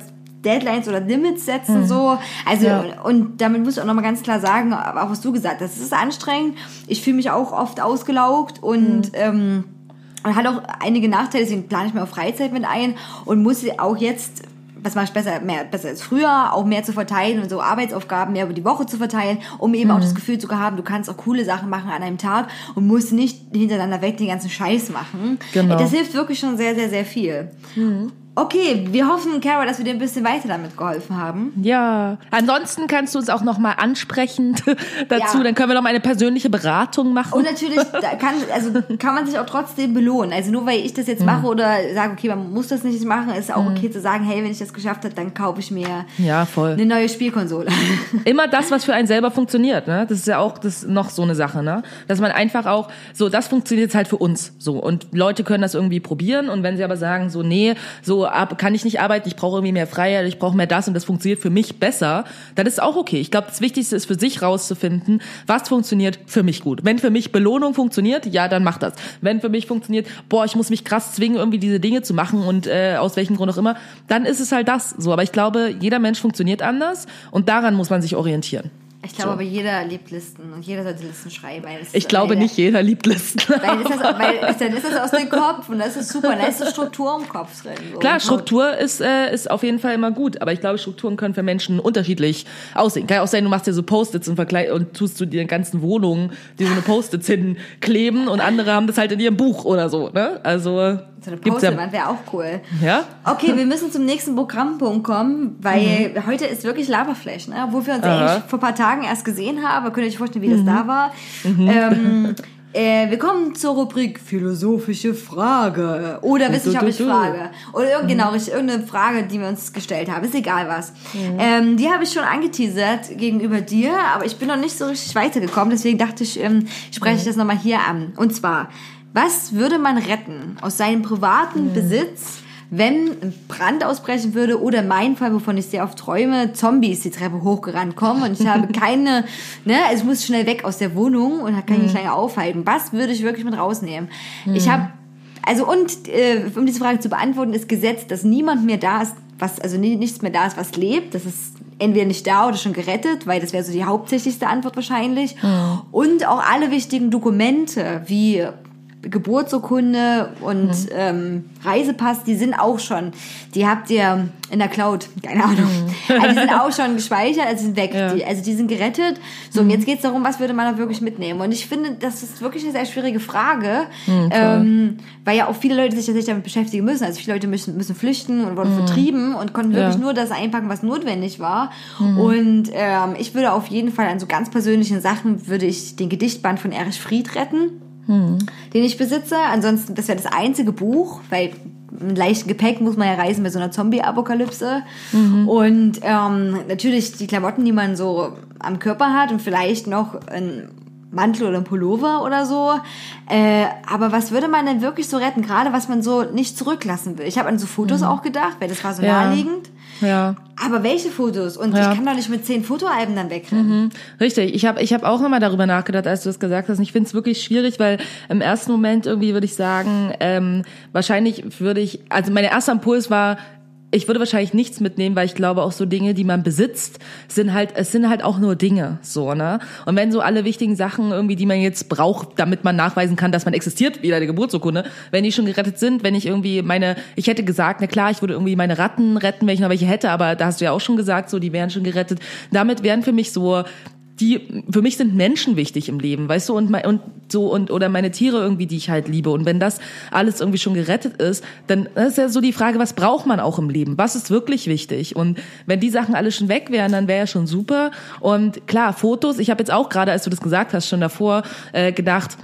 Speaker 1: Deadlines oder Limits setzen, so. Also,
Speaker 2: Ja.
Speaker 1: und damit muss ich auch nochmal ganz klar sagen, auch was du gesagt hast, es ist anstrengend. Ich fühle mich auch oft ausgelaugt und, ähm, und hat auch einige Nachteile, deswegen plane ich mir auch Freizeit mit ein und muss auch jetzt was mache ich besser, mehr, besser als früher, auch mehr zu verteilen und so Arbeitsaufgaben mehr über die Woche zu verteilen, um eben auch
Speaker 2: Mhm.
Speaker 1: das Gefühl zu haben, du kannst auch coole Sachen machen an einem Tag und musst nicht hintereinander weg den ganzen Scheiß machen.
Speaker 2: Genau. Mhm.
Speaker 1: Das hilft wirklich schon sehr, sehr, sehr viel. Okay, wir hoffen, Cara, dass wir dir ein bisschen weiter damit geholfen haben.
Speaker 2: Ja. Ansonsten kannst du uns auch nochmal ansprechen (laughs) dazu.
Speaker 1: Ja.
Speaker 2: Dann können wir noch mal eine persönliche Beratung machen.
Speaker 1: Und natürlich kann, also kann man sich auch trotzdem belohnen. Also nur weil ich das
Speaker 2: Mhm.
Speaker 1: jetzt mache oder sage, okay, man muss das nicht machen, ist auch okay zu sagen, hey, wenn ich das geschafft habe, dann kaufe ich mir
Speaker 2: ja, voll.
Speaker 1: eine neue Spielkonsole. (laughs)
Speaker 2: immer das, was für einen selber funktioniert. Ne? Das ist ja auch das noch so eine Sache, ne? Dass man einfach auch so, das funktioniert jetzt halt für uns so und Leute können das irgendwie probieren und wenn sie aber sagen so, nee, so ab, kann ich nicht arbeiten, ich brauche irgendwie mehr Freiheit, ich brauche mehr das und das funktioniert für mich besser, dann ist auch okay. Ich glaube, das Wichtigste ist für sich rauszufinden, was funktioniert für mich gut. Wenn für mich Belohnung funktioniert, ja, dann mach das. Wenn für mich funktioniert, boah, ich muss mich krass zwingen, irgendwie diese Dinge zu machen und äh, aus welchem Grund auch immer, dann ist es halt das so. Aber ich glaube, jeder Mensch funktioniert anders und daran muss man sich orientieren.
Speaker 1: Ich glaube aber jeder liebt Listen und jeder sollte Listen schreiben.
Speaker 2: Ich glaube nicht jeder liebt Listen. (laughs)
Speaker 1: Weil, ist das, weil (laughs) dann ist das aus dem Kopf und das ist super. Da ist eine Struktur im Kopf drin. So.
Speaker 2: Klar, Struktur ist, äh, ist auf jeden Fall immer gut, aber ich glaube, Strukturen können für Menschen unterschiedlich aussehen. Kann ja auch sein, du machst dir so Post-its und, vergleich und tust du dir in ganzen Wohnungen die so eine Post-its hinkleben und andere haben das halt in ihrem Buch oder so. Ne? Also
Speaker 1: So eine
Speaker 2: ja.
Speaker 1: wäre auch cool.
Speaker 2: Ja?
Speaker 1: Okay, wir müssen zum nächsten Programmpunkt kommen, weil heute ist wirklich Laberflash, ne? Wo wir uns
Speaker 2: Mhm. Aha. Mhm.
Speaker 1: eigentlich vor ein paar Tagen erst gesehen haben. Könnt ihr euch vorstellen, wie das da war? Ähm, (laughs) äh, wir kommen zur Rubrik philosophische Frage oder wissenschaftliche. Frage oder irgend,
Speaker 2: Mhm.
Speaker 1: genau richtig irgendeine Frage, die wir uns gestellt haben. Ist egal was. Ähm, die habe ich schon angeteasert gegenüber dir, aber ich bin noch nicht so richtig weitergekommen. Deswegen dachte ich, ähm, spreche
Speaker 2: Mhm.
Speaker 1: ich das nochmal hier an. Und zwar, was würde man retten aus seinem privaten
Speaker 2: Mhm.
Speaker 1: Besitz? wenn ein Brand ausbrechen würde oder mein Fall, wovon ich sehr oft träume, Zombies die Treppe hochgerannt kommen und ich habe (laughs) keine, ne, also ich muss schnell weg aus der Wohnung und kann mich nicht länger aufhalten. Was würde ich wirklich mit rausnehmen? Ich habe, also und äh, um diese Frage zu beantworten, ist gesetzt, dass niemand mehr da ist, was, also ni- nichts mehr da ist, was lebt. Das ist entweder nicht da oder schon gerettet, weil das wäre so die hauptsächlichste Antwort wahrscheinlich. Und auch alle wichtigen Dokumente wie Geburtsurkunde und ähm, Reisepass, die sind auch schon, die habt ihr in der Cloud, keine Ahnung. (laughs) Also die sind auch schon gespeichert, also sind weg.
Speaker 2: Ja.
Speaker 1: Die, also die sind gerettet. So, und jetzt geht's darum, was würde man da wirklich mitnehmen? Und ich finde, das ist wirklich eine sehr schwierige Frage, ähm, weil ja auch viele Leute sich tatsächlich damit beschäftigen müssen. Also viele Leute müssen, müssen flüchten und wurden vertrieben und konnten wirklich
Speaker 2: Ja.
Speaker 1: nur das einpacken, was notwendig war. Und ähm, ich würde auf jeden Fall an so ganz persönlichen Sachen, würde ich den Gedichtband von Erich Fried retten den ich besitze. Ansonsten, das wäre das einzige Buch, weil mit leichtem Gepäck muss man ja reisen bei so einer Zombie-Apokalypse. Und ähm, natürlich die Klamotten, die man so am Körper hat und vielleicht noch ein Mantel oder ein Pullover oder so. Äh, aber was würde man denn wirklich so retten? Gerade was man so nicht zurücklassen will. Ich habe an so Fotos auch gedacht, weil das war so
Speaker 2: Ja.
Speaker 1: naheliegend.
Speaker 2: Ja.
Speaker 1: Aber welche Fotos? Und
Speaker 2: Ja.
Speaker 1: ich kann doch nicht mit zehn Fotoalben dann wegrennen.
Speaker 2: Richtig, ich habe ich hab auch nochmal darüber nachgedacht, als du das gesagt hast. Und ich finde es wirklich schwierig, weil im ersten Moment irgendwie würde ich sagen, ähm, wahrscheinlich würde ich, also mein erster Impuls war, ich würde wahrscheinlich nichts mitnehmen, weil ich glaube auch so Dinge, die man besitzt, sind halt, es sind halt auch nur Dinge, so, ne? Und wenn so alle wichtigen Sachen irgendwie, die man jetzt braucht, damit man nachweisen kann, dass man existiert, wie deine Geburtsurkunde, wenn die schon gerettet sind, wenn ich irgendwie meine, ich hätte gesagt, na klar, ich würde irgendwie meine Ratten retten, wenn ich noch welche hätte, aber da hast du ja auch schon gesagt, so, die wären schon gerettet. Damit wären für mich so, die für mich sind Menschen wichtig im Leben, weißt du, und, und so und oder meine Tiere irgendwie, die ich halt liebe. Und wenn das alles irgendwie schon gerettet ist, dann ist ja so die Frage, was braucht man auch im Leben? Was ist wirklich wichtig? Und wenn die Sachen alle schon weg wären, dann wäre ja schon super. Und klar, Fotos. Ich habe jetzt auch gerade, als du das gesagt hast, schon davor äh, gedacht.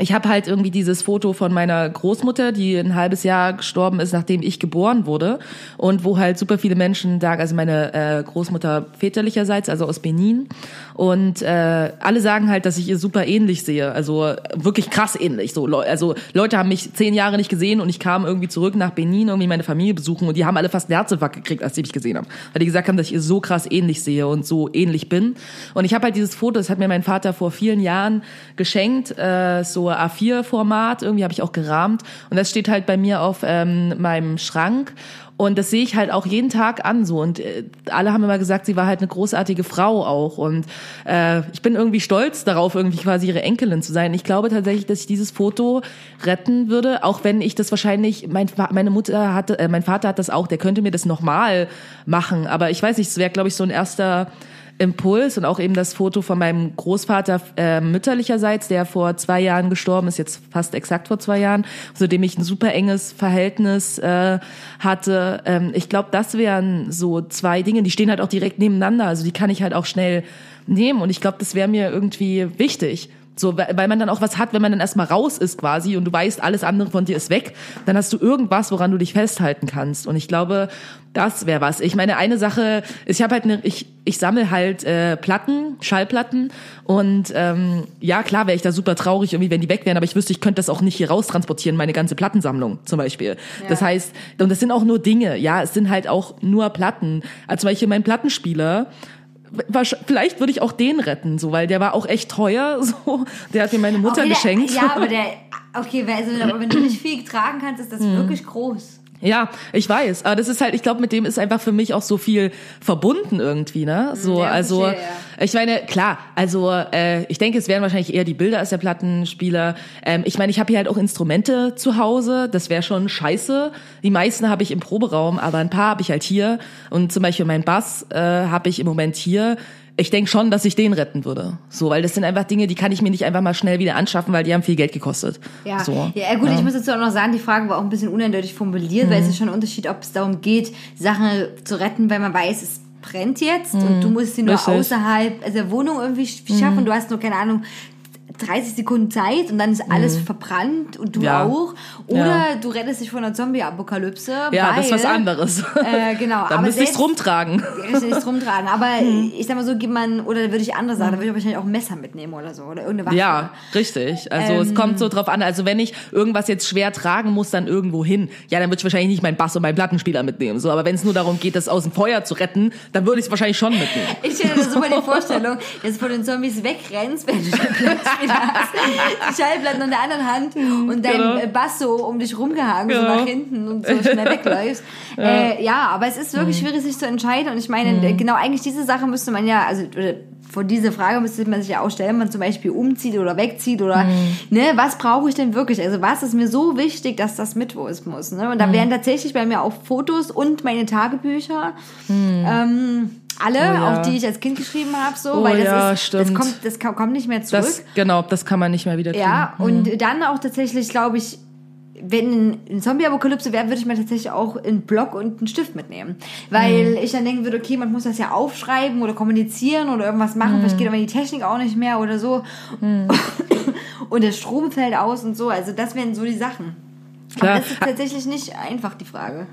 Speaker 2: Ich habe halt irgendwie dieses Foto von meiner Großmutter, die ein halbes Jahr gestorben ist, nachdem ich geboren wurde und wo halt super viele Menschen sagen, also meine äh, Großmutter väterlicherseits, also aus Benin und äh, alle sagen halt, dass ich ihr super ähnlich sehe, also wirklich krass ähnlich. So, also Leute haben mich zehn Jahre nicht gesehen und ich kam irgendwie zurück nach Benin irgendwie meine Familie besuchen und die haben alle fast einen Herzinfarkt gekriegt, als sie mich gesehen haben, weil die gesagt haben, dass ich ihr so krass ähnlich sehe und so ähnlich bin. Und ich habe halt dieses Foto, das hat mir mein Vater vor vielen Jahren geschenkt, äh, so so A4-Format, irgendwie habe ich auch gerahmt. Und das steht halt bei mir auf ähm, meinem Schrank. Und das sehe ich halt auch jeden Tag an so. Und äh, alle haben immer gesagt, sie war halt eine großartige Frau auch. Und äh, ich bin irgendwie stolz darauf, irgendwie quasi ihre Enkelin zu sein. Ich glaube tatsächlich, dass ich dieses Foto retten würde, auch wenn ich das wahrscheinlich, mein, meine Mutter hatte, äh, mein Vater hat das auch, der könnte mir das nochmal machen. Aber ich weiß nicht, es wäre, glaube ich, so ein erster Impuls und auch eben das Foto von meinem Großvater äh, mütterlicherseits, der vor zwei Jahren gestorben ist, jetzt fast exakt vor zwei Jahren, zu dem ich ein super enges Verhältnis äh, hatte. Ähm, ich glaube, das wären so zwei Dinge, die stehen halt auch direkt nebeneinander, also die kann ich halt auch schnell nehmen und ich glaube, das wäre mir irgendwie wichtig. So, weil man dann auch was hat, wenn man dann erstmal raus ist quasi und du weißt, alles andere von dir ist weg, dann hast du irgendwas, woran du dich festhalten kannst. Und ich glaube, das wäre was. Ich meine, eine Sache, ich habe halt eine, ich, ich sammle halt äh, Platten, Schallplatten und ähm, ja, klar wäre ich da super traurig, irgendwie, wenn die weg wären, aber ich wüsste, ich könnte das auch nicht hier raus transportieren, meine ganze Plattensammlung zum Beispiel. Ja. Das heißt, und das sind auch nur Dinge, ja, es sind halt auch nur Platten. Also zum Beispiel mein Plattenspieler, vielleicht würde ich auch den retten, so, weil der war auch echt teuer, (laughs) so. Der hat mir meine Mutter
Speaker 1: wieder,
Speaker 2: geschenkt.
Speaker 1: Ja, aber der, okay, also, wenn du nicht viel tragen kannst, ist das mhm. wirklich groß.
Speaker 2: Ja, ich weiß, aber das ist halt, ich glaube, mit dem ist einfach für mich auch so viel verbunden irgendwie, ne? So, ja, also verstehe, ja. ich meine, klar, also äh, ich denke, es wären wahrscheinlich eher die Bilder als der Plattenspieler. Ähm, ich meine, ich habe hier halt auch Instrumente zu Hause, das wäre schon scheiße. Die meisten habe ich im Proberaum, aber ein paar habe ich halt hier. Und zum Beispiel mein Bass äh, habe ich im Moment hier ich denke schon, dass ich den retten würde. So, weil das sind einfach Dinge, die kann ich mir nicht einfach mal schnell wieder anschaffen, weil die haben viel Geld gekostet.
Speaker 1: Ja,
Speaker 2: so,
Speaker 1: ja gut, ja. ich muss dazu auch noch sagen, die Frage war auch ein bisschen uneindeutig formuliert, mhm. weil es ist schon ein Unterschied, ob es darum geht, Sachen zu retten, weil man weiß, es brennt jetzt mhm. und du musst sie nur Richtig. außerhalb der Wohnung irgendwie schaffen. Mhm. Du hast nur, keine Ahnung, 30 Sekunden Zeit und dann ist alles mhm. verbrannt und du ja. auch. Oder ja. du rettest dich von einer Zombie-Apokalypse.
Speaker 2: Ja, weil, das ist was anderes.
Speaker 1: Äh, genau.
Speaker 2: da müsste ich es rumtragen. (laughs)
Speaker 1: Ja, ich rumtragen. Aber mhm. ich sag mal so, gibt man, oder würde ich andere sagen, mhm. da würde ich wahrscheinlich auch ein Messer mitnehmen oder so. Oder irgendeine Waffe.
Speaker 2: Ja, richtig. Also ähm, es kommt so drauf an. Also wenn ich irgendwas jetzt schwer tragen muss, dann irgendwo hin, ja, dann würde ich wahrscheinlich nicht meinen Bass und meinen Plattenspieler mitnehmen. So, aber wenn es nur darum geht, das aus dem Feuer zu retten, dann würde ich es wahrscheinlich schon mitnehmen.
Speaker 1: Ich stelle mir super die (laughs) Vorstellung, dass du von den Zombies wegrennst, wenn du (laughs) hast (laughs) die Schallplatten in der anderen Hand und dein genau. Bass so um dich rumgehangen, genau. so nach hinten und so schnell wegläufst. (laughs) ja. Äh, ja, aber es ist wirklich mhm. schwierig, sich zu entscheiden. Und ich meine, mhm. genau eigentlich diese Sache müsste man ja, also vor diese Frage müsste man sich ja auch stellen, wenn man zum Beispiel umzieht oder wegzieht oder, mhm. ne, was brauche ich denn wirklich? Also was ist mir so wichtig, dass das mit wo es muss? Ne? Und da mhm. wären tatsächlich bei mir auch Fotos und meine Tagebücher. Mhm. Ähm, alle, oh ja. auch die ich als Kind geschrieben habe, so, oh weil das ja, ist, stimmt. das kommt, das kommt nicht mehr zurück.
Speaker 2: Das, genau, das kann man nicht mehr wieder kriegen.
Speaker 1: Ja, mhm. und dann auch tatsächlich, glaube ich, wenn eine Zombie-Apokalypse wäre, würde ich mir tatsächlich auch einen Block und einen Stift mitnehmen. Weil mhm. ich dann denken würde, okay, man muss das ja aufschreiben oder kommunizieren oder irgendwas machen, mhm. vielleicht geht aber die Technik auch nicht mehr oder so. Mhm. Und der Strom fällt aus und so. Also das wären so die Sachen. Klar. Aber das ist tatsächlich nicht einfach, die Frage.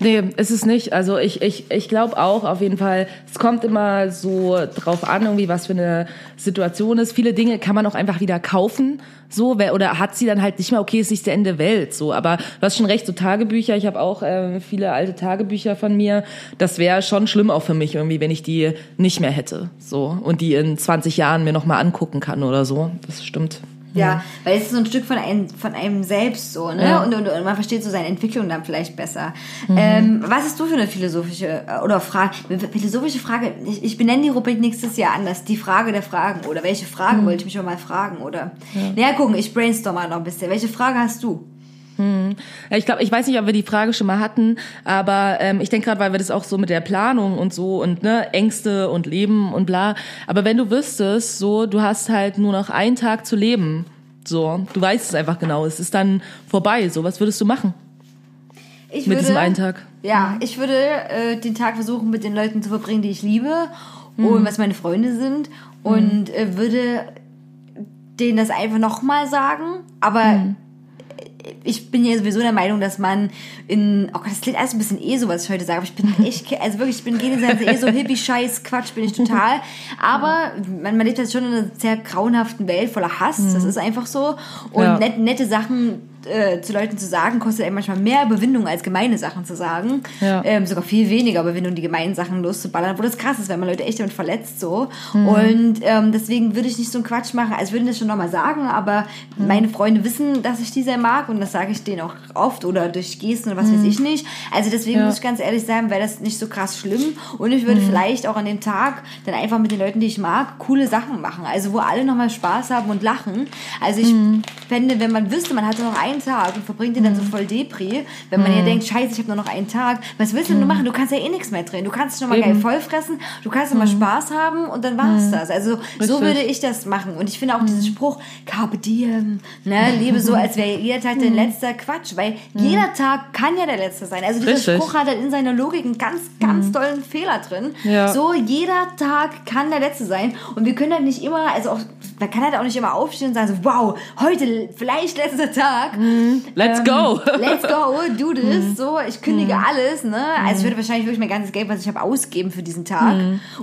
Speaker 2: Nee, ist es nicht. Also ich, ich, ich glaube auch auf jeden Fall, es kommt immer so drauf an, irgendwie, was für eine Situation ist. Viele Dinge kann man auch einfach wieder kaufen, so, oder hat sie dann halt nicht mehr, okay, ist nicht der Ende Welt, so. Aber du hast schon recht, so Tagebücher, ich habe auch äh, viele alte Tagebücher von mir. Das wäre schon schlimm auch für mich irgendwie, wenn ich die nicht mehr hätte, so. Und die in 20 Jahren mir nochmal angucken kann oder so. Das stimmt.
Speaker 1: Ja, weil es ist so ein Stück von einem, von einem selbst so, ne? Ja. Und, und, und, man versteht so seine Entwicklung dann vielleicht besser. Mhm. Ähm, was hast du für eine philosophische äh, oder Frage, philosophische Frage? Ich, ich benenne die Rubrik nächstes Jahr anders. Die Frage der Fragen. Oder welche Fragen mhm. wollte ich mich mal fragen? Oder? Ja. Naja, gucken, ich brainstorm mal noch ein bisschen. Welche Frage hast du?
Speaker 2: Hm. Ich glaube, ich weiß nicht, ob wir die Frage schon mal hatten, aber ähm, ich denke gerade, weil wir das auch so mit der Planung und so und ne Ängste und Leben und bla. Aber wenn du wüsstest, so du hast halt nur noch einen Tag zu leben, so du weißt es einfach genau, es ist dann vorbei. So was würdest du machen? Ich mit würde, diesem einen Tag?
Speaker 1: Ja, ich würde äh, den Tag versuchen, mit den Leuten zu verbringen, die ich liebe mhm. und was meine Freunde sind und mhm. äh, würde denen das einfach nochmal sagen, aber mhm ich bin ja sowieso der Meinung, dass man in, oh Gott, das klingt alles ein bisschen eh so, was ich heute sage, aber ich bin echt, also wirklich, ich bin generell eh so hippie-scheiß Quatsch, bin ich total. (laughs) Aber man, man lebt jetzt schon in einer sehr grauenhaften Welt voller Hass, mhm. das ist einfach so. Und ja. net, nette Sachen äh, zu Leuten zu sagen, kostet einem manchmal mehr Überwindung, als gemeine Sachen zu sagen.
Speaker 2: Ja.
Speaker 1: Ähm, sogar viel weniger Überwindung, die gemeinen Sachen loszuballern, wo das krass ist, wenn man Leute echt damit verletzt so. Und ähm, deswegen würde ich nicht so einen Quatsch machen, als würden das schon nochmal sagen, aber meine Freunde wissen, dass ich die sehr mag und das sage ich denen auch oft oder durch Gesten oder was weiß ich nicht. Also deswegen
Speaker 2: Ja.
Speaker 1: muss ich ganz ehrlich sagen, wäre das nicht so krass schlimm und ich würde vielleicht auch an dem Tag dann einfach mit den Leuten, die ich mag, coole Sachen machen. Also wo alle nochmal Spaß haben und lachen. Also ich fände, wenn man wüsste, man hatte noch einen Tag und verbringt den dann so voll Depri, wenn man ja denkt, scheiße, ich habe nur noch einen Tag, was willst du denn machen? Du kannst ja eh nichts mehr drehen. Du kannst dich nochmal geil
Speaker 2: Eben.
Speaker 1: voll fressen, du kannst nochmal Spaß haben und dann war's das. Also so
Speaker 2: Richtig.
Speaker 1: würde ich das machen. Und ich finde auch diesen Spruch, Carpe diem, ne, lebe so, als wäre jeder Tag dein letzter Quatsch, weil jeder Tag kann ja der letzte sein. Also dieser
Speaker 2: Richtig.
Speaker 1: Spruch hat halt in seiner Logik einen ganz, ganz tollen Fehler drin.
Speaker 2: Ja.
Speaker 1: So, jeder Tag kann der letzte sein. Und wir können halt nicht immer, also auch, man kann halt auch nicht immer aufstehen und sagen so, wow, heute vielleicht letzter Tag.
Speaker 2: Let's
Speaker 1: Ähm,
Speaker 2: go. (laughs)
Speaker 1: Let's go, do this.
Speaker 2: Mhm.
Speaker 1: So, ich kündige alles, ne? Also ich würde wahrscheinlich wirklich mein ganzes Geld, was ich habe, ausgeben für diesen Tag.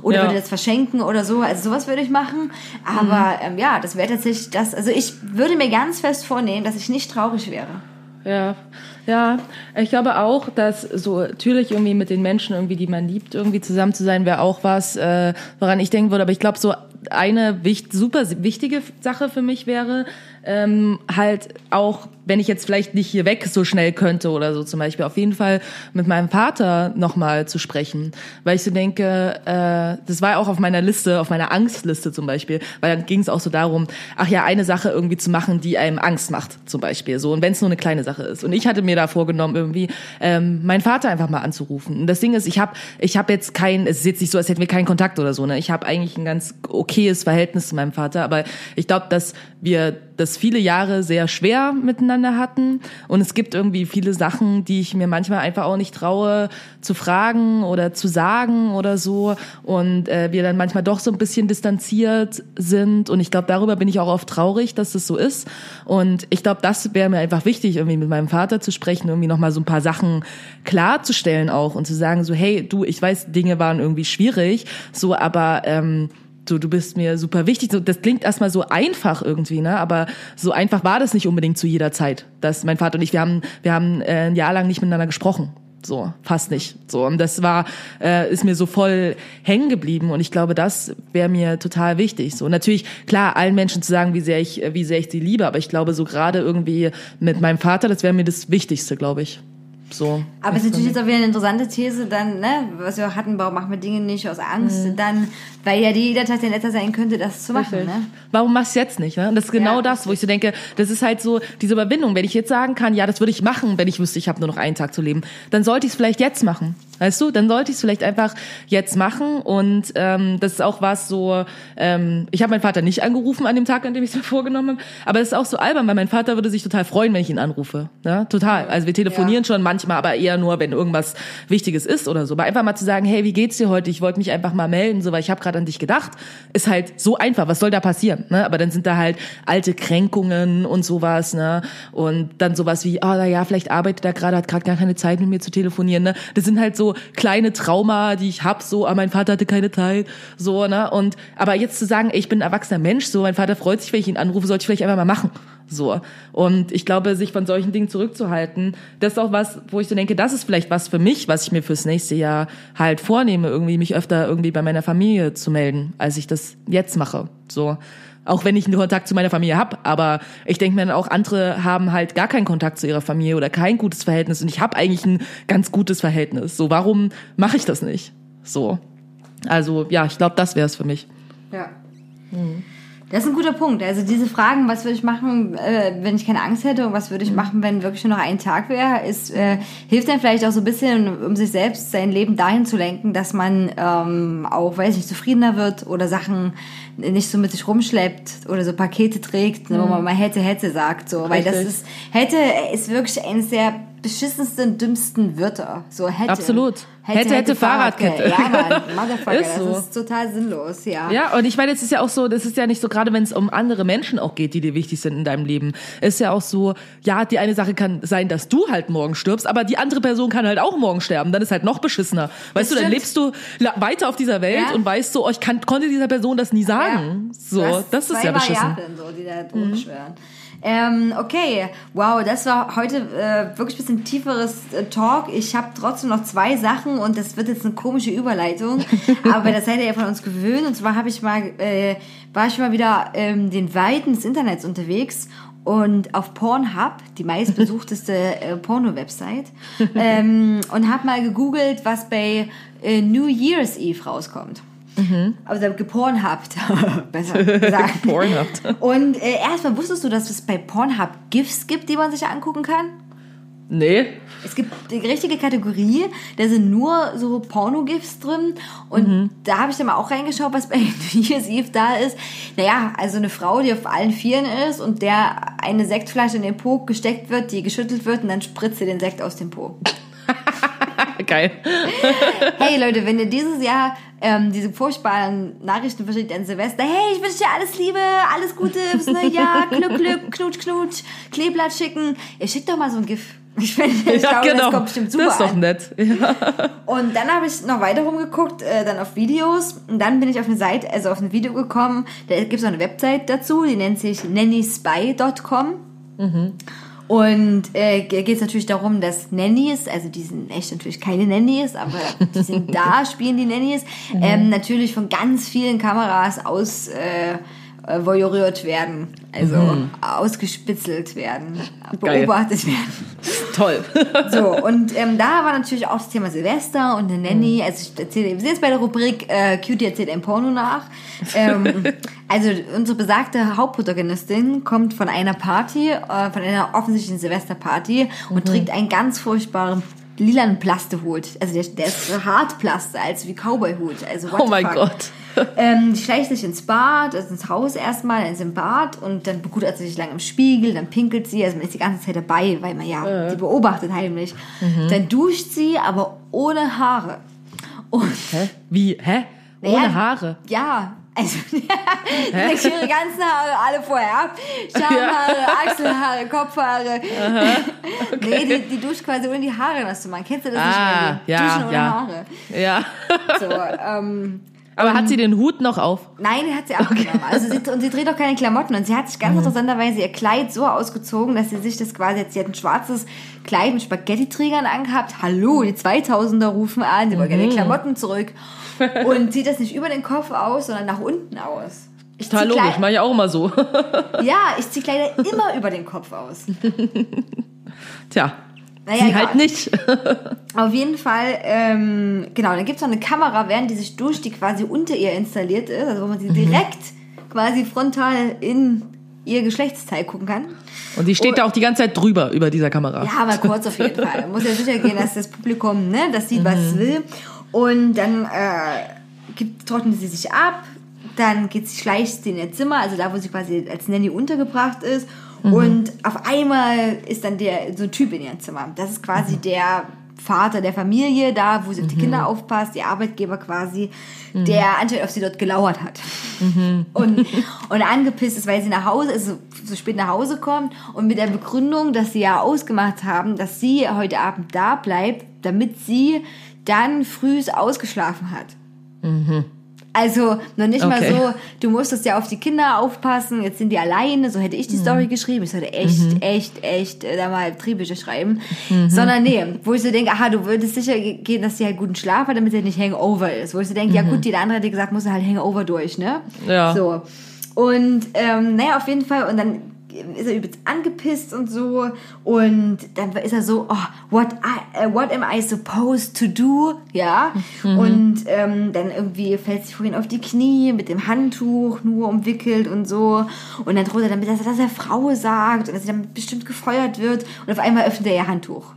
Speaker 1: Oder
Speaker 2: Mhm. Ja.
Speaker 1: würde das verschenken oder so. Also sowas würde ich machen. Aber
Speaker 2: Mhm.
Speaker 1: ähm, ja, das wäre tatsächlich das. Also ich würde mir ganz fest vornehmen, dass ich nicht traurig wäre.
Speaker 2: Ja, ja. Ich glaube auch, dass so natürlich irgendwie mit den Menschen irgendwie, die man liebt, irgendwie zusammen zu sein, wäre auch was, äh, woran ich denken würde. Aber ich glaube, so eine wicht, super wichtige Sache für mich wäre, ähm, halt auch, wenn ich jetzt vielleicht nicht hier weg so schnell könnte oder so zum Beispiel, auf jeden Fall mit meinem Vater nochmal zu sprechen. Weil ich so denke, äh, das war auch auf meiner Liste, auf meiner Angstliste zum Beispiel, weil dann ging es auch so darum, ach ja, eine Sache irgendwie zu machen, die einem Angst macht, zum Beispiel. So, und wenn es nur eine kleine Sache ist. Und ich hatte mir da vorgenommen, irgendwie ähm, meinen Vater einfach mal anzurufen. Und das Ding ist, ich habe ich hab jetzt kein, es ist jetzt nicht so, als hätten wir keinen Kontakt oder so, ne? Ich habe eigentlich ein ganz okayes Verhältnis zu meinem Vater, aber ich glaube, dass wir das viele Jahre sehr schwer miteinander hatten. Und es gibt irgendwie viele Sachen, die ich mir manchmal einfach auch nicht traue zu fragen oder zu sagen oder so. Und äh, wir dann manchmal doch so ein bisschen distanziert sind. Und ich glaube, darüber bin ich auch oft traurig, dass das so ist. Und ich glaube, das wäre mir einfach wichtig, irgendwie mit meinem Vater zu sprechen, irgendwie nochmal so ein paar Sachen klarzustellen auch und zu sagen so, hey, du, ich weiß, Dinge waren irgendwie schwierig, so, aber ähm, so, du bist mir super wichtig. So, das klingt erstmal so einfach irgendwie, ne? Aber so einfach war das nicht unbedingt zu jeder Zeit. Dass mein Vater und ich, wir haben, wir haben äh, ein Jahr lang nicht miteinander gesprochen. So, fast nicht. So, und das war, äh, ist mir so voll hängen geblieben. Und ich glaube, das wäre mir total wichtig. So, natürlich, klar, allen Menschen zu sagen, wie sehr ich, wie sehr ich sie liebe, aber ich glaube, so gerade irgendwie mit meinem Vater, das wäre mir das Wichtigste, glaube ich. So.
Speaker 1: Aber es ist natürlich jetzt auch wieder eine interessante These, dann, ne, was wir auch hatten, warum machen wir Dinge nicht aus Angst? Dann, weil ja jeder Tag der letzte sein könnte, das zu machen, ne?
Speaker 2: Warum machst du jetzt nicht? Ne? Und das ist genau
Speaker 1: Ja,
Speaker 2: das, wo ich so denke, das ist halt so diese Überwindung. Wenn ich jetzt sagen kann, ja, das würde ich machen, wenn ich wüsste, ich habe nur noch einen Tag zu leben, dann sollte ich es vielleicht jetzt machen. Weißt du, dann sollte ich es vielleicht einfach jetzt machen. Und ähm, das ist auch was so, ähm, ich habe meinen Vater nicht angerufen an dem Tag, an dem ich es mir vorgenommen habe. Aber das ist auch so albern, weil mein Vater würde sich total freuen, wenn ich ihn anrufe. Ne? Total. Also wir telefonieren schon manchmal, aber eher nur, wenn irgendwas Wichtiges ist oder so. Aber einfach mal zu sagen, hey, wie geht's dir heute? Ich wollte mich einfach mal melden, so weil ich habe gerade an dich gedacht, ist halt so einfach. Was soll da passieren? Ne? Aber dann sind da halt alte Kränkungen und sowas, ne? Und dann sowas wie, ah, oh, na ja, vielleicht arbeitet er gerade, hat gerade gar keine Zeit mit mir zu telefonieren, ne? Das sind halt so kleine Trauma, die ich hab, so, ah, mein Vater hatte keine Zeit, so, ne? Und aber jetzt zu sagen, ey, ich bin ein erwachsener Mensch, so, mein Vater freut sich, wenn ich ihn anrufe, sollte ich vielleicht einfach mal machen. So. Und ich glaube, sich von solchen Dingen zurückzuhalten, das ist auch was, wo ich so denke, das ist vielleicht was für mich, was ich mir fürs nächste Jahr halt vornehme, irgendwie mich öfter irgendwie bei meiner Familie zu melden, als ich das jetzt mache. So. Auch wenn ich einen Kontakt zu meiner Familie habe, aber ich denke mir dann auch, andere haben halt gar keinen Kontakt zu ihrer Familie oder kein gutes Verhältnis und ich habe eigentlich ein ganz gutes Verhältnis. So, warum mache ich das nicht? So. Also, ja, ich glaube, das wäre es für mich.
Speaker 1: Ja. Das ist ein guter Punkt. Also diese Fragen, was würde ich machen, äh, wenn ich keine Angst hätte und was würde ich machen, wenn wirklich nur noch ein Tag wäre, ist, äh, hilft dann vielleicht auch so ein bisschen, um sich selbst sein Leben dahin zu lenken, dass man ähm, auch, weiß ich nicht, zufriedener wird oder Sachen nicht so mit sich rumschleppt oder so Pakete trägt, ne, wo man mal hätte, hätte sagt. So. Weil das ist, hätte ist wirklich eines der beschissensten, dümmsten Wörter. So hätte.
Speaker 2: Absolut. Hätte, hätte, Fahrradkette.
Speaker 1: Ja, Mann, (laughs) Motherfucker,
Speaker 2: Ist so.
Speaker 1: das ist total sinnlos, ja.
Speaker 2: Ja, und ich meine, es ist ja auch so, das ist ja nicht so, gerade wenn es um andere Menschen auch geht, die dir wichtig sind in deinem Leben, ist ja auch so, ja, die eine Sache kann sein, dass du halt morgen stirbst, aber die andere Person kann halt auch morgen sterben, dann ist halt noch beschissener. Weißt du, dann
Speaker 1: stimmt.
Speaker 2: lebst du weiter auf dieser Welt
Speaker 1: Ja.
Speaker 2: und weißt so, oh, ich kann, konnte dieser Person das nie sagen.
Speaker 1: Ja.
Speaker 2: So,
Speaker 1: Du
Speaker 2: das ist ja beschissen.
Speaker 1: Variablen, so, die da drum schwören. Ähm, okay, wow, das war heute äh, wirklich ein bisschen tieferes äh, Talk. Ich habe trotzdem noch zwei Sachen und das wird jetzt eine komische Überleitung, (laughs) aber das seid ihr ja von uns gewöhnt. Und zwar habe ich mal, äh, war ich mal wieder ähm, den Weiten des Internets unterwegs und auf Pornhub, die meistbesuchteste (laughs) äh, Porno-Website, ähm, und habe mal gegoogelt, was bei äh, New Year's Eve rauskommt. Also gepornhabt, (laughs) besser (laughs) gesagt.
Speaker 2: Pornhabt.
Speaker 1: Und äh, erstmal wusstest du, dass es bei Pornhub GIFs gibt, die man sich angucken kann?
Speaker 2: Nee.
Speaker 1: Es gibt die richtige Kategorie, da sind nur so Porno-GIFs drin. Und da habe ich dann mal auch reingeschaut, was bei (laughs) New Year's Eve da ist. Naja, also eine Frau, die auf allen Vieren ist und der eine Sektflasche in den Po gesteckt wird, die geschüttelt wird und dann spritzt sie den Sekt aus dem Po.
Speaker 2: Geil.
Speaker 1: Hey Leute, wenn ihr dieses Jahr ähm, diese furchtbaren Nachrichten verschickt an Silvester, hey, ich wünsche dir alles Liebe, alles Gute fürs neue Jahr, (laughs) Glück, Glück, Knutsch, Knutsch, Kleeblatt schicken. Ihr schickt doch mal so ein GIF. Ich, finde, ich glaube, das kommt bestimmt super
Speaker 2: Das ist doch nett. Ja.
Speaker 1: Und dann habe ich noch weiter rumgeguckt, äh, dann auf Videos. Und dann bin ich auf eine Seite, also auf ein Video gekommen. Da gibt es auch eine Website dazu, die nennt sich nannyspy.com. Und äh, geht es natürlich darum, dass Nannies, also die sind echt natürlich keine Nannies, aber die sind (laughs) da, spielen die Nannies, ähm, natürlich von ganz vielen Kameras aus äh, äh, voyeuriert werden, also ausgespitzelt werden,
Speaker 2: Geil.
Speaker 1: beobachtet werden. (laughs)
Speaker 2: Toll. (laughs)
Speaker 1: So, und ähm, da war natürlich auch das Thema Silvester und eine Nanny. Also ich erzähle, wir sind jetzt bei der Rubrik äh, Cutie erzählt ein Porno nach. Ähm, (laughs) also unsere besagte Hauptprotagonistin kommt von einer Party, äh, von einer offensichtlichen Silvesterparty und trägt einen ganz furchtbaren lilanen Plastehut. Also der, der ist hart Plaste, also wie Cowboyhut. Also
Speaker 2: Oh mein
Speaker 1: fuck.
Speaker 2: Gott.
Speaker 1: Ähm, die schleicht sich ins Bad, also ins Haus erstmal, dann ist im Bad und dann begutachtet sie sich lang im Spiegel, dann pinkelt sie, also man ist die ganze Zeit dabei, weil man ja die beobachtet heimlich. Dann duscht sie, aber ohne Haare. Und
Speaker 2: Hä? Wie? Hä? Ohne
Speaker 1: Naja,
Speaker 2: Haare?
Speaker 1: ja, also (laughs) legt ihre ganzen Haare alle vorher ab. Schamhaare, Achselhaare, Kopfhaare. (laughs) Nee, die, die duscht quasi ohne die Haare nass zu machen. Kennst du das
Speaker 2: Ah,
Speaker 1: nicht? Melli?
Speaker 2: ja,
Speaker 1: Duschen ohne
Speaker 2: ja.
Speaker 1: Haare.
Speaker 2: Ja.
Speaker 1: So, ähm,
Speaker 2: Aber hat sie den Hut noch auf?
Speaker 1: Nein, die hat sie abgenommen. Also sie, und sie trägt auch keine Klamotten. Und sie hat sich ganz interessanterweise ihr Kleid so ausgezogen, dass sie sich das quasi jetzt, sie hat ein schwarzes Kleid mit Spaghetti-Trägern angehabt. Hallo, die 2000er rufen an, sie wollen gerne die Klamotten zurück. (laughs) Und zieht das nicht über den Kopf aus, sondern nach unten aus. Ich
Speaker 2: Total logisch,
Speaker 1: Kleid-
Speaker 2: mach ich auch immer so.
Speaker 1: Ja, ich ziehe Kleider immer über den Kopf aus. (laughs)
Speaker 2: Tja,
Speaker 1: Naja,
Speaker 2: sie
Speaker 1: egal.
Speaker 2: halt nicht. (laughs)
Speaker 1: Auf jeden Fall, ähm, genau, dann gibt es noch eine Kamera, während die sich durch, die quasi unter ihr installiert ist, also wo man sie
Speaker 2: Mhm.
Speaker 1: direkt quasi frontal in ihr Geschlechtsteil gucken kann.
Speaker 2: Und die steht da auch die ganze Zeit drüber, über dieser Kamera.
Speaker 1: Ja, aber kurz auf jeden Fall. Muss ja sicher gehen, dass das Publikum ne, das sieht, was es will. Und dann äh, trocknet sie sich ab, dann geht sie, schleicht sie in ihr Zimmer, also da, wo sie quasi als Nanny untergebracht ist. Und auf einmal ist dann der, so ein Typ in ihrem Zimmer. Das ist quasi der Vater der Familie, da, wo sie auf die Kinder aufpasst, der Arbeitgeber quasi, der anscheinend auf sie dort gelauert hat. (laughs) Und, und angepisst ist, weil sie nach Hause, also so spät nach Hause kommt und mit der Begründung, dass sie ja ausgemacht haben, dass sie heute Abend da bleibt, damit sie dann früh ausgeschlafen hat. Also noch nicht mal
Speaker 2: Okay.
Speaker 1: so, du musstest ja auf die Kinder aufpassen, jetzt sind die alleine, so hätte ich die Story geschrieben. Ich sollte echt, echt, echt äh, da mal Drehbücher schreiben. Sondern nee, wo ich so denke, aha, du würdest sicher ge- gehen, dass sie halt guten Schlaf hat, damit sie nicht Hangover ist. Wo ich so denke, ja gut, die andere hat dir gesagt, muss er halt Hangover durch, ne?
Speaker 2: Ja.
Speaker 1: So. Und ähm, naja, auf jeden Fall, und dann ist er übelst angepisst und so. Und dann ist er so, oh, what, I, uh, what am I supposed to do? Ja, und ähm, dann irgendwie fällt sie vorhin auf die Knie mit dem Handtuch nur umwickelt und so. Und dann droht er damit, dass er, dass er Frau sagt und dass sie dann bestimmt gefeuert wird. Und auf einmal öffnet er ihr Handtuch.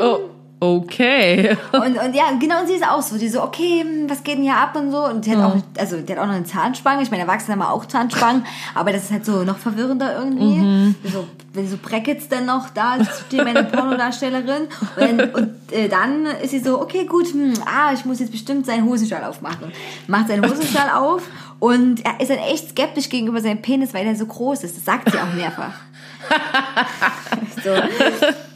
Speaker 2: Oh, okay. (laughs)
Speaker 1: Und, und ja, genau, und sie ist auch so, die so, okay, hm, was geht denn hier ab und so. Und die hat auch, also die hat auch noch eine Zahnspange. Ich meine, Erwachsene haben auch Zahnspangen, (laughs) aber das ist halt so noch verwirrender irgendwie. So, wenn so Brackets dann noch da steht (laughs) meine Pornodarstellerin. Und, dann, und äh, dann ist sie so, okay, gut, hm, ah, ich muss jetzt bestimmt seinen Hosenstall aufmachen. Macht seinen Hosenstall auf und er ist dann echt skeptisch gegenüber seinem Penis, weil er so groß ist. Das sagt sie auch mehrfach. so.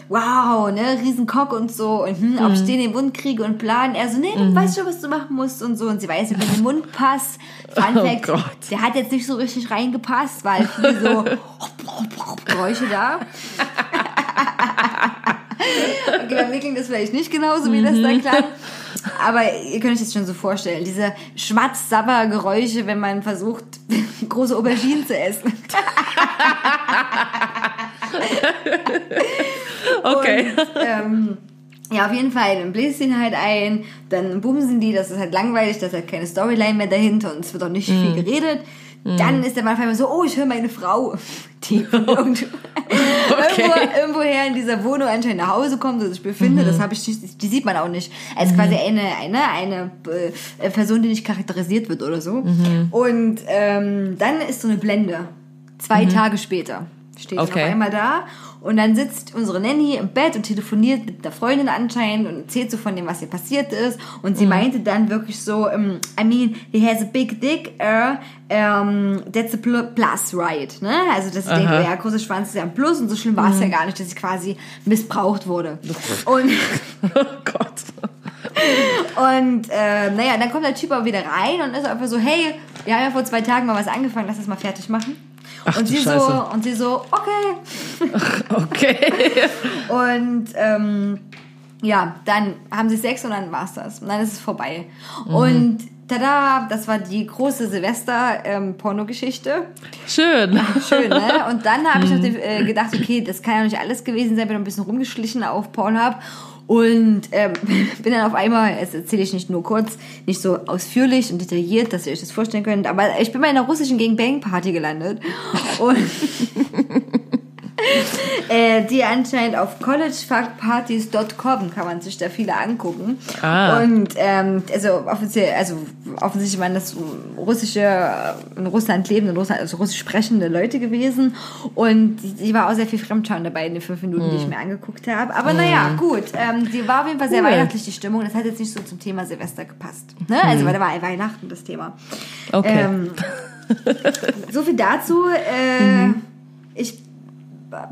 Speaker 1: Wow, ne, Riesenkock und so und hm, ob ich den in den Mund kriege und plan. Er so, nee, du weißt schon, was du machen musst und so. Und sie weiß, wie den Mund passt. Fun (laughs)
Speaker 2: Oh
Speaker 1: Fact,
Speaker 2: Gott.
Speaker 1: der hat jetzt nicht so richtig reingepasst, weil viele so (laughs) Geräusche da. (laughs) Okay, bei mir klingt das vielleicht nicht genauso, wie das da klang. Aber ihr könnt euch das schon so vorstellen. Diese Schmatz-Sabber-Geräusche, wenn man versucht, große Auberginen zu essen. (laughs)
Speaker 2: Okay.
Speaker 1: Und, ähm, ja, auf jeden Fall, dann bläst ihn halt ein, dann bumsen die, das ist halt langweilig, da ist halt keine Storyline mehr dahinter und es wird auch nicht viel geredet. Dann ist der Mann auf einmal so, oh, ich höre meine Frau, (laughs) die von (laughs) irgendwo, irgendwo, irgendwoher in dieser Wohnung anscheinend nach Hause kommt und sich befindet. Das habe ich, nicht- die sieht man auch nicht. Als quasi eine, eine, eine äh, Person, die nicht charakterisiert wird oder so. Und ähm, dann ist so eine Blende. Zwei Tage später steht
Speaker 2: Okay.
Speaker 1: auf einmal da und dann sitzt unsere Nanny im Bett und telefoniert mit der Freundin anscheinend und erzählt so von dem, was ihr passiert ist und sie meinte dann wirklich so, um, I mean, he has a big dick, uh, um, that's a pl- plus, right? Ne? Also, dass ich denke, ja, großer Schwanz ist ja ein Plus und so schlimm war es ja gar nicht, dass ich quasi missbraucht wurde. (laughs) Und
Speaker 2: Oh Gott.
Speaker 1: und äh, naja, dann kommt der Typ aber wieder rein und ist einfach so, hey, wir haben ja vor zwei Tagen mal was angefangen, lass das mal fertig machen.
Speaker 2: Ach,
Speaker 1: und sie so, und sie so, okay. (laughs)
Speaker 2: Okay. (laughs)
Speaker 1: Und ähm, ja, dann haben sie Sex und dann war's das. Und dann ist es vorbei.
Speaker 2: Mhm.
Speaker 1: Und tada, das war die große Silvester-Pornogeschichte.
Speaker 2: Schön. (laughs)
Speaker 1: Schön, ne? Und dann habe ich noch
Speaker 2: Mhm.
Speaker 1: äh, gedacht, okay, das kann ja nicht alles gewesen sein, bin noch ein bisschen rumgeschlichen auf Pornhub. Und ähm, (laughs) bin dann auf einmal, das erzähle ich nicht nur kurz, nicht so ausführlich und detailliert, dass ihr euch das vorstellen könnt, aber ich bin bei einer russischen Gangbang-Party gelandet. Und (laughs) (laughs) (laughs) äh, die anscheinend auf collegefuckpartys.com kann man sich da viele angucken.
Speaker 2: Ah.
Speaker 1: Und ähm, also offiziell, also offensichtlich waren das russische, in Russland lebende, in Russland, also russisch sprechende Leute gewesen. Und die, war auch sehr viel Fremdschauen dabei in den fünf Minuten, die ich mir angeguckt habe. Aber naja, gut. Ähm, die war auf jeden Fall sehr
Speaker 2: Cool.
Speaker 1: weihnachtlich, die Stimmung. Das hat jetzt nicht so zum Thema Silvester gepasst. Ne? Also, weil da war Weihnachten das Thema.
Speaker 2: Okay.
Speaker 1: Ähm, (laughs) so viel dazu. Äh, Ich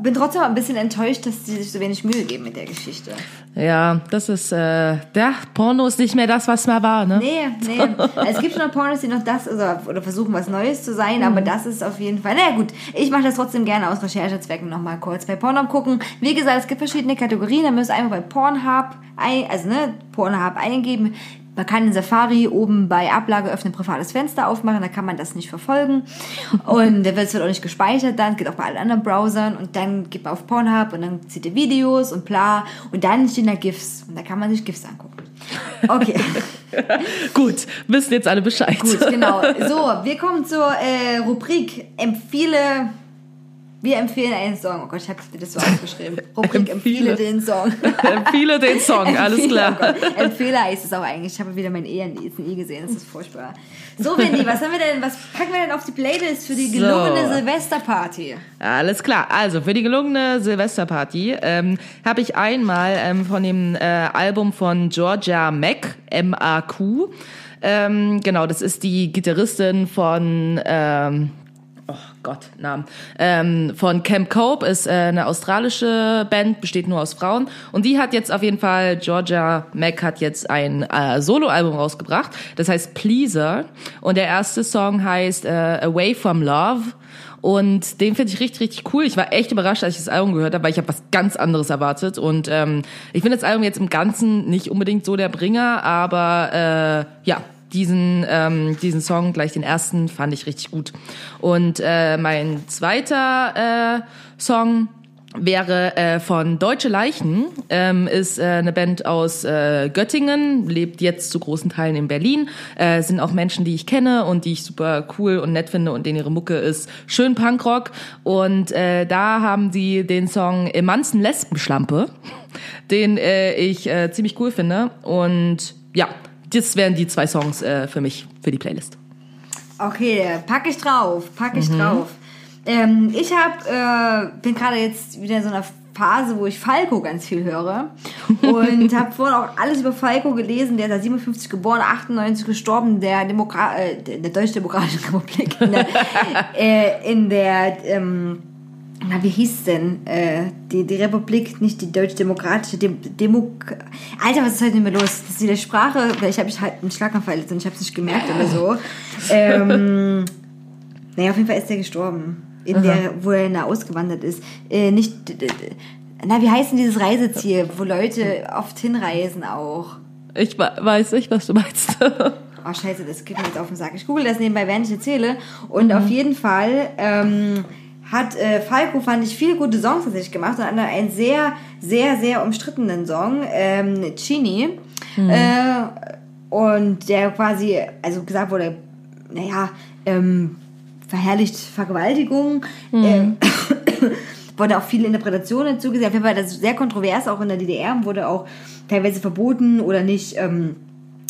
Speaker 1: bin trotzdem ein bisschen enttäuscht, dass sie sich so wenig Mühe geben mit der Geschichte.
Speaker 2: Ja, das ist, äh, der Porno ist nicht mehr das, was mal war, ne?
Speaker 1: Nee, nee. (laughs) Es gibt schon noch Pornos, die noch das oder, oder versuchen, was Neues zu sein, aber das ist auf jeden Fall. Naja, gut. Ich mache das trotzdem gerne aus Recherchezwecken nochmal kurz bei Pornhub gucken. Wie gesagt, es gibt verschiedene Kategorien. Da müsst ihr einfach bei Pornhub, ein, also ne, Pornhub eingeben. Man kann in Safari oben bei Ablage öffnen, privates Fenster aufmachen, da kann man das nicht verfolgen. (laughs) Und der wird wird auch nicht gespeichert dann, geht auch bei allen anderen Browsern. Und dann geht man auf Pornhub und dann zieht ihr Videos und bla. Und dann stehen da GIFs. Und da kann man sich GIFs angucken. Okay. (laughs)
Speaker 2: Gut, wissen jetzt alle Bescheid.
Speaker 1: Gut, genau. (laughs) So, wir kommen zur äh, Rubrik Empfehle. Wir empfehlen einen Song. Oh Gott, ich habe das so (laughs) aufgeschrieben. Rubrik Empfehle
Speaker 2: Empfehle.
Speaker 1: den Song. (laughs)
Speaker 2: Empfehle den Song, alles
Speaker 1: Empfehle,
Speaker 2: klar.
Speaker 1: Oh Gott. Empfehle heißt es auch eigentlich. Ich habe wieder mein E in I gesehen. Das ist furchtbar. So, Wendy, was haben wir denn, was packen wir denn auf die Playlist für die gelungene
Speaker 2: So.
Speaker 1: Silvesterparty?
Speaker 2: Alles klar. Also für die gelungene Silvesterparty ähm, habe ich einmal ähm, von dem äh, Album von Georgia Mac, M-A-Q. Ähm, genau, das ist die Gitarristin von ähm, Oh Gott, Namen. Ähm, von Camp Cope ist äh, eine australische Band, besteht nur aus Frauen. Und die hat jetzt auf jeden Fall, Georgia Mac hat jetzt ein äh, Soloalbum rausgebracht. Das heißt Pleaser. Und der erste Song heißt äh, Away from Love. Und den finde ich richtig, richtig cool. Ich war echt überrascht, als ich das Album gehört habe, weil ich habe was ganz anderes erwartet. Und ähm, ich finde das Album jetzt im Ganzen nicht unbedingt so der Bringer, aber äh, ja, diesen, ähm, diesen Song, gleich den ersten, fand ich richtig gut. Und äh, mein zweiter äh, Song wäre äh, von Deutsche Leichen, ähm, ist äh, eine Band aus äh, Göttingen, lebt jetzt zu großen Teilen in Berlin, äh, sind auch Menschen, die ich kenne und die ich super cool und nett finde und denen ihre Mucke ist schön Punkrock. Und äh, da haben sie den Song Emanzen Lesbenschlampe, den äh, ich äh, ziemlich cool finde. Und ja, das wären die zwei Songs äh, für mich, für die Playlist.
Speaker 1: Okay, pack ich drauf, pack ich
Speaker 2: Mhm.
Speaker 1: drauf. Ähm, ich hab, äh, bin gerade jetzt wieder in so einer Phase, wo ich Falco ganz viel höre (laughs) und habe vorhin auch alles über Falco gelesen. Der ist ja 57 geboren, 98 gestorben, der Demokra äh, der Deutsch-Demokratischen Republik in der, (laughs) äh, in der ähm, na, wie hieß denn? Äh, die, die Republik, nicht die Deutsch-Demokratische, Dem, Demok... Alter, was ist heute nicht mehr los? Das ist die Sprache, vielleicht habe ich halt einen Schlaganfall und ich habe es nicht gemerkt oder so. (laughs) Ähm, naja, auf jeden Fall ist er gestorben. In der, wo er na, ausgewandert ist. Äh, nicht... Na, wie heißt denn dieses Reiseziel, wo Leute oft hinreisen auch?
Speaker 2: Ich weiß nicht, was du meinst. (laughs)
Speaker 1: Oh, scheiße, das geht mir jetzt auf den Sack. Ich google das nebenbei, während ich erzähle. Und auf jeden Fall ähm, hat äh, Falco, fand ich, viele gute Songs tatsächlich gemacht. Und einen sehr, sehr, sehr umstrittenen Song, ähm, Chini. Äh, und der quasi, also gesagt wurde, naja, ähm, verherrlicht Vergewaltigung. Ähm, (coughs) wurde auch viele Interpretationen zugesehen. Auf jeden Fall war das sehr kontrovers, auch in der DDR, und wurde auch teilweise verboten oder nicht, ähm,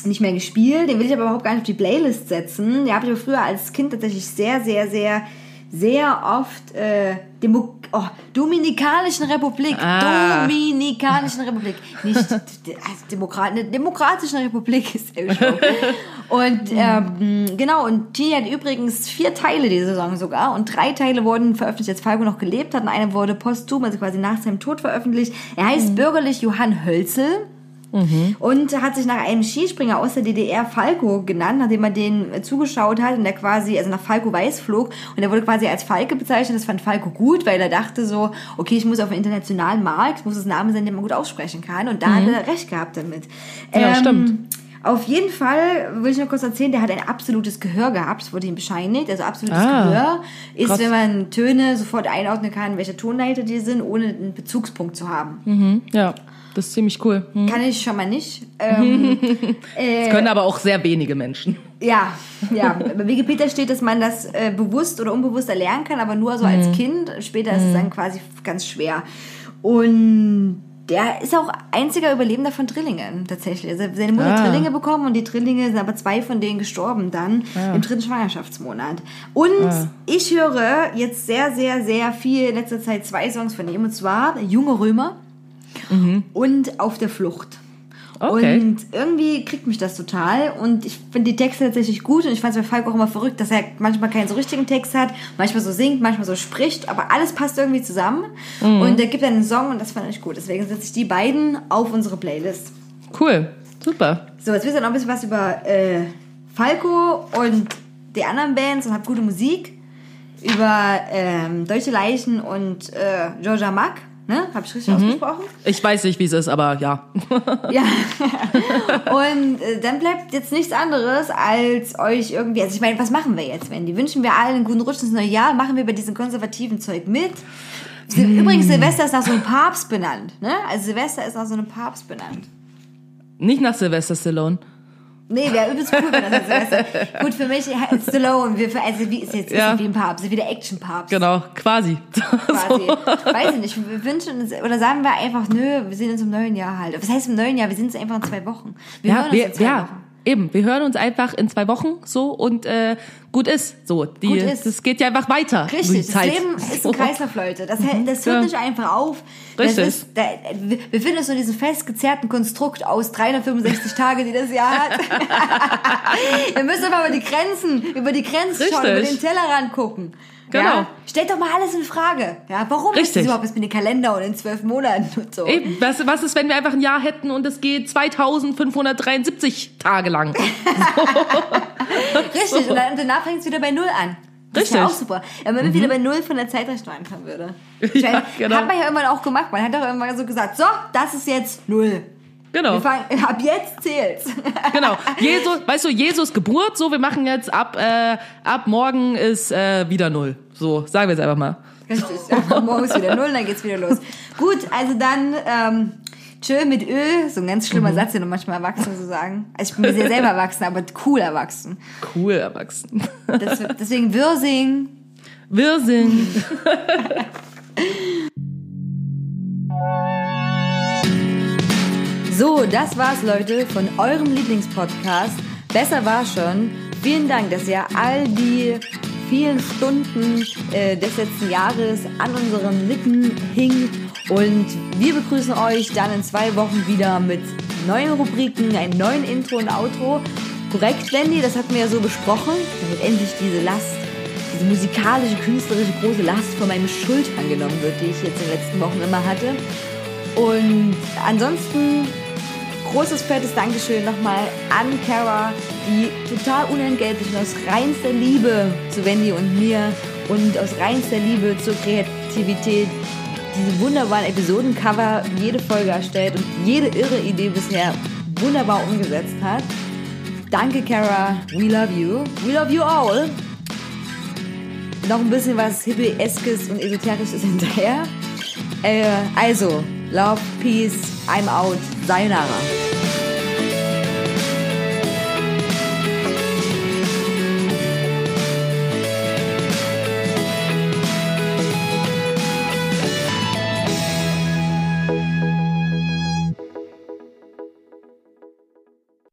Speaker 1: nicht mehr gespielt. Den will ich aber überhaupt gar nicht auf die Playlist setzen. Den habe ich aber früher als Kind tatsächlich sehr, sehr, sehr, sehr oft äh, Demo oh, Dominikanischen Republik.
Speaker 2: Ah.
Speaker 1: Dominikanischen Republik. Nicht also Demokrat Demokratischen Republik ist. Und (laughs) ähm, genau, und Genie hat übrigens vier Teile diese Saison sogar. Und drei Teile wurden veröffentlicht, als Falco noch gelebt hat. Und einer wurde posthum, also quasi nach seinem Tod veröffentlicht. Er heißt bürgerlich Johann Hölzel. Und hat sich nach einem Skispringer aus der DDR Falco genannt, nachdem man den äh, zugeschaut hat und der quasi, also nach Falco Weiß flog und der wurde quasi als Falke bezeichnet. Das fand Falco gut, weil er dachte so, okay, ich muss auf dem internationalen Markt, muss es ein Name sein, den man gut aussprechen kann. Und da hat er recht gehabt damit. Ähm,
Speaker 2: Ja, stimmt.
Speaker 1: Auf jeden Fall will ich nur kurz erzählen, der hat ein absolutes Gehör gehabt, das wurde ihm bescheinigt. Also absolutes
Speaker 2: Ah,
Speaker 1: Gehör ist,
Speaker 2: krass.
Speaker 1: wenn man Töne sofort einordnen kann, welche Tonleiter die sind, ohne einen Bezugspunkt zu haben.
Speaker 2: Mhm, ja, das ist ziemlich cool. Hm.
Speaker 1: Kann ich schon mal nicht. Ähm, (laughs)
Speaker 2: Das können aber auch sehr wenige Menschen.
Speaker 1: Ja, ja. Bei Wikipedia steht, dass man das äh, bewusst oder unbewusst erlernen kann, aber nur so als Kind. Später ist es dann quasi ganz schwer. Und der ist auch einziger Überlebender von Drillingen tatsächlich. Also seine Mutter hat
Speaker 2: Ah.
Speaker 1: Drillinge bekommen und die Drillinge sind aber zwei von denen gestorben dann im dritten Schwangerschaftsmonat. Und
Speaker 2: Ah.
Speaker 1: ich höre jetzt sehr, sehr, sehr viel in letzter Zeit zwei Songs von ihm und zwar Junge Römer und Auf der Flucht.
Speaker 2: Okay.
Speaker 1: Und irgendwie kriegt mich das total. Und ich finde die Texte tatsächlich gut. Und ich fand es bei Falk auch immer verrückt, dass er manchmal keinen so richtigen Text hat, manchmal so singt, manchmal so spricht. Aber alles passt irgendwie zusammen. Und er gibt dann einen Song und das fand ich gut. Deswegen setze ich die beiden auf unsere Playlist.
Speaker 2: Cool, super.
Speaker 1: So, jetzt wisst ihr noch ein bisschen was über äh, Falco und die anderen Bands und habt gute Musik. Über ähm, Deutsche Leichen und äh, Georgia Mack. Ne? Hab ich richtig ausgesprochen?
Speaker 2: Ich weiß nicht, wie es ist, aber ja. (laughs)
Speaker 1: Ja. Und äh, dann bleibt jetzt nichts anderes, als euch irgendwie. Also ich meine, was machen wir jetzt, Wendy? Wünschen wir allen einen guten Rutsch ins neue Jahr? Machen wir bei diesem konservativen Zeug mit?
Speaker 2: Hm.
Speaker 1: Übrigens, Silvester ist nach so einem Papst benannt. Ne? Also Silvester ist nach so einem Papst benannt.
Speaker 2: Nicht nach Sylvester Stallone.
Speaker 1: Nee, wäre übelst cool, wenn das nach Silvester. Gut, für mich äh, Stallone, wir, also wie ist jetzt
Speaker 2: Ja.
Speaker 1: ist wie ein Papst, ist wie der Action-Papst.
Speaker 2: Genau, quasi. (laughs)
Speaker 1: Quasi. Weiß ich nicht. Wir wünschen uns, oder sagen wir einfach, nö, wir sehen uns im neuen Jahr halt. Was heißt im neuen Jahr? Wir sehen uns einfach in zwei Wochen. Wir hören
Speaker 2: Ja,
Speaker 1: uns
Speaker 2: wir,
Speaker 1: in zwei
Speaker 2: ja,
Speaker 1: Wochen.
Speaker 2: Eben. Wir hören uns einfach in zwei Wochen so und äh, gut ist. So, die,
Speaker 1: Gut ist.
Speaker 2: das geht ja einfach weiter.
Speaker 1: Richtig, das. Leben ist ein (laughs) Kreislauf, Leute. Das, das hört
Speaker 2: Ja.
Speaker 1: nicht einfach auf.
Speaker 2: Richtig.
Speaker 1: Das ist, da, wir befinden uns in diesem festgezerrten Konstrukt aus 365 Tage, die das Jahr hat. (laughs) wir müssen aber über die Grenzen, über die Grenzen schauen, über
Speaker 2: Richtig.
Speaker 1: den Tellerrand gucken.
Speaker 2: Genau.
Speaker 1: Ja? Stellt doch mal alles in Frage. Ja, warum ist
Speaker 2: Richtig.
Speaker 1: das überhaupt jetzt mit dem Kalender und in zwölf Monaten und so?
Speaker 2: Eben, was, was ist, wenn wir einfach ein Jahr hätten und es geht 2573 Tage lang? (laughs)
Speaker 1: Richtig, und dann, danach fängt es wieder bei Null an. Das ist ja auch
Speaker 2: Richtig.
Speaker 1: super. Wenn man wieder bei Null von der Zeitrechnung anfangen würde. (laughs) Ich
Speaker 2: Ja,
Speaker 1: meine,
Speaker 2: genau.
Speaker 1: Hat man ja irgendwann auch gemacht. Man hat doch irgendwann so gesagt, so, das ist jetzt Null.
Speaker 2: Genau,
Speaker 1: Wir fangen, (laughs) ab jetzt zählt's. (laughs)
Speaker 2: genau. Jesus, weißt du, Jesus Geburt, so, wir machen jetzt ab, äh, ab morgen ist äh, wieder null. So, sagen wir jetzt einfach mal.
Speaker 1: Richtig. Ja, morgen ist wieder Null, dann geht's wieder los. Gut, also dann, ähm, tschö mit Öl. So ein ganz
Speaker 2: Mhm.
Speaker 1: schlimmer Satz, den manchmal Erwachsene so sagen. Also ich bin mir sehr selber erwachsen, aber cool erwachsen.
Speaker 2: Cool erwachsen.
Speaker 1: Das, deswegen Wirsing.
Speaker 2: Wir sind. (laughs)
Speaker 1: So, das war's, Leute, von eurem Lieblingspodcast. Besser war schon. Vielen Dank, dass ihr all die vielen Stunden äh, des letzten Jahres an unseren Lippen hingt. Und wir begrüßen euch dann in zwei Wochen wieder mit neuen Rubriken, einem neuen Intro und Outro. Korrekt, Wendy, das hatten wir ja so besprochen, damit endlich diese Last, diese musikalische, künstlerische große Last von meinen Schultern genommen wird, die ich jetzt in den letzten Wochen immer hatte. Und ansonsten großes, fettes Dankeschön nochmal an Kara, die total unentgeltlich und aus reinster Liebe zu Wendy und mir und aus reinster Liebe zur Kreativität diese wunderbaren Episodencover jede Folge erstellt und jede irre Idee bisher wunderbar umgesetzt hat. Danke, Kara. We love you. We love you all. Noch ein bisschen was Hippie-eskes und Esoterisches (laughs) hinterher. Äh, also, Love, Peace, I'm out. Sayonara.